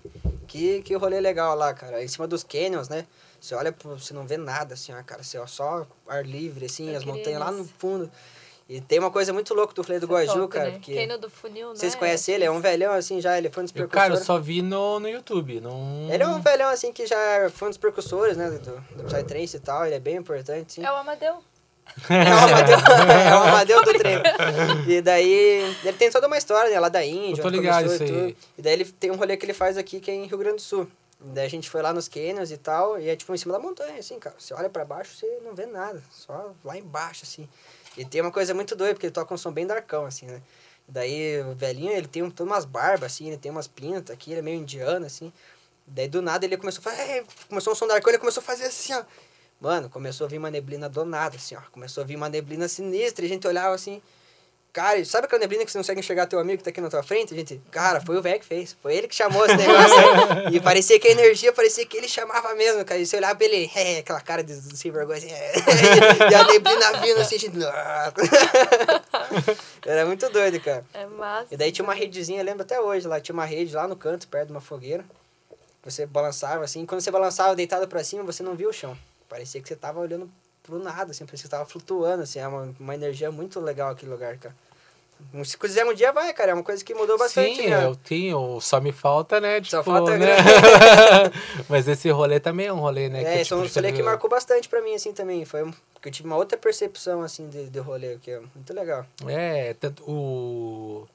que, que rolê legal lá, cara. Em cima dos canyons, né? Você olha, você não vê nada, assim, ó, cara. Você ó, só ar livre, assim, Eu as montanhas lá no isso. fundo. E tem uma coisa muito louca do rolê do Isso é Guaju, top, cara. né? Que Quem no do funil, né? vocês conhecem ele? É um velhão, assim, já. Ele foi um dos Eu, cara, eu só vi no, no YouTube. Não... Ele é um velhão, assim, que já foi um dos percussores, né? Do, do Psytrance e tal. Ele é bem importante, sim. É o Amadeu. É o Amadeu, é o Amadeu do trem. E daí, ele tem toda uma história, né? Lá da Índia, Eu tô onde ligado começou isso e aí. tudo. E daí ele tem um rolê que ele faz aqui, que é em Rio Grande do Sul. E daí a gente foi lá nos canyons e tal, e é tipo em cima da montanha, assim, cara. Você olha pra baixo, você não vê nada. Só lá embaixo, assim. E tem uma coisa muito doida, porque ele toca um som bem darkão, assim, né? Daí o velhinho, ele tem um, todas umas barbas, assim, ele tem umas pintas aqui, ele é meio indiano, assim. Daí do nada ele começou a fazer. "É", Começou um som darkão, ele começou a fazer assim, ó. Mano, começou a vir uma neblina do nada, assim, ó. Começou a vir uma neblina sinistra, e a gente olhava assim. Cara, sabe aquela neblina que você não consegue enxergar teu amigo que tá aqui na tua frente? A gente, cara, foi o velho que fez. Foi ele que chamou esse negócio. aí. e parecia que a energia, parecia que ele chamava mesmo, cara. E você olhava pra ele, é, aquela cara de, de sem vergonha, assim, é. e a neblina vindo assim, gente. Era muito doido, cara. É massa. E daí tinha uma redezinha, lembro até hoje, lá tinha uma rede lá no canto, perto de uma fogueira. Você balançava assim, quando você balançava deitado pra cima, você não via o chão. Parecia que você tava olhando pro nada, assim, parecia que você tava flutuando, assim, é uma, uma energia muito legal aquele lugar, cara. Se quiser um dia, vai, cara, é uma coisa que mudou bastante, Sim, né? eu tenho, só me falta, né? Tipo, Só falta né? Mas esse rolê também é um rolê, né? É, que, esse é tipo, um rolê que marcou bastante pra mim, assim, também. Foi porque eu tive uma outra percepção, assim, de, de rolê, que é muito legal. É, tanto o...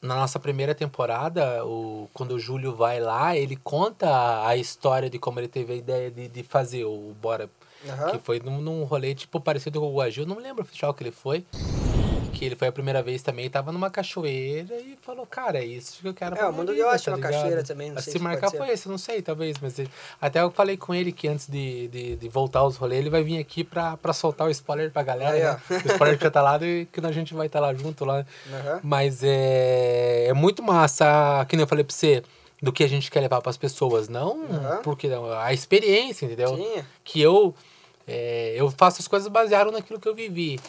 Na nossa primeira temporada, o... quando o Júlio vai lá, ele conta a história de como ele teve a ideia de, de fazer o Bora Aham. Que foi num, num rolê, tipo, parecido com o Guaju. Não lembro o festival que ele foi. Que ele foi a primeira vez também, tava numa cachoeira e falou, cara, é isso que eu quero É, o mundo vida, Oz tinha tá uma ligado? cachoeira também, não Se sei se marcar foi esse, não sei, talvez, mas ele- até eu falei com ele que antes de, de, de, voltar aos rolês, ele vai vir aqui pra, pra soltar o spoiler pra galera, Aí, né? O spoiler que já tá lá e que a gente vai estar lá junto lá. Aham. Mas é, é muito massa, que nem eu falei pra você, do que a gente quer levar pras pessoas, não Aham. porque não, a experiência, entendeu? Sim. Que eu, é, eu faço as coisas baseadas naquilo que eu vivi.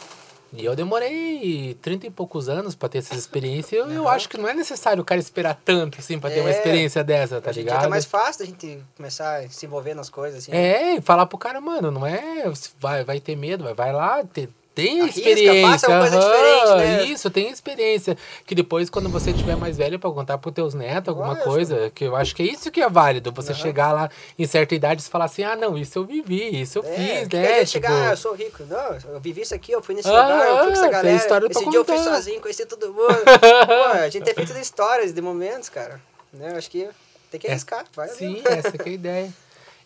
E eu demorei 30 e poucos anos pra ter essas experiências. Eu, eu acho que não é necessário o cara esperar tanto, assim, pra ter uma É. experiência dessa, tá dia ligado? tá mais fácil a gente começar a se envolver nas coisas, assim. É, e falar pro cara, mano, não é. Vai, vai ter medo, vai, vai lá, te- tem Arrisca, experiência. coisa diferente, né? Isso, tem experiência. Que depois, quando você tiver mais velho, pra contar pros teus netos alguma Lógico. coisa, que eu acho que é isso que é válido. Você Aham. chegar lá em certa idade e falar assim, ah, não, isso eu vivi, isso eu É, fiz, né? Tipo, chegar, ah, eu sou rico. Não, eu vivi isso aqui, eu fui nesse Ah, lugar, eu fui com essa galera. história Esse dia eu fui contar. sozinho, conheci todo mundo. Pô, a gente tem feito histórias, de momentos, cara. Né? Eu acho que tem que É, arriscar, vai. Sim, essa que é a ideia.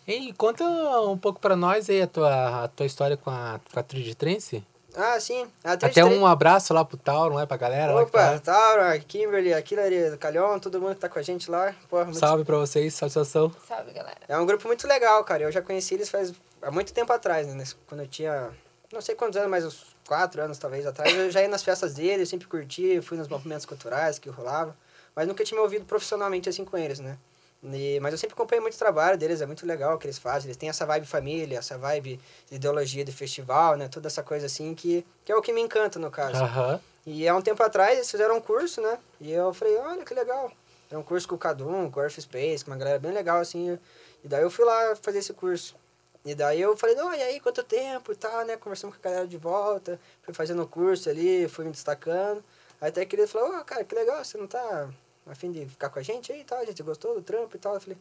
Ei, conta um pouco pra nós aí a tua, a tua história com a, com a Trance. Ah, sim. A Trinity Até um abraço lá pro Tauro, não é? Pra galera lá que Opa, tá. Taura, Kimberly, Aquilary, Calhon, todo mundo que tá com a gente lá. Pô, muito- Salve pra vocês, satisfação. Salve, galera. É um grupo muito legal, cara. Eu já conheci eles faz há muito tempo atrás, né? Quando eu tinha, não sei quantos anos, mas uns quatro anos talvez atrás. Eu já ia nas festas deles, sempre curti, fui nos movimentos culturais que rolava. Mas nunca tinha me ouvido profissionalmente assim com eles, né? E- mas eu sempre acompanhei muito o trabalho deles, é muito legal o que eles fazem. Eles têm essa vibe família, essa vibe de ideologia de festival, né? Toda essa coisa assim que, que é o que me encanta no caso. E há um tempo atrás eles fizeram um curso, né? E eu falei, olha que legal. É um curso com o Cadum, com o Earth Space, com uma galera bem legal, assim. E daí eu fui lá fazer esse curso. E daí eu falei, não, e aí, quanto tempo e tal, né? Conversamos com a galera de volta, fui fazendo o curso ali, fui me destacando. Aí até que ele falou, ó, cara, que legal, você não tá a fim de ficar com a gente aí e tal? A gente gostou do trampo e tal. Eu falei,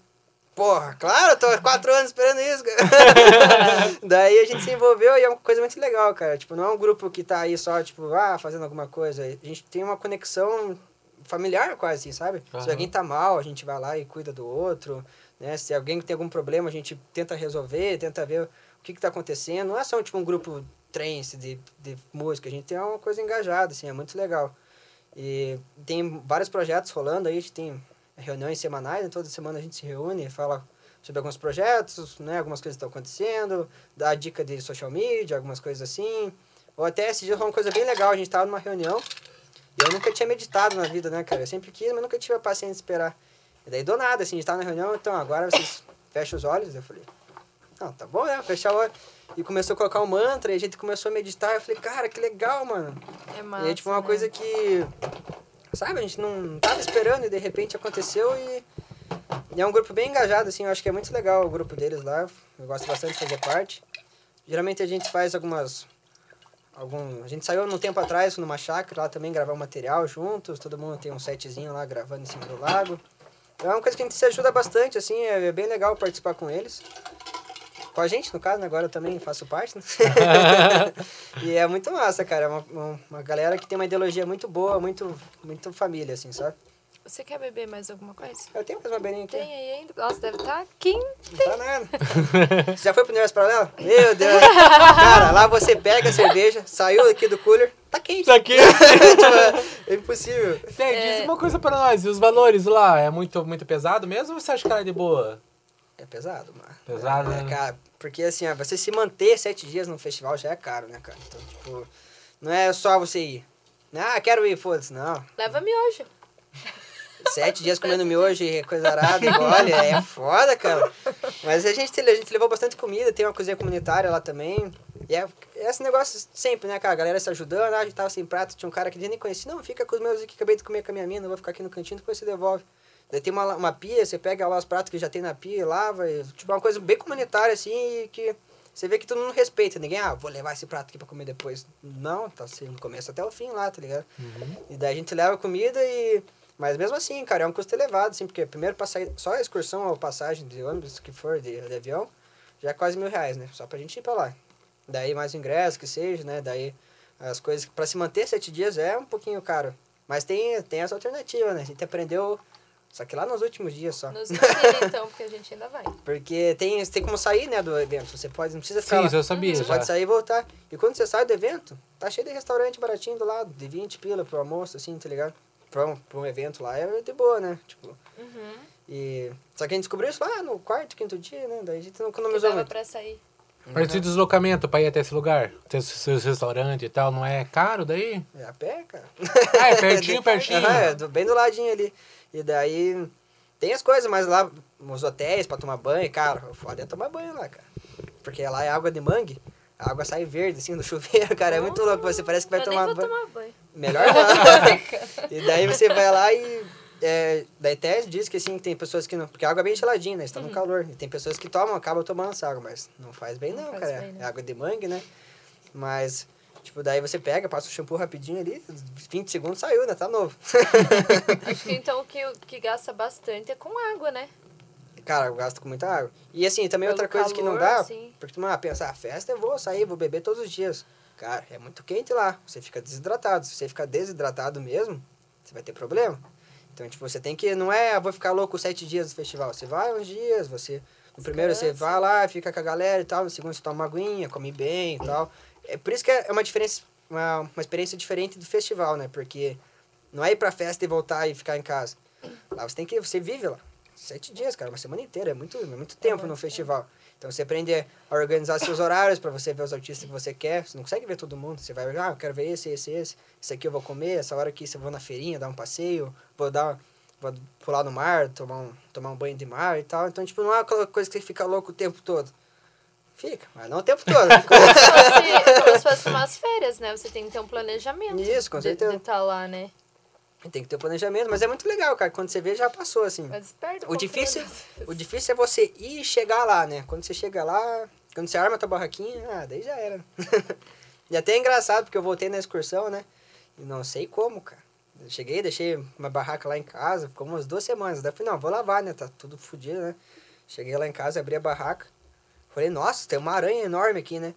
porra, claro, tô há quatro anos esperando isso. Daí a gente se envolveu e é uma coisa muito legal, cara. Tipo, não é um grupo que tá aí só, tipo, ah, fazendo alguma coisa. A gente tem uma conexão familiar quase, sabe? Se Aham. alguém tá mal, a gente vai lá e cuida do outro, né? Se alguém tem algum problema, a gente tenta resolver, tenta ver o que que tá acontecendo. Não é só, tipo, um grupo trance de, de música, a gente tem uma coisa engajada, assim, é muito legal. E tem vários projetos rolando aí, a gente tem reuniões semanais, né? toda semana a gente se reúne, fala sobre alguns projetos, né? Algumas coisas que estão acontecendo, dá dica de social media, algumas coisas assim. Ou até esse dia rolou uma coisa bem legal, a gente tava numa reunião e eu nunca tinha meditado na vida, né, cara? Eu sempre quis, mas nunca tive a paciência de esperar. E daí do nada, assim, a gente tava na reunião, então agora vocês fecham os olhos. Eu falei, não, tá bom, né? Fechar o olho. E começou a colocar um mantra, e a gente começou a meditar. Eu falei, cara, que legal, mano. É massa. e é tipo uma né? coisa que, sabe, a gente não tava esperando e de repente aconteceu e, e é um grupo bem engajado, assim, eu acho que é muito legal o grupo deles lá, eu gosto bastante de fazer parte. Geralmente a gente faz algumas, algum, a gente saiu num tempo atrás numa chácara lá também gravar um material juntos, todo mundo tem um setzinho lá gravando em cima do lago. Então é uma coisa que a gente se ajuda bastante, assim, é, é bem legal participar com eles. Com a gente, no caso, né? agora eu também faço parte, né? e é muito massa, cara. É uma, uma, uma galera que tem uma ideologia muito boa, muito, muito família, assim, sabe? Você quer beber mais alguma coisa? Eu tenho mais uma beirinha aqui. Tem aí ainda? Nossa, deve estar quente. Não tá nada. Você já foi pro universo paralelo? Meu Deus. Cara, lá você pega a cerveja, saiu aqui do cooler, tá quente. Tá aqui. Tipo, é impossível. Tem, diz uma coisa pra nós. E os valores lá, é muito, muito pesado mesmo ou você acha que ela é de boa? É pesado, mano. Pesado, é, né? Cara, porque assim, ó, você se manter sete dias no festival já é caro, né, cara? Então, tipo, não é só você ir. Ah, quero ir, foda-se, não. Leva miojo. Sete dias comendo miojo e coisa arada, olha, é foda, cara. Mas a gente, a gente levou bastante comida, tem uma cozinha comunitária lá também. E é, é esse negócio sempre, né, cara? A galera se ajudando, ah, a gente tava sem prato, tinha um cara que nem conhecia. Não, fica com os meus aqui, acabei de comer com a minha mina, vou ficar aqui no cantinho, depois você devolve. Daí tem uma, uma pia, você pega lá os pratos que já tem na pia, lava, e, tipo, uma coisa bem comunitária, assim, e que você vê que todo mundo respeita. Ninguém, ah, vou levar esse prato aqui pra comer depois. Não, tá assim, do começo até o fim lá, tá ligado? E daí a gente leva comida e... Mas mesmo assim, cara, é um custo elevado, assim, porque primeiro passar, só a excursão ou passagem de ônibus que for, de, de avião, já é quase mil reais, né? Só pra gente ir pra lá. Daí mais o ingresso, que seja, né? Daí as coisas, pra se manter sete dias é um pouquinho caro. Mas tem, tem essa alternativa, né? A gente aprendeu Só que lá nos últimos dias só. Nos ensina, então, porque a gente ainda vai. Porque tem, tem como sair, né, do evento. Você pode, não precisa ficar Sim, lá. eu sabia. Você já. pode sair e voltar. E quando você sai do evento, tá cheio de restaurante baratinho do lado, de 20 pila pro almoço, assim, tá ligado? Pra um, pra um evento lá é de boa, né? Tipo, Uhum. e... Só que a gente descobriu isso lá no quarto, quinto dia, né? Daí a gente não Que economizou dava muito. pra sair. Mas esse deslocamento pra ir até esse lugar? Ter os seus restaurantes e tal, não é caro daí? É a pé, cara. Ah, é pertinho, pertinho. Aham, é, do- bem do ladinho ali. E daí tem as coisas, mas lá, nos hotéis pra tomar banho, cara, foda é tomar banho lá, cara. Porque lá é água de mangue, a água sai verde, assim, do chuveiro, cara. É muito louco, você parece que vai eu tomar nem vou banho. tomar banho. Melhor não. e daí você vai lá e. É, daí Tese diz que assim, tem pessoas que não. Porque a água é bem geladinha, né? Está no calor. E tem pessoas que tomam, acabam tomando essa água, mas não faz bem, Não não, faz cara. bem, né? É água de mangue, né? Mas, tipo, daí você pega, passa o shampoo rapidinho ali, 20 segundos saiu, né? Tá novo. Acho que então o que, que gasta bastante é com água, né? Cara, eu gasto com muita água. E assim, também Pelo outra coisa que não calor, dá, porque tu ah, pensa, ah, festa eu vou sair, vou beber todos os dias. Cara, é muito quente lá, você fica desidratado. Se você ficar desidratado mesmo, você vai ter problema. Então, tipo, você tem que, não é, ah, vou ficar louco sete dias do festival. Você vai uns dias, você, no primeiro você vai lá, fica com a galera e tal, no segundo você toma uma aguinha, come bem e tal. É por isso que é uma diferença, uma, uma experiência diferente do festival, né? Porque não é ir pra festa e voltar e ficar em casa. Lá você tem que, você vive lá. Sete dias, cara, uma semana inteira, é muito, é muito tempo no muito festival. Então você aprende a organizar seus horários pra você ver os artistas que você quer. Você não consegue ver todo mundo. Você vai, ah, eu quero ver esse, esse, esse. Esse aqui eu vou comer, essa hora aqui eu vou na feirinha, dar um passeio, vou dar vou pular no mar, tomar um, tomar um banho de mar e tal. Então, tipo, não é aquela coisa que você fica louco o tempo todo. Fica, mas não o tempo todo. Como se fosse, como se fosse umas férias, né? Você tem que ter um planejamento. Isso, com certeza. De estar lá, né? Tem que ter o planejamento, mas é muito legal, cara. Quando você vê, já passou, assim. Mas perde O difícil, o difícil é você ir e chegar lá, né? Quando você chega lá, quando você arma a tua barraquinha, ah, daí já era. e até é engraçado, porque eu voltei na excursão, né? E não sei como, cara. Eu cheguei, deixei uma barraca lá em casa, ficou umas duas semanas. Daí eu falei, não, vou lavar, né? Tá tudo fodido, né? Cheguei lá em casa, abri a barraca. Falei, nossa, tem uma aranha enorme aqui, né?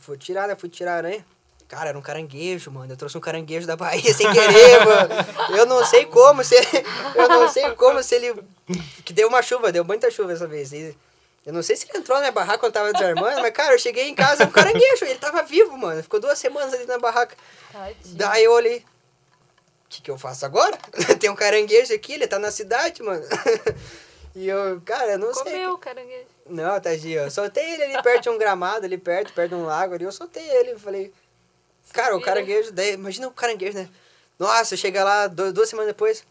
Fui tirar, né? Fui tirar a aranha. Cara, era um caranguejo, mano. Eu trouxe um caranguejo da Bahia sem querer, mano. Eu não sei como, se eu não sei como se ele que deu uma chuva, deu muita chuva essa vez. E eu não sei se ele entrou na minha barraca quando tava desarmando, mas cara, eu cheguei em casa com um caranguejo, ele tava vivo, mano. Ficou duas semanas ali na barraca. Tadinho. Daí eu olhei, o que que eu faço agora? Tem um caranguejo aqui, ele tá na cidade, mano. E eu, cara, eu não sei. Comeu o caranguejo. Não, tadinho, eu soltei ele ali perto de um gramado, ali perto, perto de um lago ali, eu soltei ele, falei, cara, o caranguejo, daí, imagina o caranguejo, né? Nossa, chega lá du- duas semanas depois,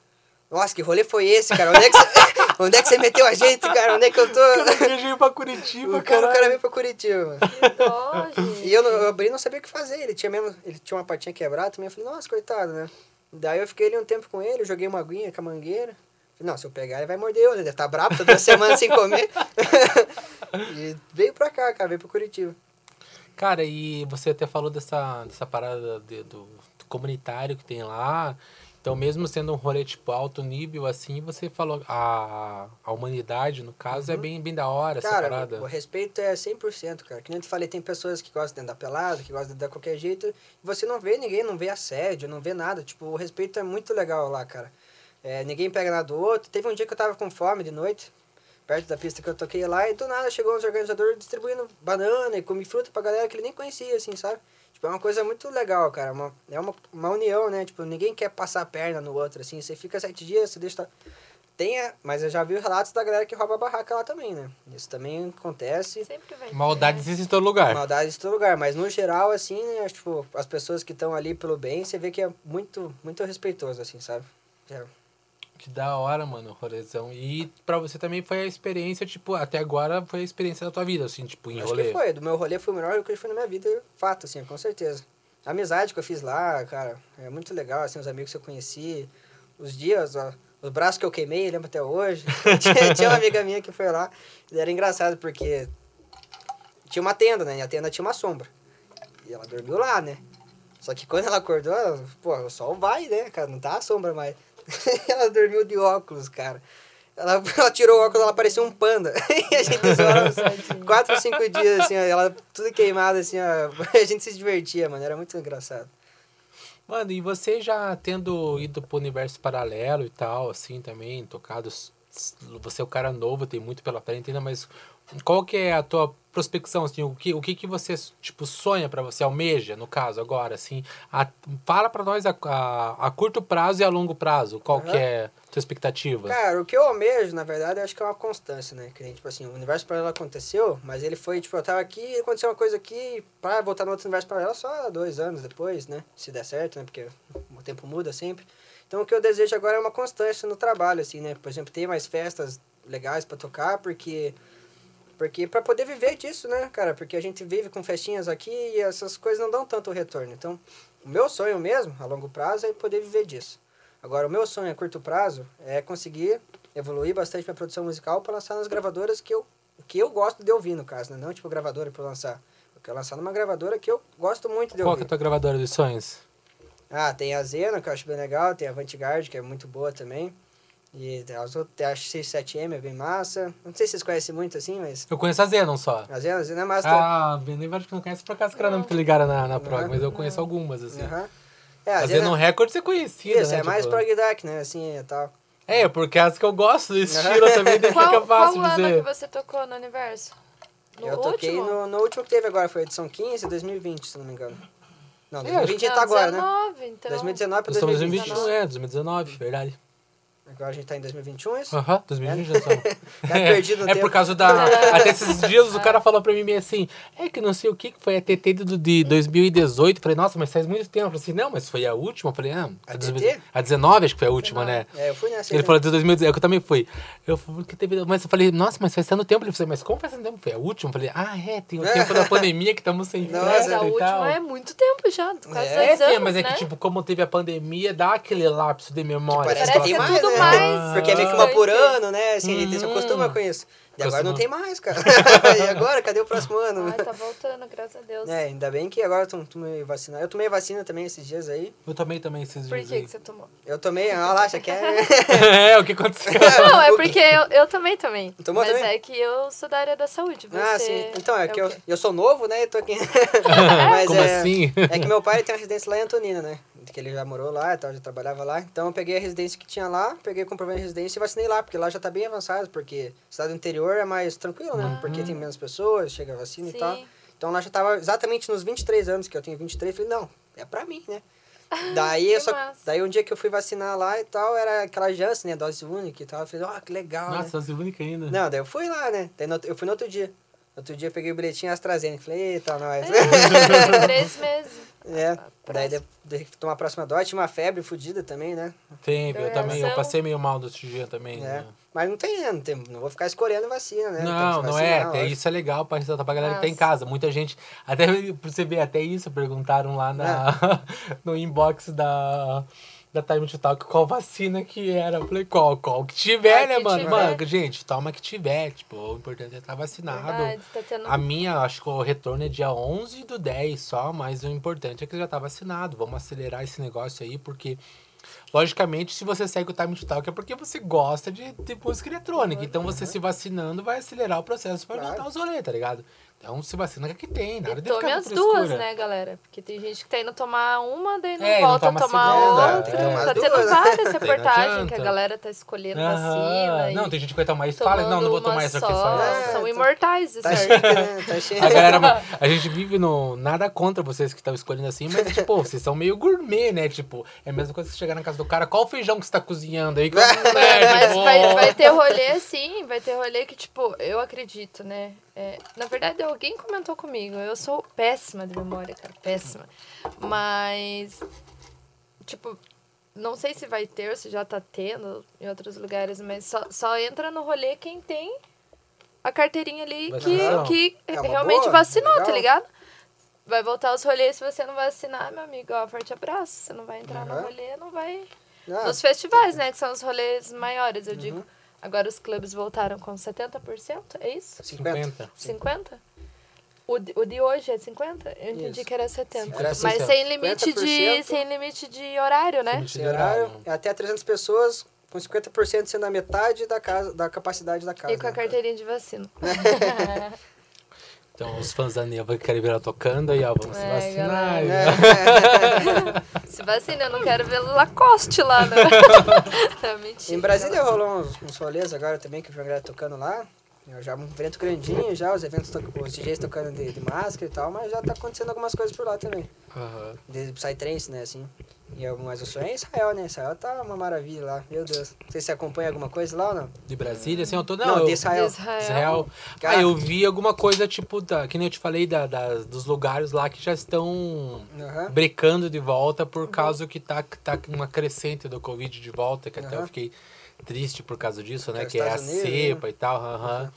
nossa, que rolê foi esse, cara? Onde é que você, onde é que você meteu a gente, cara? Onde é que eu tô? Viajei pra Curitiba, O cara, o cara veio pra Curitiba. Que dó, gente. E eu, eu abri e não sabia o que fazer, ele tinha mesmo, ele tinha uma patinha quebrada também, eu falei, nossa, coitado, né? Daí eu fiquei ali um tempo com ele, joguei uma aguinha com a mangueira. Não, se eu pegar ele vai morder eu, ele deve estar bravo, tá duas semanas sem comer. e veio pra cá, cara, veio pro Curitiba. Cara, e você até falou dessa, dessa parada de- do, do comunitário que tem lá. Então, mesmo sendo um rolê tipo alto nível, assim, você falou. A, a humanidade, no caso, é bem, bem da hora essa Uhum. Cara, parada. o, o respeito é 100%, cara. Que nem eu te falei, tem pessoas que gostam de andar pelado, que gostam de dar qualquer jeito. E você não vê ninguém, não vê assédio, não vê nada. Tipo, o respeito é muito legal lá, cara. É, ninguém pega nada do outro. Teve um dia que eu tava com fome de noite, perto da pista que eu toquei lá, e do nada chegou uns organizadores distribuindo banana e comi fruta pra galera que ele nem conhecia, assim, sabe? Tipo, é uma coisa muito legal, cara. Uma, é uma, uma união, né? Tipo, ninguém quer passar a perna no outro, assim. Você fica sete dias, você deixa... Tem, a- mas eu já vi relatos da galera que rouba a barraca lá também, né? Isso também acontece. Sempre vai. Maldade né? existe em todo lugar. Maldade em todo lugar, mas no geral, assim, né, tipo, as pessoas que estão ali pelo bem, você vê que é muito, muito respeitoso, assim, sabe? É. Que da hora, mano, rolezão. E pra você também foi a experiência, tipo, até agora foi a experiência da tua vida, assim, tipo, em Acho rolê. que foi, do meu rolê foi o melhor que eu fui na minha vida, fato, assim, com certeza. A amizade que eu fiz lá, cara, é muito legal, assim, os amigos que eu conheci, os dias, ó, os braços que eu queimei, lembro até hoje. tinha, tinha uma amiga minha que foi lá, e era engraçado porque tinha uma tenda, né, e a tenda tinha uma sombra. E ela dormiu lá, né? Só que quando ela acordou, ela, pô, o sol vai, né, cara, não tá a sombra mais. ela dormiu de óculos, cara. Ela, ela tirou o óculos, ela parecia um panda. e a gente zoou ela quatro, cinco dias, assim, ó, ela tudo queimada, assim, ó. A gente se divertia, mano, era muito engraçado. Mano, e você já tendo ido pro universo paralelo e tal, assim, também, tocado. Você é o cara novo, tem muito pela frente ainda, mas qual que é a tua prospecção, assim, o que, o que que você, tipo, sonha pra você, almeja, no caso, agora, assim? A- fala pra nós a, a, a curto prazo e a longo prazo, qual que Aham. é a tua expectativa? Cara, o que eu almejo, na verdade, eu acho que é uma constância, né? Que tipo assim, o universo paralelo aconteceu, mas ele foi, tipo, eu tava aqui, aconteceu uma coisa aqui, pra voltar no outro universo paralelo só dois anos depois, né? Se der certo, né? Porque o tempo muda sempre. Então, o que eu desejo agora é uma constância no trabalho, assim, né? Por exemplo, ter mais festas legais pra tocar, porque... Porque pra poder viver disso, né, cara? Porque a gente vive com festinhas aqui e essas coisas não dão tanto retorno. Então, o meu sonho mesmo, a longo prazo, é poder viver disso. Agora, o meu sonho a curto prazo é conseguir evoluir bastante minha produção musical para lançar nas gravadoras que eu, que eu gosto de ouvir, no caso, né? Não tipo gravadora para lançar. Eu quero lançar numa gravadora que eu gosto muito de Qual que é ouvir. a tua gravadora dos sonhos? Ah, tem a Zena, que eu acho bem legal, tem a Vanguard, que é muito boa também. E as outras, a X7M, é bem massa. Não sei se vocês conhecem muito assim, mas Eu conheço a Zenon só. a Zena, a Zena é massa. Ah, nem vários que não conhece por acaso que era não ligada na, na prog, Aham. mas eu conheço algumas, assim. Aham. É, a A Zena, Zenon Records é conhecida, isso, né? é mais tipo- prog dark, né? Assim, e tal. É, porque as que eu gosto do estilo também Qual, fica qual fácil ano dizer. que você tocou no universo? No eu toquei último? no, no último que teve agora, foi a edição 15 2020, se não me engano. Não, É, 2020 Não, tá agora, né? 19, então. 2019 pra Nós estamos em 2020. 2021, é, 2019, verdade. Agora a gente tá em 2021, isso? Aham, 2020 já estamos. Tá perdido no É tempo. por causa da. Até esses dias o cara falou pra mim meio assim: é que não sei o que, que foi a TT do, de 2018. Eu Falei, nossa, mas faz muito tempo. Eu falei assim, não, mas foi a última. Eu falei, não, A a, TT? a 19 acho que foi a última, 19. né? É, eu fui nessa. Ele falou de 2019, é que eu também fui. Eu falei, que teve, mas eu falei, nossa, mas faz tanto tempo. Ele falou, mas como faz tanto tempo? Foi a última? Eu falei, ah, é, tem o tempo da pandemia que estamos sem Mas festa a e tal. última é muito tempo já, quase É, É, dois sim, anos, mas é né? que, tipo, como teve a pandemia, dá aquele lapso de memória. Parece Parece que que tem é tudo mais. Porque é meio que uma por ano, né? Assim, a gente se Hum. acostuma com isso. E agora não tem mais, cara. e agora? Cadê o próximo ano? Ai, tá voltando, graças a Deus. É, ainda bem que agora eu tomei vacina. Eu tomei vacina também esses dias aí. Eu tomei também esses Por dias que, aí. que você tomou? Eu tomei, ah lá, já quer. é, o que aconteceu? Não, é porque eu, eu também tomei. Tomou mas também? é que eu sou da área da saúde. Você Ah, sim. Então, é que o eu, eu sou novo, né? E tô aqui. Mas Como é, assim? É que meu pai tem uma residência lá em Antonina, né? Que ele já morou lá e tal, já trabalhava lá. Então eu peguei a residência que tinha lá, peguei o comprovante de residência e vacinei lá, porque lá já tá bem avançado, porque cidade do interior é mais tranquilo, né? Porque tem menos pessoas, chega a vacina e tal. Sim. Então lá já tava exatamente nos 23 anos, que eu tenho 23, falei, não, é pra mim, né? Daí, só, massa. daí um dia que eu fui vacinar lá e tal, era aquela Janssen, né? Dose única e tal. Eu falei, ó, que legal, né? Nossa, você é única ainda. Não, daí eu fui lá, né? Daí no- eu fui no outro dia. Outro dia eu peguei o bilhetinho AstraZeneca. Falei, eita, nós. Três meses. É. Daí de, de tomar a próxima dose, tinha uma febre fodida também, né? Tem, eu Tem também. Eu passei meio mal desse dia também. É. né? Mas não tem? Não, tem, não vou ficar escolhendo vacina, né? Não, não é. Até isso é legal pra ressaltar pra galera que tá em Nossa. casa. Muita gente. Até pra você ver, até isso perguntaram lá na, no inbox da. Da Time to Talk, qual vacina que era? Eu falei, qual? Qual que tiver, Ah, né, que mano? tiver. Mano, gente, toma que tiver. Tipo, o importante é estar vacinado. Verdade, tá tendo... A minha, acho que o retorno é dia 11 do 10 só, mas o importante é que já tá vacinado. Vamos acelerar esse negócio aí, porque, logicamente, se você segue o Time to Talk é porque você gosta de, de música eletrônica. Então, você se vacinando vai acelerar o processo para Claro. voltar os rolês, tá ligado? Então, se vacina que é que tem, nada E de tome as duas, né, galera? Porque tem gente que tá indo tomar uma, daí não É, e não volta a toma a tomar segunda. outra. Tá tendo várias reportagens que a galera tá escolhendo Aham. vacina. Não, e tem gente que vai tomar isso e fala, não, não vou tomar isso aqui só. É, São imortais, isso Tá chique, né? Tá. A galera, a gente vive no. Nada contra vocês que estão escolhendo assim, mas, tipo, vocês são meio gourmet, né? Tipo, é a mesma coisa que você chegar na casa do cara, qual feijão que você tá cozinhando aí? Que né, mas vai, vai ter rolê sim, vai ter rolê que, tipo, eu acredito, né? É, na verdade, alguém comentou comigo. Eu sou péssima de memória, cara. Péssima. Mas, tipo, não sei se vai ter ou se já tá tendo em outros lugares, mas só, só entra no rolê quem tem a carteirinha ali que, Vacinação. que É realmente boa, vacinou, tá legal. ligado? Vai voltar os rolês se você não vacinar, meu amigo. Ó, forte abraço. Você não vai entrar no Aham. rolê, não vai. Ah, Nos festivais, né? Que são os rolês maiores, Uhum. eu digo. Agora os clubes voltaram com 70%, é isso? 50. 50? O de, o de hoje é 50? Eu entendi Isso. que era 70. Era Mas 50. sem limite, de, 50%. sem limite de horário, né? Esse horário é até 300 pessoas, com 50% sendo a metade da, casa, da capacidade da casa. E com a né? carteirinha de vacina. Então, os fãs da Neva que querem ver ela tocando, aí, ó, vamos se É, vacinar. galera. viu? Se vacina, eu não quero ver Lacoste lá, né? Não, mentira. Em Brasília rolou uns, uns rolês agora também, que eu vi uma galera tocando lá. Eu Já um evento grandinho já, os eventos, to- os DJs tocando de, de máscara e tal, mas já tá acontecendo algumas coisas por lá também. Aham. De Psytrance, né, assim. E eu, mas eu sou em Israel, né? Israel tá uma maravilha lá, meu Deus. Não sei se você acompanha alguma coisa lá ou não. De Brasília, assim, eu tô... Não, Não, eu- de Israel. De Israel. Israel. Cara. Ah, eu vi alguma coisa, tipo, da, que nem eu te falei, da, da- dos lugares lá que já estão Aham. brecando de volta por causa que tá, tá uma crescente do Covid de volta, que até eu fiquei triste por causa disso, né? Que é Que é a Unidos, né? cepa e tal, aham.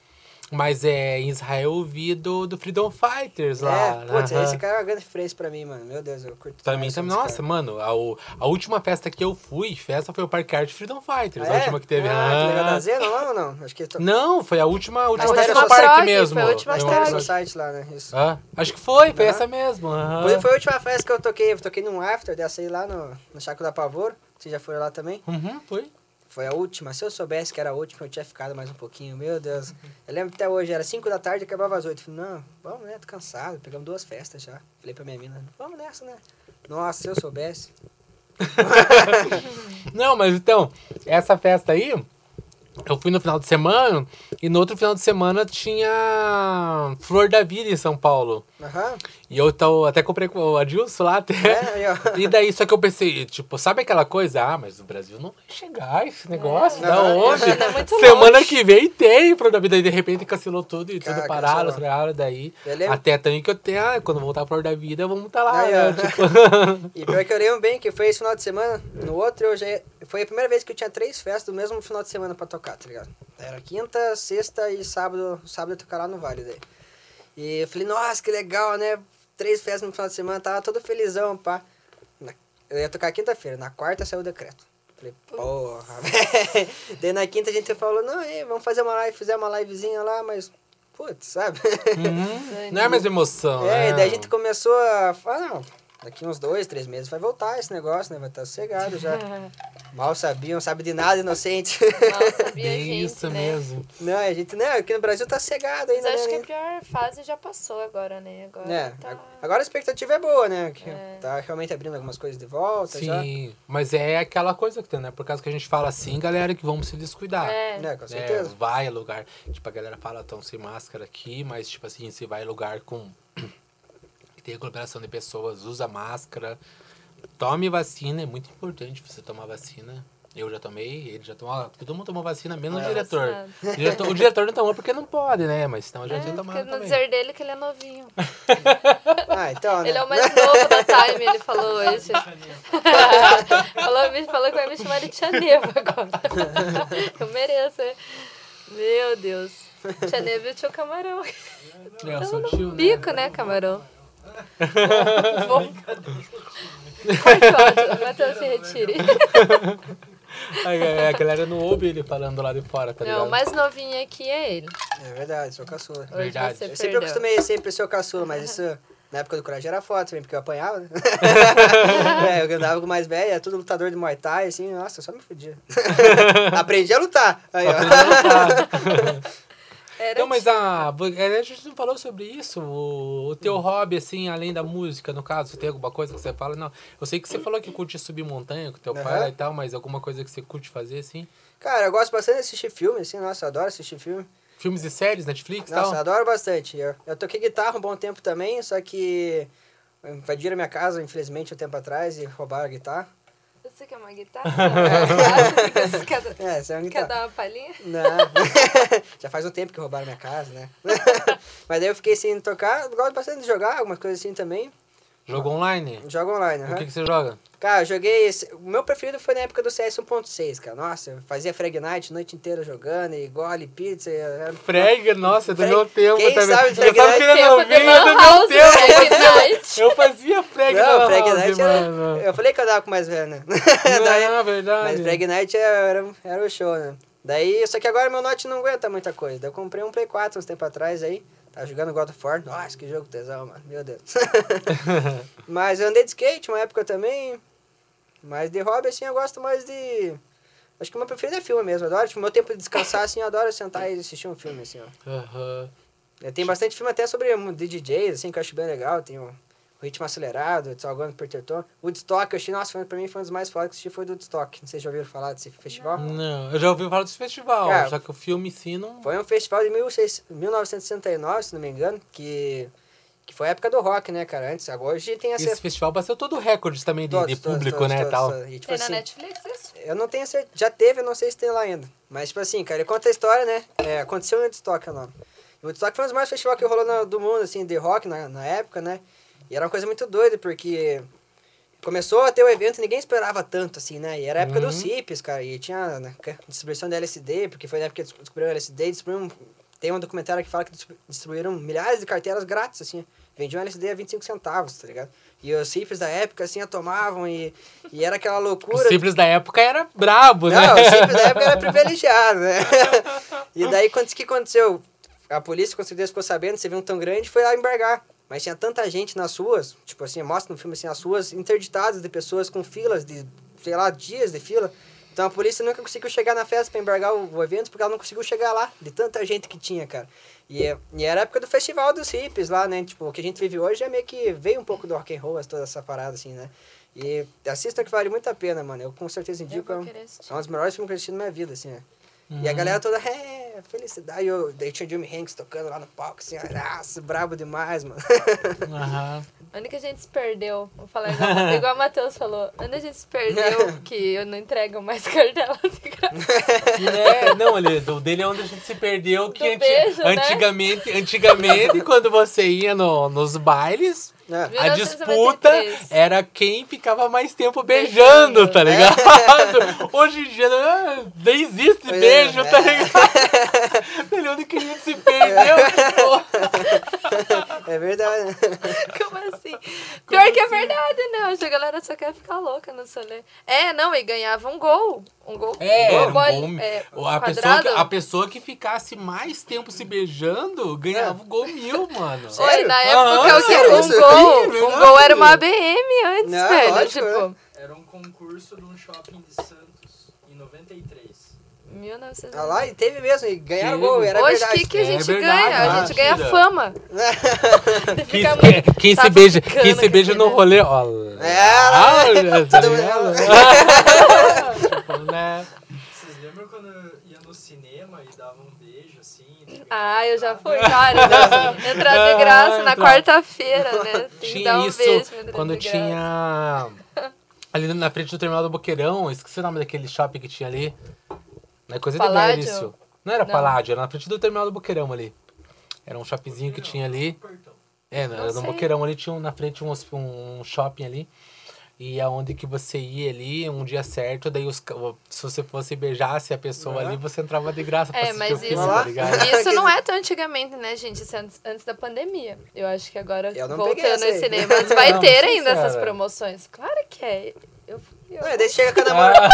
Mas é, em Israel eu vi do, do Freedom Fighters lá. É, putz, aham. esse cara é uma grande referência pra mim, mano. Meu Deus, eu curto Pra mim demais também. esse Nossa, cara. mano, a, o- a última festa que eu fui, festa foi o Parque Art Freedom Fighters. Ah, a é? última que teve. Ah, que legal aham. da Zena, não, ou não? Acho que... tô- Não, foi a última, a última festa só parque mesmo. foi a última acho. no site lá, né? Isso. Ah, acho que foi, foi Aham. essa mesmo. aham. Foi, foi a última festa que eu toquei. Eu toquei num after, dessa aí lá no, no Chaco da Pavor. Vocês já foram lá também? Uhum, foi. Foi a última. Se eu soubesse que era a última, eu tinha ficado mais um pouquinho. Meu Deus. Eu lembro até hoje, era 5 da tarde e acabava às 8. Falei, não, vamos, né? Tô cansado. Pegamos duas festas já. Falei pra minha mina, vamos nessa, né? Nossa, se eu soubesse. Não, mas então, essa festa aí, eu fui no final de semana e no outro final de semana tinha Flor da Vida em São Paulo. Aham. E eu tô, até comprei com o Adilson lá até. É, ó. E daí, só que eu pensei, tipo, sabe aquela coisa? Ah, mas o Brasil não vai chegar esse negócio, da Aham. onde? É Semana longe. que vem tem Flor da Vida. E de repente cancelou tudo e tudo cancelou. pararam, daí. Eu Até também que eu tenho, ah, quando voltar a Flor da Vida, vamos estar lá, Aí, né? Tipo, E pior que eu lembro bem que foi esse final de semana. No outro, eu já. Foi a primeira vez que eu tinha três festas do mesmo final de semana pra tocar, tá ligado? Era quinta, sexta e sábado. Sábado eu tocar lá no Vale daí. E eu falei, nossa, que legal, né? Três festas no final de semana, tava todo felizão, pá. Eu ia tocar quinta-feira, na quarta saiu o decreto. Falei, porra, velho. Daí na quinta a gente falou, não, aí, vamos fazer uma live, fizer uma livezinha lá, mas. Putz, sabe? uhum, não é a mesma emoção, É, né? daí a gente começou a falar, não, daqui uns dois, três meses vai voltar esse negócio, né? Vai estar sossegado já. Mal sabiam, sabe de nada, inocente. Mal sabia a gente, isso né? mesmo. não, a gente, né? Aqui no Brasil tá cegado Mas ainda, acho que a né? pior fase já passou agora, né? Agora É, tá... agora a expectativa é boa, né? Que É. Tá realmente abrindo algumas coisas de volta já. Sim, mas é aquela coisa que tem, né? Por causa que a gente fala assim, galera, que vamos se descuidar. É. Né, com né? certeza. vai a lugar. Tipo, a galera fala, tão sem máscara aqui, mas, tipo assim, se vai a lugar com. Que tem aglomeração de pessoas, usa máscara. Tome vacina, é muito importante você tomar vacina. Eu já tomei, ele já tomou. Todo mundo tomou vacina, menos É. o diretor. O diretor. O diretor não tomou porque não pode, né? Mas então a gente É, tem porque tomado no também. dizer dele que ele é novinho. Ah, então, né? Ele é o mais novo da Time, ele falou hoje. falou, falou que vai me chamar de Tia Neva agora. Eu mereço, né? Meu Deus. Tia Neva e o tio Camarão. É, sou no tio, né? bico, né, Camarão? Vou... Matheus se retire. A, a galera não ouve ele falando lá de fora, tá ligado? Não, o mais novinho aqui é ele. É verdade, sou caçula. Hoje Verdade. você Eu sempre perdeu. acostumei sempre ser o caçula, mas isso na época do coragem era foda também, porque eu apanhava, né? é, eu andava com o mais velho, era tudo lutador de Muay Thai, assim, nossa, eu só me fudia. Aprendi a lutar. Aí, ó. Era Então, mas a, a gente não falou sobre isso. O, o teu hobby, assim, além da música, no caso, você tem alguma coisa que você fala? Não, eu sei que você falou que curte subir montanha com teu pai Aham. lá e tal, mas alguma coisa que você curte fazer, assim? Cara, eu gosto bastante de assistir filme, assim, nossa, eu adoro assistir filme. Filmes e séries, Netflix e Nossa, eu tal? adoro bastante. Eu, eu toquei guitarra um bom tempo também, só que invadiram minha casa, infelizmente, um tempo atrás e roubaram a guitarra. Você quer uma guitarra? Você quer, É, essa é uma quer guitarra. dar uma palhinha? Não. Já faz um tempo que roubaram minha casa, né? Mas daí eu fiquei sem tocar. Gosto bastante de jogar, algumas coisas assim também. Jogo online? Jogo online, O aham. que, que você joga? Cara, eu joguei. esse- O meu preferido foi na época do CS 1.6, cara. Nossa, eu fazia Frag Night a noite inteira jogando, e gole, pizza. e era- Frag, nossa, é do Frag- meu tempo quem também. sabe eu Frag sabe Night? que ele Tempo não de vinha Lan do meu tempo. Frag Eu fazia, Night. eu fazia Frag Não, na Frag House, Night era. Eu falei que eu dava com mais velho, né? Daí- Não, verdade. Mas Frag Night era, era o show, né? Daí, só que agora meu Note não aguenta muita coisa. Daí eu comprei um Play 4 uns tempo atrás aí. Tava jogando God of War. Nossa, que jogo tesão, mano. Meu Deus. Mas eu andei de skate uma época também. Mas de hobby, assim, eu gosto mais de... Acho que o meu preferido é filme mesmo. Adoro, tipo, meu tempo de descansar, assim, eu adoro sentar e assistir um filme, assim, ó. Tem bastante filme até sobre um, de DJs, assim, que eu acho bem legal. Tem o Ritmo Acelerado, Salgando Perterton. Woodstock, eu achei, nossa, foi, pra mim foi um dos mais fodas que eu assisti, foi do Woodstock. Não sei se já ouviram falar desse festival. Não, eu já ouvi falar desse festival, Cara, só que o filme em si não. Foi um festival de 16 1969, se não me engano, que, que foi a época do rock, né, cara? Antes, agora hoje tem Esse acesso. festival bateu todo recorde também de, todos, de público, todos, né, todos, tal. E, tipo Tem na assim, Netflix isso? Eu não tenho certeza. Já teve, eu não sei se tem lá ainda. Mas, tipo assim, cara, ele conta a história, né? É, aconteceu em Woodstock, é o nome. Woodstock foi um dos maiores festivais que rolou na- do mundo, assim, de rock na, na época, né? E era uma coisa muito doida, porque começou a ter o evento e ninguém esperava tanto, assim, né? E era a época dos Uhum. hippies, cara. E tinha né, distribuição de LSD, porque foi na época que des- descobriram o LSD. Distribuíram, tem um documentário que fala que distribu- distribuíram milhares de carteiras grátis, assim. Vendiam LSD a 25 centavos, tá ligado? E os hippies da época, assim, a tomavam e, e era aquela O loucura. simples da época era brabo, né? Não, o simples da época era privilegiado, né? e daí, quando o que aconteceu? A polícia, com certeza, ficou sabendo, você viu um tão grande, foi lá embargar. Mas tinha tanta gente nas ruas, tipo assim, mostra no filme assim, as ruas interditadas de pessoas com filas de, sei lá, dias de fila. Então a polícia nunca conseguiu chegar na festa pra embargar o, o evento, porque ela não conseguiu chegar lá, de tanta gente que tinha, cara. E, e era a época do festival dos hippies lá, né? Tipo, o que a gente vive hoje é meio que veio um pouco do rock and roll, toda essa parada, assim, né? E assista que vale muito a pena, mano. Eu com certeza indico. É um, é um dos melhores filmes que eu assisti na minha vida, assim, né? E a Uhum. galera toda, é, felicidade. Eu, daí tinha o Jimmy Hanks tocando lá no palco, assim, nossa, brabo demais, mano. Aham. Onde que a gente se perdeu? Vou falar igual, igual o Matheus falou. Onde a gente se perdeu que eu não entrego mais cartela de graça. É, não, ali, do dele é onde a gente se perdeu, que anti- beijo, né? antigamente, antigamente, quando você ia no, nos bailes, É. a 1993. disputa era quem ficava mais tempo beijando, Beijando. tá ligado? Hoje em dia ah, nem existe Pois é, beijo, tá é. ligado? Ele onde que a gente se perdeu. É verdade. né? Como assim? Pior que é verdade, né? Hoje a galera só quer ficar louca no solê. É, não, e ganhava um gol. Um gol. É, um um gol, gol- é, a, pessoa que, a pessoa que ficasse mais tempo se beijando ganhava o gol mil, mano. Oi, na Ah, época o quê? sério Um isso? Gol. Sim, Um verdade. gol era uma ABM antes, Não, velho. lógico, tipo, Era um concurso de um shopping de Santos, em 93. 1900. Ah lá, e teve mesmo, e ganharam Teve. gol, era Hoje, o verdade. que, que a É gente verdade, ganha? A gente ganha mentira. fama. Quem, quem- quem se tava beija, ficando quem se com beija no aquele- rolê, ó. É, Olha, tá Todo ligado? mundo- Tipo, né? Vocês lembram quando ia no cinema e dava um beijo assim? Ah, eu já fui, cara. já Entrar de graça na Entrar. quarta-feira, né? Tem que Tinha dar um isso beijo quando tinha. Ali na frente do terminal do Boqueirão, esqueci o nome daquele shopping que tinha ali. Não é coisa Paládio? de velho isso. Não era Não. Paládio, era na frente do terminal do Boqueirão ali. Era um shoppingzinho que tinha ali. É, no, no. Boqueirão ali tinha na frente um, um shopping ali. E aonde que você ia ali, um dia certo, daí os, se você fosse beijasse a pessoa Uhum. ali, você entrava de graça pra É, assistir mas o filme, isso, tá isso não é tão antigamente, né, gente? Isso é antes, antes da pandemia. Eu acho que agora, voltando aos aí. cinemas, vai Não, ter ainda essas promoções. Claro que é. Eu... Não, daí chega com a namorada,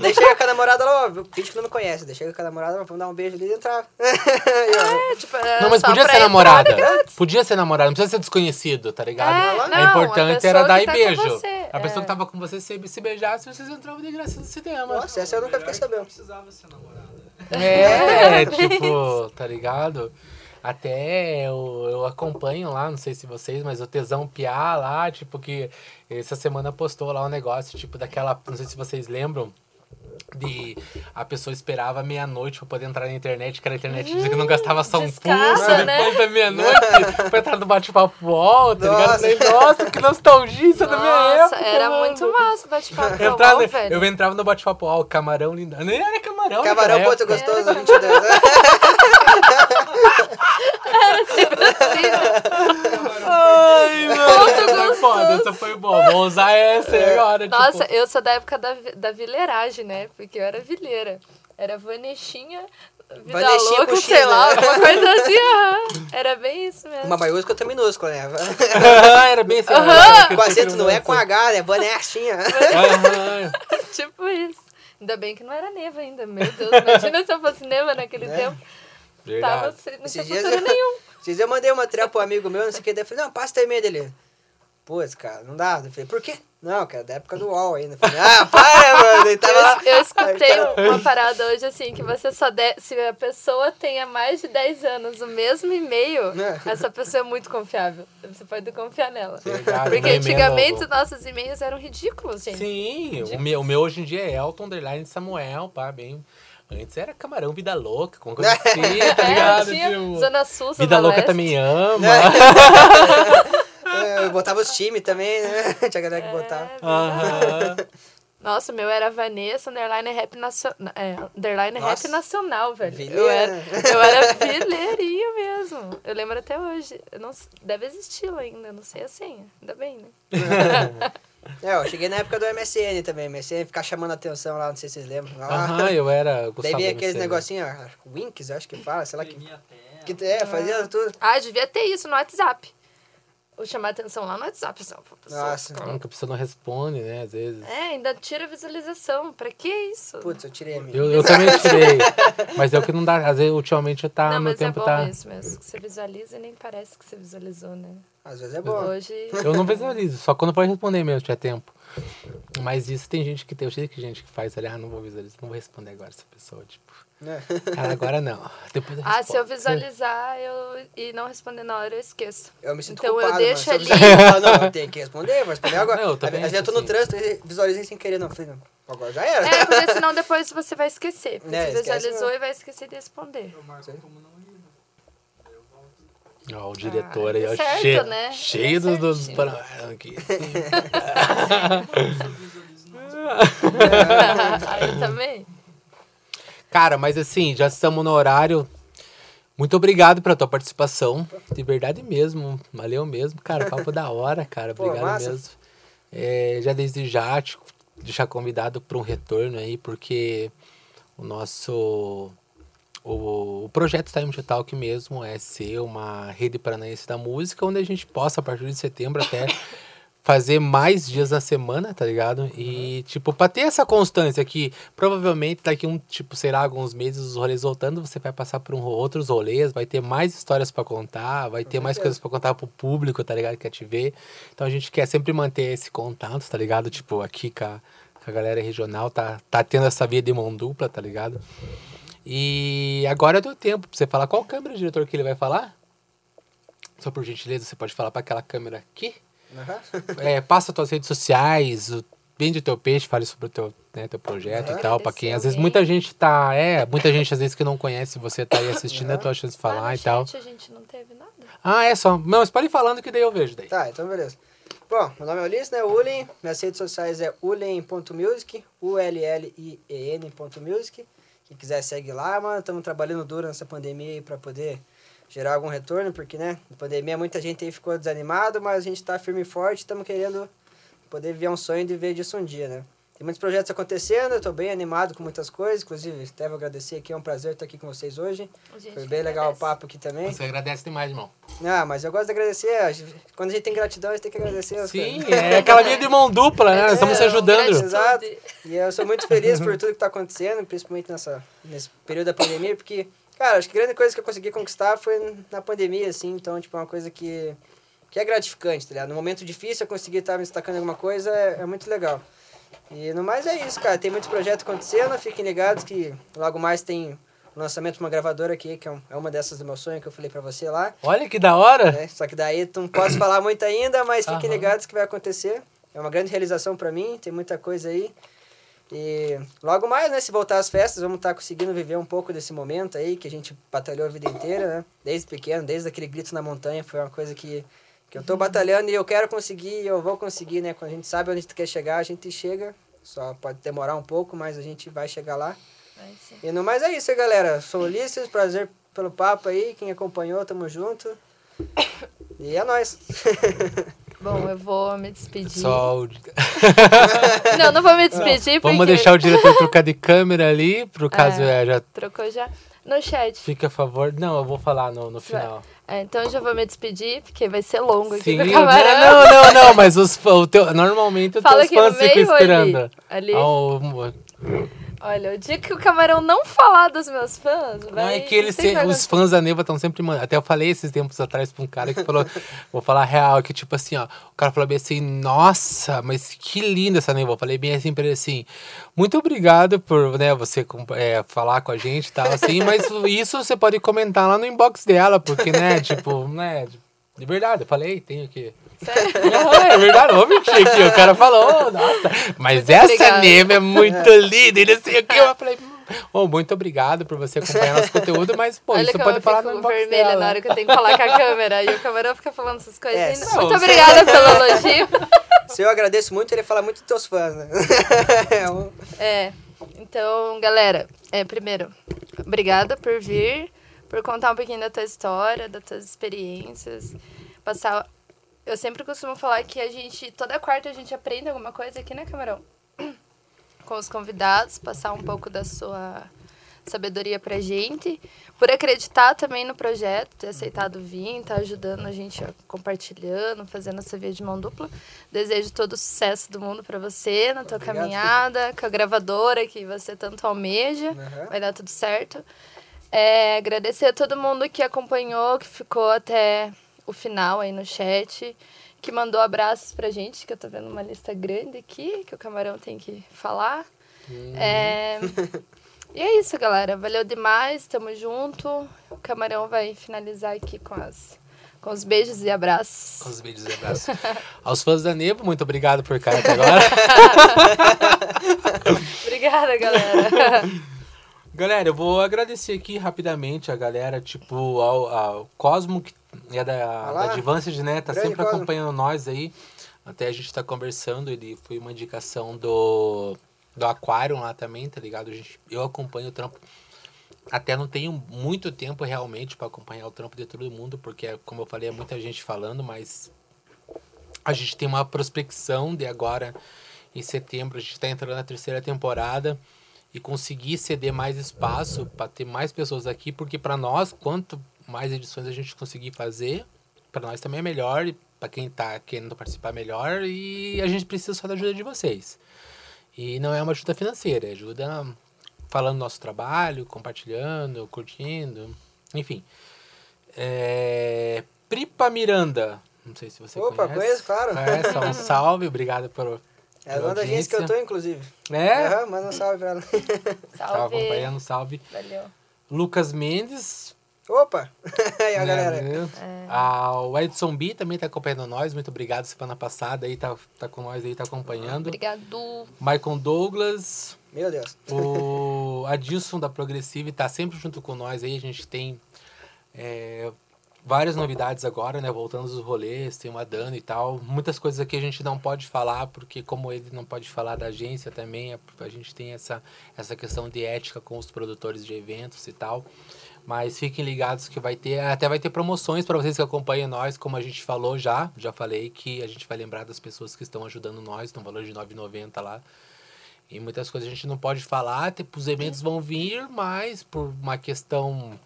daí chega com a namorada lá, ó, finge que não me conhece. Daí chega com a namorada, vamos dar um beijo ali e entrar. É, tipo, é Não, mas podia ser namorada. grátis. Podia ser namorada, não precisa ser desconhecido, tá ligado? É, o não, a importante era dar e tá beijo. A pessoa é. que tava com você se, se beijasse, vocês entravam de graça no cinema. Nossa, essa eu nunca fiquei que Não sabendo. precisava ser namorada. É, É, tipo, tá ligado? Até eu, eu acompanho lá, não sei se vocês, mas o Tesão Piá lá, tipo, que essa semana postou lá um negócio, tipo, daquela. Não sei se vocês lembram. De a pessoa esperava meia-noite pra poder entrar na internet, que era a internet dizia que não gastava só um descada, pulso né? depois da meia-noite pra entrar no bate-papo UOL, tá ligado? Falei, nossa, que nostalgia isso é da minha Nossa, época. era mano. muito massa o bate-papo. Eu, entrava, UOL, velho. eu entrava no bate-papo UOL, camarão lindo. Nem era camarão, Camarão, naquela ponto época. gostoso, 22. Ai, mano. Foi foda, essa foi boa. Vou usar essa aí agora. Nossa, tipo, eu sou da época da, da vileiragem, né? Porque eu era vileira. Era Vanechinha, Vida Vanechinha Louca, com sei lá, né? alguma coisa assim. aham. Era bem isso mesmo. Uma maiúscula outra minúscula, né? era bem assim. Era Com acento não é com a H, né? Vanestinha. tipo isso. Ainda bem que não era neva ainda, meu Deus. Imagina se eu fosse neva naquele Né? tempo. Tava, Verdade. sem- não tinha futuro eu- nenhum. Dias eu mandei uma trela pro amigo meu, não sei o que, daí eu falei, não, passa termina dele. Putz, cara, não dá. Eu falei, por quê? Não, cara, da época do UOL ainda. Falei, ah, para, mano. Ele tava lá. Eu, eu escutei uma parada hoje assim, que você só de... se a pessoa tenha mais de 10 anos o mesmo e-mail, É. essa pessoa é muito confiável. Você pode confiar nela. Verdade, Porque e-mail é antigamente os nossos e-mails eram ridículos, gente. Sim, o meu, o meu hoje em dia é Elton Underline Samuel, pá, bem. Antes era Camarão Vida Louca, com coisa assim, tá É, ligado? tinha Tipo, Zona Sul, Zona Vida Louca Leste. também ama. É, Eu botava os times também, né? Tinha galera que botava. Aham. Nossa, o meu era Vanessa, underline rap, nacio... é, underline rap nacional, velho. Eu era, eu era vileirinho mesmo. Eu lembro até hoje. Eu não, deve existir ainda, eu não sei a senha. Ainda bem, né? É, eu cheguei na época do MSN também. MSN ficar chamando atenção lá, não sei se vocês lembram. Lá. Aham, eu era. Daí vinha aqueles MC. negocinhos, ah, Winks, eu acho que fala, sei lá que. Que é, fazia tudo. Ah, devia ter isso no WhatsApp. Ou chamar atenção lá no WhatsApp. Ó, pra pessoa Nossa. Ah, que a pessoa não responde, né? Às vezes. É, ainda tira visualização. Pra que isso? Putz, eu tirei a minha. Eu, eu também tirei. mas é o que não dá. Às vezes, ultimamente, tá, não, meu mas é tempo bom tá. isso mesmo. Que você visualiza e nem parece que você visualizou, né? Às vezes é bom. Hoje. Eu não visualizo, só quando pode responder mesmo, se tiver tempo. Mas isso tem gente que tem, eu sei que gente que faz ali, ah, não vou visualizar, não vou responder agora essa pessoa, tipo. Cara, agora não. Depois eu Ah, se eu visualizar eu, e não responder na hora, eu esqueço. Eu me sinto Então eu culpado, deixo mano. Se ali. eu visualizar, não, eu tenho que responder, vou responder agora. Não, eu também Às vezes eu tô no assim. trânsito e visualizei sem querer, não. Falei, não, agora já era. É, porque senão depois você vai esquecer. Porque É, você esquece visualizou e vai esquecer de responder. Eu marco como não ia. Aí eu volto. Ó, o diretor Ah, aí, ó, tá certo, cheio, né? cheio Tá dos, dos aqui. Aí também. Cara, mas assim, já estamos no horário. Muito obrigado pela tua participação. De verdade mesmo. Valeu mesmo, cara. Papo da hora, cara. Pô, Obrigado massa. mesmo. É, já desde já te deixar convidado para um retorno aí, porque o nosso. O, projeto Time to Talk mesmo é ser uma rede paranaense da música, onde a gente possa, a partir de setembro, até fazer mais dias na semana, tá ligado? E, tipo, pra ter essa constância que provavelmente daqui um, tipo, será alguns meses os rolês voltando, você vai passar por um, outros rolês, vai ter mais histórias pra contar, vai ter mais coisas pra contar pro público, tá ligado? Que quer te ver. Então a gente quer sempre manter esse contato, tá ligado? Tipo, aqui com a, com a galera regional, tá, tá tendo essa via de mão dupla, tá ligado? E agora deu tempo pra você falar qual câmera, diretor, que ele vai falar? Só por gentileza, você pode falar pra aquela câmera aqui? Aham. É, passa tuas redes sociais, o- vende teu peixe, fale sobre o teu, né, teu projeto Aham. e tal, pra quem. Às vezes muita gente tá. É, muita gente às vezes que não conhece você tá aí assistindo, é a tua chance de falar no e tal. chat a gente não teve nada. Ah, é só. Não, mas pode ir falando que daí eu vejo daí. Tá, então beleza. Bom, meu nome é Ulisses, né? Ulen. Minhas redes sociais é ulen.music, U-L-L-I-E-N.music. Quem quiser segue lá, mano. Estamos trabalhando duro nessa pandemia aí pra poder gerar algum retorno, porque, né? Na pandemia muita gente aí ficou desanimado, mas a gente tá firme e forte, estamos querendo poder viver um sonho de ver disso um dia, né? Tem muitos projetos acontecendo, eu tô bem animado com muitas coisas, inclusive até vou agradecer aqui, é um prazer estar aqui com vocês hoje. Gente Foi bem legal o agradece. papo aqui também. Você agradece demais, irmão. Ah, mas eu gosto de agradecer. Quando a gente tem gratidão, a gente tem que agradecer. as Sim, coisas. é aquela via de mão dupla, né? Nós estamos se É, ajudando. Exato. E eu sou muito feliz por tudo que tá acontecendo, principalmente nessa, nesse período da pandemia, porque, cara, acho que a grande coisa que eu consegui conquistar foi na pandemia, assim, então, tipo, é uma coisa que, que é gratificante, tá ligado? No momento difícil, eu conseguir estar me destacando em alguma coisa é, é muito legal. E no mais é isso, cara, tem muitos projetos acontecendo, fiquem ligados que logo mais tem o lançamento de uma gravadora aqui, que é é uma dessas do meu sonho que eu falei pra você lá. Olha que da hora. né? Só que daí não posso falar muito ainda, mas fiquem Aham. ligados que vai acontecer. É uma grande realização para mim, tem muita coisa aí. E logo mais, né, se voltar às festas, vamos estar conseguindo viver um pouco desse momento aí que a gente batalhou a vida inteira, né? Desde pequeno, desde aquele grito na montanha, foi uma coisa que, que eu tô batalhando e eu quero conseguir, e eu vou conseguir, né? Quando a gente sabe onde a gente quer chegar, a gente chega. Só pode demorar um pouco, mas a gente vai chegar lá. Vai. E no mais é isso aí, galera. Sou Ulisses, prazer pelo papo aí. Quem acompanhou, tamo junto. E é nóis. Bom, eu vou me despedir. Só o- Não, não vou me despedir porque... Vamos deixar o diretor trocar de câmera ali, pro caso É. é, já Trocou já? No chat. fica a favor. Não, eu vou falar no, no Vai. final. É, então eu já vou me despedir, porque vai ser longo aqui Sim, camarão. não, não, não, mas os, o teu, normalmente os Fala teus fãs ficam ali? esperando. Ali. Ah, o- Olha, o dia que o camarão não falar dos meus fãs, vai. Não, é que eles se- os fãs da Neva estão sempre mandando. Até eu falei esses tempos atrás pra um cara que falou, vou falar real, que tipo assim, ó, o cara falou bem assim, nossa, mas que linda essa Neva. Eu falei bem assim pra ele assim, muito obrigado por, né, você é, falar com a gente e tal, assim, mas isso você pode comentar lá no inbox dela, porque, né, tipo, né, de verdade, eu falei, tenho que. É verdade, mentir aqui. O cara falou, "Oh, nossa, mas Muito essa neve é muito linda. E não sei o que. Eu falei, oh, muito obrigado por você acompanhar nosso conteúdo, mas, pô, Olha isso pode eu falar fico no inbox vermelha dela. na hora que eu tenho que falar com a câmera. E o camarão fica falando essas coisas. É, Muito obrigada pelo elogio. Se eu agradeço muito, ele fala muito dos teus fãs, né? É É, então, galera, é, primeiro, obrigada por vir, por contar um pouquinho da tua história, das tuas experiências, passar... Eu sempre costumo falar que a gente, toda quarta a gente aprende alguma coisa aqui, né, Camarão? Com os convidados, passar um pouco da sua sabedoria pra gente, por acreditar também no projeto, ter aceitado vir, tá ajudando a gente, ó, compartilhando, fazendo essa via de mão dupla. Desejo todo o sucesso do mundo pra você, na tua Obrigado. caminhada, com a gravadora que você tanto almeja. Aham. Vai dar tudo certo. É, agradecer a todo mundo que acompanhou, que ficou até o final aí no chat, que mandou abraços pra gente, que eu tô vendo uma lista grande aqui, que o Camarão tem que falar. É, e é isso, galera. Valeu demais, tamo junto. O Camarão vai finalizar aqui com, as, com os beijos e Com abraços. os beijos e abraços. Aos fãs da Nevo, muito obrigado por ficar até agora. Obrigada, galera. Galera, eu vou agradecer aqui rapidamente a galera, tipo, ao, ao Cosmo, que é da, Olá. da Advanced, né? Tá Grande sempre Cosmo. acompanhando nós aí. Até a gente tá conversando, ele foi uma indicação do, do Aquarium lá também, tá ligado? A gente, eu acompanho o trampo. Até não tenho muito tempo realmente para acompanhar o trampo de todo mundo, porque, como eu falei, é muita gente falando, mas a gente tem uma prospecção de agora, em setembro, a gente está entrando na terceira temporada e conseguir ceder mais espaço para ter mais pessoas aqui, porque para nós, quanto mais edições a gente conseguir fazer, para nós também é melhor, e para quem está querendo participar melhor, e a gente precisa só da ajuda de vocês. E não é uma ajuda financeira, é ajuda falando do nosso trabalho, compartilhando, curtindo, enfim. É... Pripa Miranda, não sei se você Opa, conhece. conheço, claro. Conhece, um salve, obrigado por... É uma da agência que eu tô, inclusive. É, Aham, manda um salve pra ela. tava Salve. acompanhando, salve. Valeu. Lucas Mendes. Opa! Aí, a né, galera. É. Ah, o Edson B também tá acompanhando nós. Muito obrigado semana passada aí, tá, tá com nós aí, tá acompanhando. Obrigado. Michael Douglas, Meu Deus. o Adilson da Progressive tá sempre junto com nós aí. A gente tem é, várias novidades agora, né? Voltando dos rolês, tem uma Dana e tal. Muitas coisas aqui a gente não pode falar, porque como ele não pode falar da agência também, a, a gente tem essa, essa questão de ética com os produtores de eventos e tal. Mas fiquem ligados que vai ter, até vai ter promoções para vocês que acompanham nós, como a gente falou já, já falei que a gente vai lembrar das pessoas que estão ajudando nós, no valor de R$ 9,90 lá. E muitas coisas a gente não pode falar, tipo, os eventos vão vir, mas por uma questão,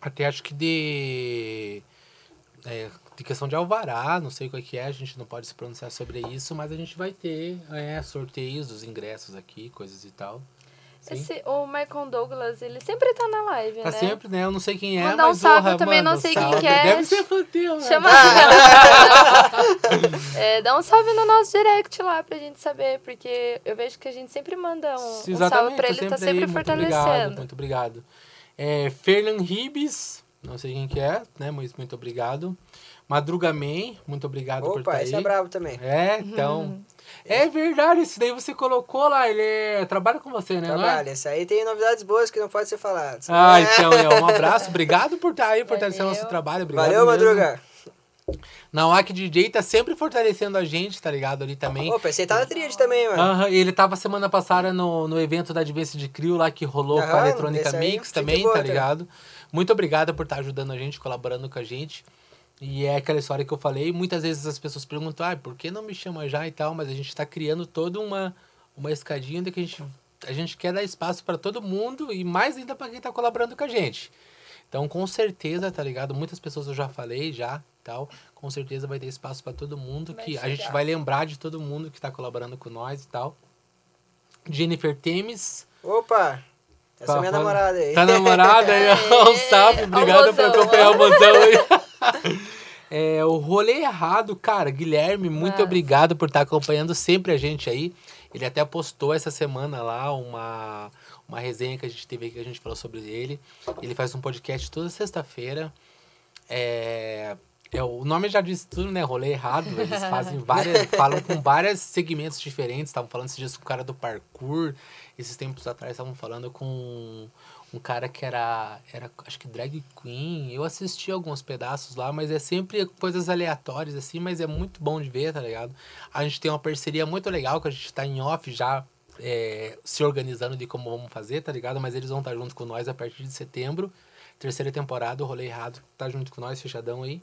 até acho que de, é, de questão de alvará, não sei o que que é, a gente não pode se pronunciar sobre isso, mas a gente vai ter é, sorteios dos ingressos aqui, coisas e tal. Sim. Esse, o Michael Douglas, ele sempre tá na live, Tá né? sempre, né? Eu não sei quem é, Mandar um mas salve, porra, eu também não um sei quem salve. que é. Deve ser fã teu, né? Chama é, Dá um salve no nosso direct lá pra gente saber, porque eu vejo que a gente sempre manda um, um salve pra ele, tá aí, sempre muito Obrigado, fortalecendo. muito obrigado. É, Fernan Ribes, não sei quem que é, né? Mas muito obrigado. Madruga Man, muito obrigado por estar Opa, aí. esse é brabo também. É, então. É verdade, esse daí você colocou lá, ele é- trabalha com você, né? é? Trabalha. Esse aí tem novidades boas que não pode ser faladas. Ah, É. então, é, um abraço, obrigado por estar aí, fortalecendo Valeu. nosso trabalho. Obrigado Valeu, mesmo. Madruga. Nawak DJ tá sempre fortalecendo a gente, tá ligado? Ali também. Opa, aí tá na tríade também, mano. Aham, ele tava semana passada no, no evento da Advance de Crio lá que rolou com a Eletrônica aí, Mix também, boa, tá tá? ligado? Muito obrigado por estar ajudando a gente, colaborando com a gente. E é aquela história que eu falei, muitas vezes as pessoas perguntam, ah, por que não me chama já e tal? Mas a gente tá criando toda uma, uma escadinha de que a gente, a gente quer dar espaço para todo mundo e mais ainda para quem tá colaborando com a gente. Então, com certeza, tá ligado? Muitas pessoas eu já falei, já, tal. Com certeza vai ter espaço para todo mundo, Vai que a chegar. gente vai lembrar de todo mundo que tá colaborando com nós e tal. Jennifer Temes, Opa! Essa é minha namorada aí. Tá namorada aí? Um salve, Aê, obrigado por acompanhar o mozão aí. É, o rolê errado, cara. Guilherme, muito Nossa. obrigado por estar acompanhando sempre a gente aí. Ele até postou essa semana lá uma, uma resenha que a gente teve aqui, que a gente falou sobre ele. Ele faz um podcast toda sexta-feira. É, é, o nome já diz tudo, né? Rolê errado. Eles fazem várias. falam com vários segmentos diferentes. Estavam falando esses dias com o cara do parkour. Esses tempos atrás estavam falando com um cara que era, era, acho que drag queen. Eu assisti alguns pedaços lá, mas é sempre coisas aleatórias, assim, mas é muito bom de ver, tá ligado? A gente tem uma parceria muito legal que a gente tá em off já é, se organizando de como vamos fazer, tá ligado? Mas eles vão estar junto com nós a partir de setembro. Terceira temporada, o Rolê Errado tá junto com nós, fechadão aí.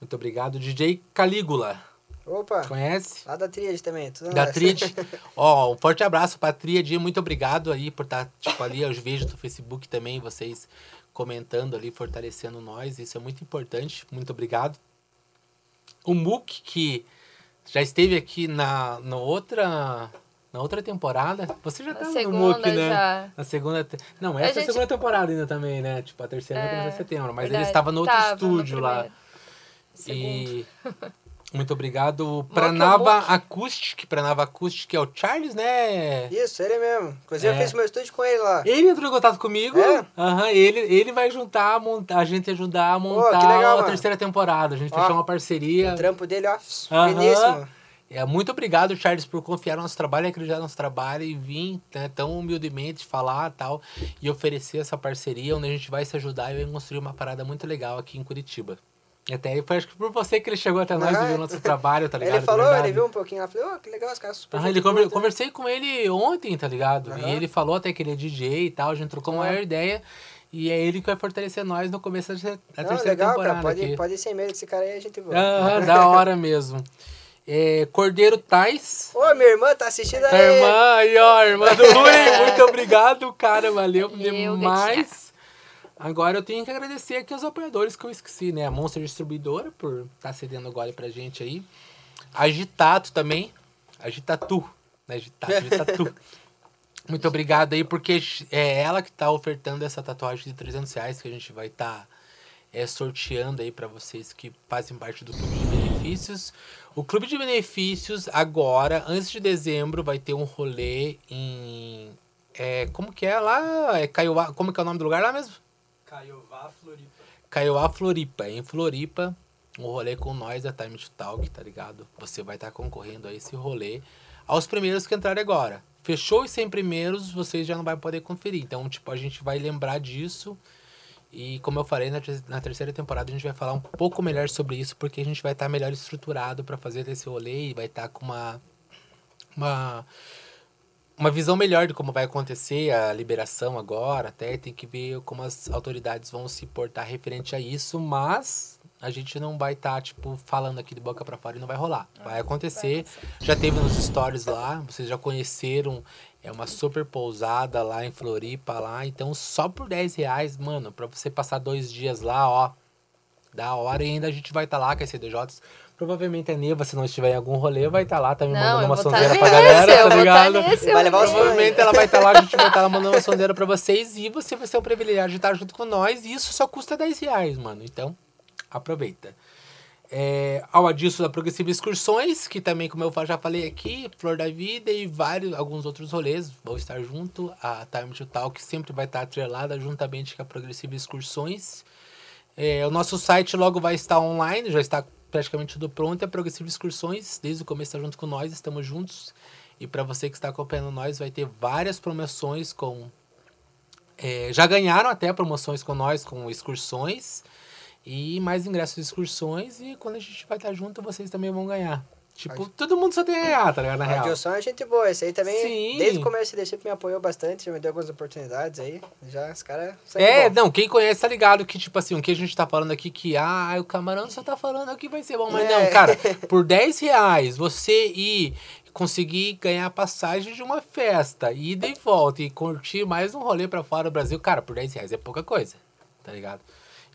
Muito obrigado. DJ Calígula, Opa! conhece? Lá da Tríade também. Tudo Da. Tríade. Ó, um forte abraço pra Tríade. Muito obrigado aí por estar, tipo, ali. Eu vejo do Facebook também, vocês comentando ali, fortalecendo nós. Isso é muito importante. Muito obrigado. O Muk, que já esteve aqui na, na outra. Na outra temporada. Você já Na no segunda Muk, né? já. Na segunda. te- Não, essa é a gente- segunda temporada ainda também, né? Tipo, a terceira vai É, começar em setembro. Mas ele verdade. estava no outro Tava no estúdio lá. Segundo. E muito obrigado. Pranava. Acoustic. Pranava Acoustic é o Charles, né? Isso, ele mesmo. Inclusive, É. eu fiz meu estúdio com ele lá. Ele entrou em contato comigo. É? Aham, ele, ele vai juntar, a montar, a gente ajudar a montar que legal, a mano. terceira temporada. A gente Ó, fechou uma parceria. O trampo dele, ó, finíssimo. É, muito obrigado, Charles, por confiar no nosso trabalho, acreditar no nosso trabalho e vir né, tão humildemente falar tal e oferecer essa parceria onde a gente vai se ajudar e vai construir uma parada muito legal aqui em Curitiba. E até foi acho que por você que ele chegou até nós e Ah, viu o nosso trabalho, tá ligado? Ele falou, ele viu um pouquinho lá, falei, ô, que legal, os caras super. Aham, gente ele conver- boa, né? conversei com ele ontem, tá ligado? E Aham. ele falou até que ele é DJ e tal, a gente trocou uma Ah. maior ideia. E é ele que vai fortalecer nós no começo da, da Não, terceira legal, temporada cara, pode, aqui. pode ir sem medo, que esse cara aí é gente boa. Aham, da hora mesmo. É, Cordeiro Tais. Ô, minha irmã tá assistindo A aí. irmã aí, ó, irmã do Rui, muito obrigado, cara, valeu Valeu, demais. Agora eu tenho que agradecer aqui aos apoiadores que eu esqueci, né? A Monster Distribuidora por estar cedendo o gole pra gente aí. Agitato também. Agitatu. Né? Agitato, Agitatu. Muito obrigado aí, porque é ela que tá ofertando essa tatuagem de 300 reais que a gente vai estar é, sorteando aí para vocês que fazem parte do Clube de Benefícios. O Clube de Benefícios, agora, antes de dezembro, vai ter um rolê em. É, como que é lá? É Caiuá, como que é o nome do lugar lá mesmo? Caiová, Floripa. Caiuá, Floripa. Em Floripa, um rolê com nós da Time to Talk, tá ligado? Você vai estar concorrendo a esse rolê aos primeiros que entrarem agora. Fechou os 100 primeiros, vocês já não vai poder conferir. Então, tipo, a gente vai lembrar disso. E como eu falei, na, ter- na terceira temporada a gente vai falar um pouco melhor sobre isso, porque a gente vai estar melhor estruturado para fazer esse rolê e vai estar com uma, uma, uma visão melhor de como vai acontecer a liberação agora. Até tem que ver como as autoridades vão se portar referente a isso, mas a gente não vai estar, tipo, falando aqui de boca para fora e não vai rolar. Vai acontecer. Já teve nos stories lá, vocês já conheceram. É uma super pousada lá em Floripa lá. Então, só por 10 reais, mano, pra você passar dois dias lá, ó. Da hora. E ainda a gente vai estar lá com as CDJs. Provavelmente a Neva, se não estiver em algum rolê, vai estar lá também Não, mandando uma tá sonzeira nesse, pra galera, eu tá tá ligado? nesse, Vai levar Provavelmente ela vai estar lá, a gente vai estar lá mandando uma sonzeira pra vocês e você vai ser o privilegiado de estar junto com nós. E isso só custa 10 reais, mano. Então, aproveita. É, ao Adilson da Progressiva Excursões, que também, como eu já falei aqui, Flor da Vida e vários, alguns outros rolês vão estar junto. A Time to Talk sempre vai estar atrelada juntamente com a Progressiva Excursões. É, o nosso site logo vai estar online, já está praticamente tudo pronto. É Progressiva Excursões, desde o começo está junto com nós, estamos juntos. E para você que está acompanhando nós, vai ter várias promoções com. é, já ganharam até promoções com nós, com excursões. E mais ingressos de excursões. E quando a gente vai estar junto, vocês também vão ganhar. Tipo, todo mundo só tem a ganhar, tá ligado? Na A real. Dilson é gente boa, esse aí também, Sim. desde o começo ele sempre me apoiou bastante, já me deu algumas oportunidades aí, já os caras... É, não, quem conhece tá ligado que, tipo assim, o que a gente tá falando aqui que, ah, o camarão só tá falando que vai ser bom. Mas É. não, cara, por 10 reais, você ir conseguir ganhar a passagem de uma festa, ida e volta, e curtir mais um rolê pra fora do Brasil, cara, por 10 reais é pouca coisa, tá ligado?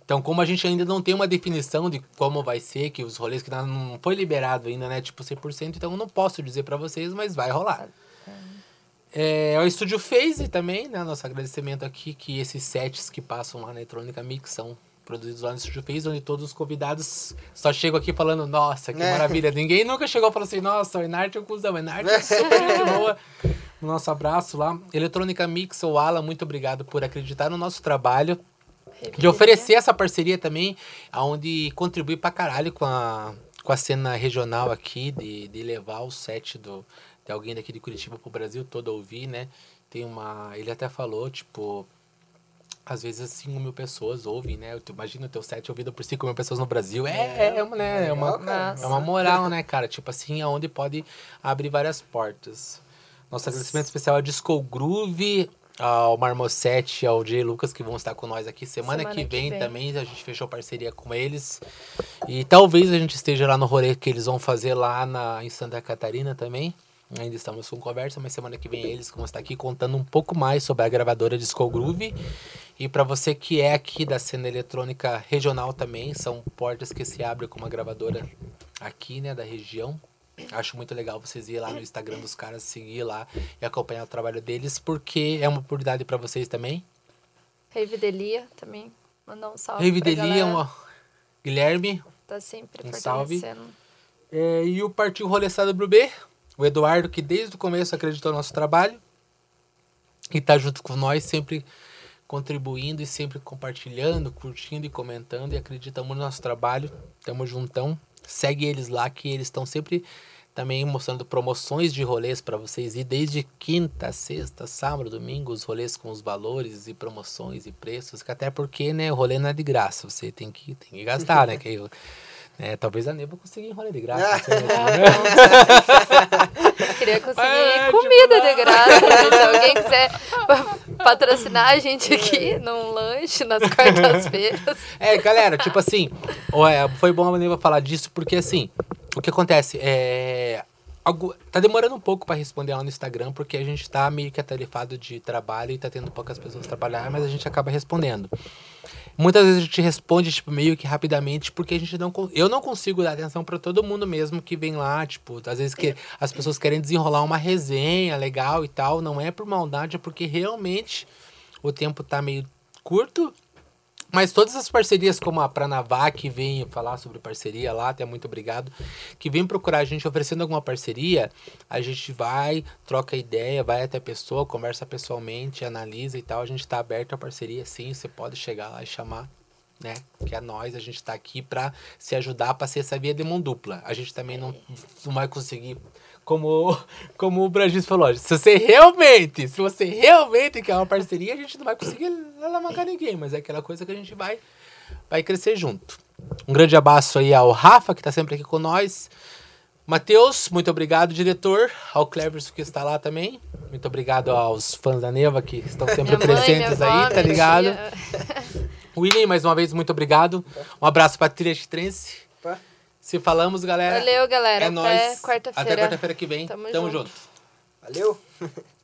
Então, como a gente ainda não tem uma definição de como vai ser, que os rolês que não- não foi liberado ainda, né, tipo 100%, então eu não posso dizer pra vocês, mas vai rolar. É, o Estúdio Phase também, né? Nosso agradecimento aqui, que esses sets que passam lá na Eletrônica Mix são produzidos lá no Estúdio Phase, onde todos os convidados só chegam aqui falando, nossa, que É. maravilha. Ninguém nunca chegou e falou assim, nossa, o Enarte é um cuzão. O Enarte é super gente boa. O nosso abraço lá. Eletrônica Mix, o Alan, muito obrigado por acreditar no nosso trabalho. De oferecer essa parceria também, aonde contribui pra caralho com a, com a cena regional aqui, de, de levar o set do, de alguém daqui de Curitiba pro Brasil todo a ouvir, né? Tem uma. Ele até falou, tipo. Às vezes 5 mil pessoas ouvem, né? Imagina o teu set ouvido por 5 mil pessoas no Brasil. É, é, uma, né? é, uma, é uma moral, né, cara? Tipo assim, aonde pode abrir várias portas. Nosso agradecimento especial ao Disco Groove, ao Marmosete, ao Jay Lucas, que vão estar com nós aqui semana, Semana que, que vem, vem. também. A gente fechou parceria com eles. E talvez a gente esteja lá no rolê que eles vão fazer lá na, em Santa Catarina também. Ainda estamos com conversa, mas semana que vem eles vão estar aqui contando um pouco mais sobre a gravadora Disco Groove. E para você que é aqui da cena eletrônica regional também, são portas que se abrem com uma gravadora aqui, né, da região. Acho muito legal vocês irem lá no Instagram dos caras, seguir lá e acompanhar o trabalho deles, porque é uma oportunidade para vocês também. Rave Delia também. Mandar um salve. Rave pra Delia, galera. uma... Guilherme, Tá sempre um salve. É, e o Partiu Rolê do B, o Eduardo, que desde o começo acreditou no nosso trabalho e tá junto com nós, sempre contribuindo e sempre compartilhando, curtindo e comentando e acreditamos no nosso trabalho. Tamo juntão. Segue eles lá que eles estão sempre também mostrando promoções de rolês para vocês ir desde quinta, sexta, sábado, domingo, os rolês com os valores e promoções e preços, até porque, né, o rolê não é de graça, você tem que, tem que gastar, né, que né, talvez a Neba consiga rolê de graça. não sei, né? Queria conseguir É, comida de graça. né? Se alguém quiser pa- patrocinar a gente aqui num lanche nas quartas-feiras. É, galera, tipo assim, é, foi bom a Neva falar disso, porque assim, o que acontece é. algo- tá demorando um pouco pra responder lá no Instagram, porque a gente tá meio que atarefado de trabalho e tá tendo poucas pessoas trabalhar, mas a gente acaba respondendo. Muitas vezes a gente responde, tipo, meio que rapidamente, porque a gente não. Eu não consigo dar atenção pra todo mundo mesmo que vem lá, tipo, às vezes que as pessoas querem desenrolar uma resenha legal e tal. Não é por maldade, é porque realmente o tempo tá meio curto. Mas todas as parcerias, como a Pranavá, que vem falar sobre parceria lá, até muito obrigado, que vem procurar a gente oferecendo alguma parceria, a gente vai, troca ideia, vai até a pessoa, conversa pessoalmente, analisa e tal. A gente tá aberto à parceria, sim, você pode chegar lá e chamar, né? Que é nós, a gente tá aqui pra se ajudar pra ser essa via de mão dupla. A gente também não, não vai conseguir. Como, como o Bragis falou, se você realmente, se você realmente quer uma parceria, a gente não vai conseguir alavancar ninguém, mas é aquela coisa que a gente vai, vai crescer junto. Um grande abraço aí ao Rafa, que tá sempre aqui com nós. Matheus, muito obrigado, diretor. Ao Cleverson, que está lá também. Muito obrigado aos fãs da Neva, que estão sempre Minha mãe, presentes avó, aí, tá minha ligado? tia. William, mais uma vez, muito obrigado. Um abraço pra Trilha Chitrense. Opa. Se falamos, galera. Valeu, galera. É Até nóis. quarta-feira. Até quarta-feira que vem. Tamo Tamo junto. junto. Valeu!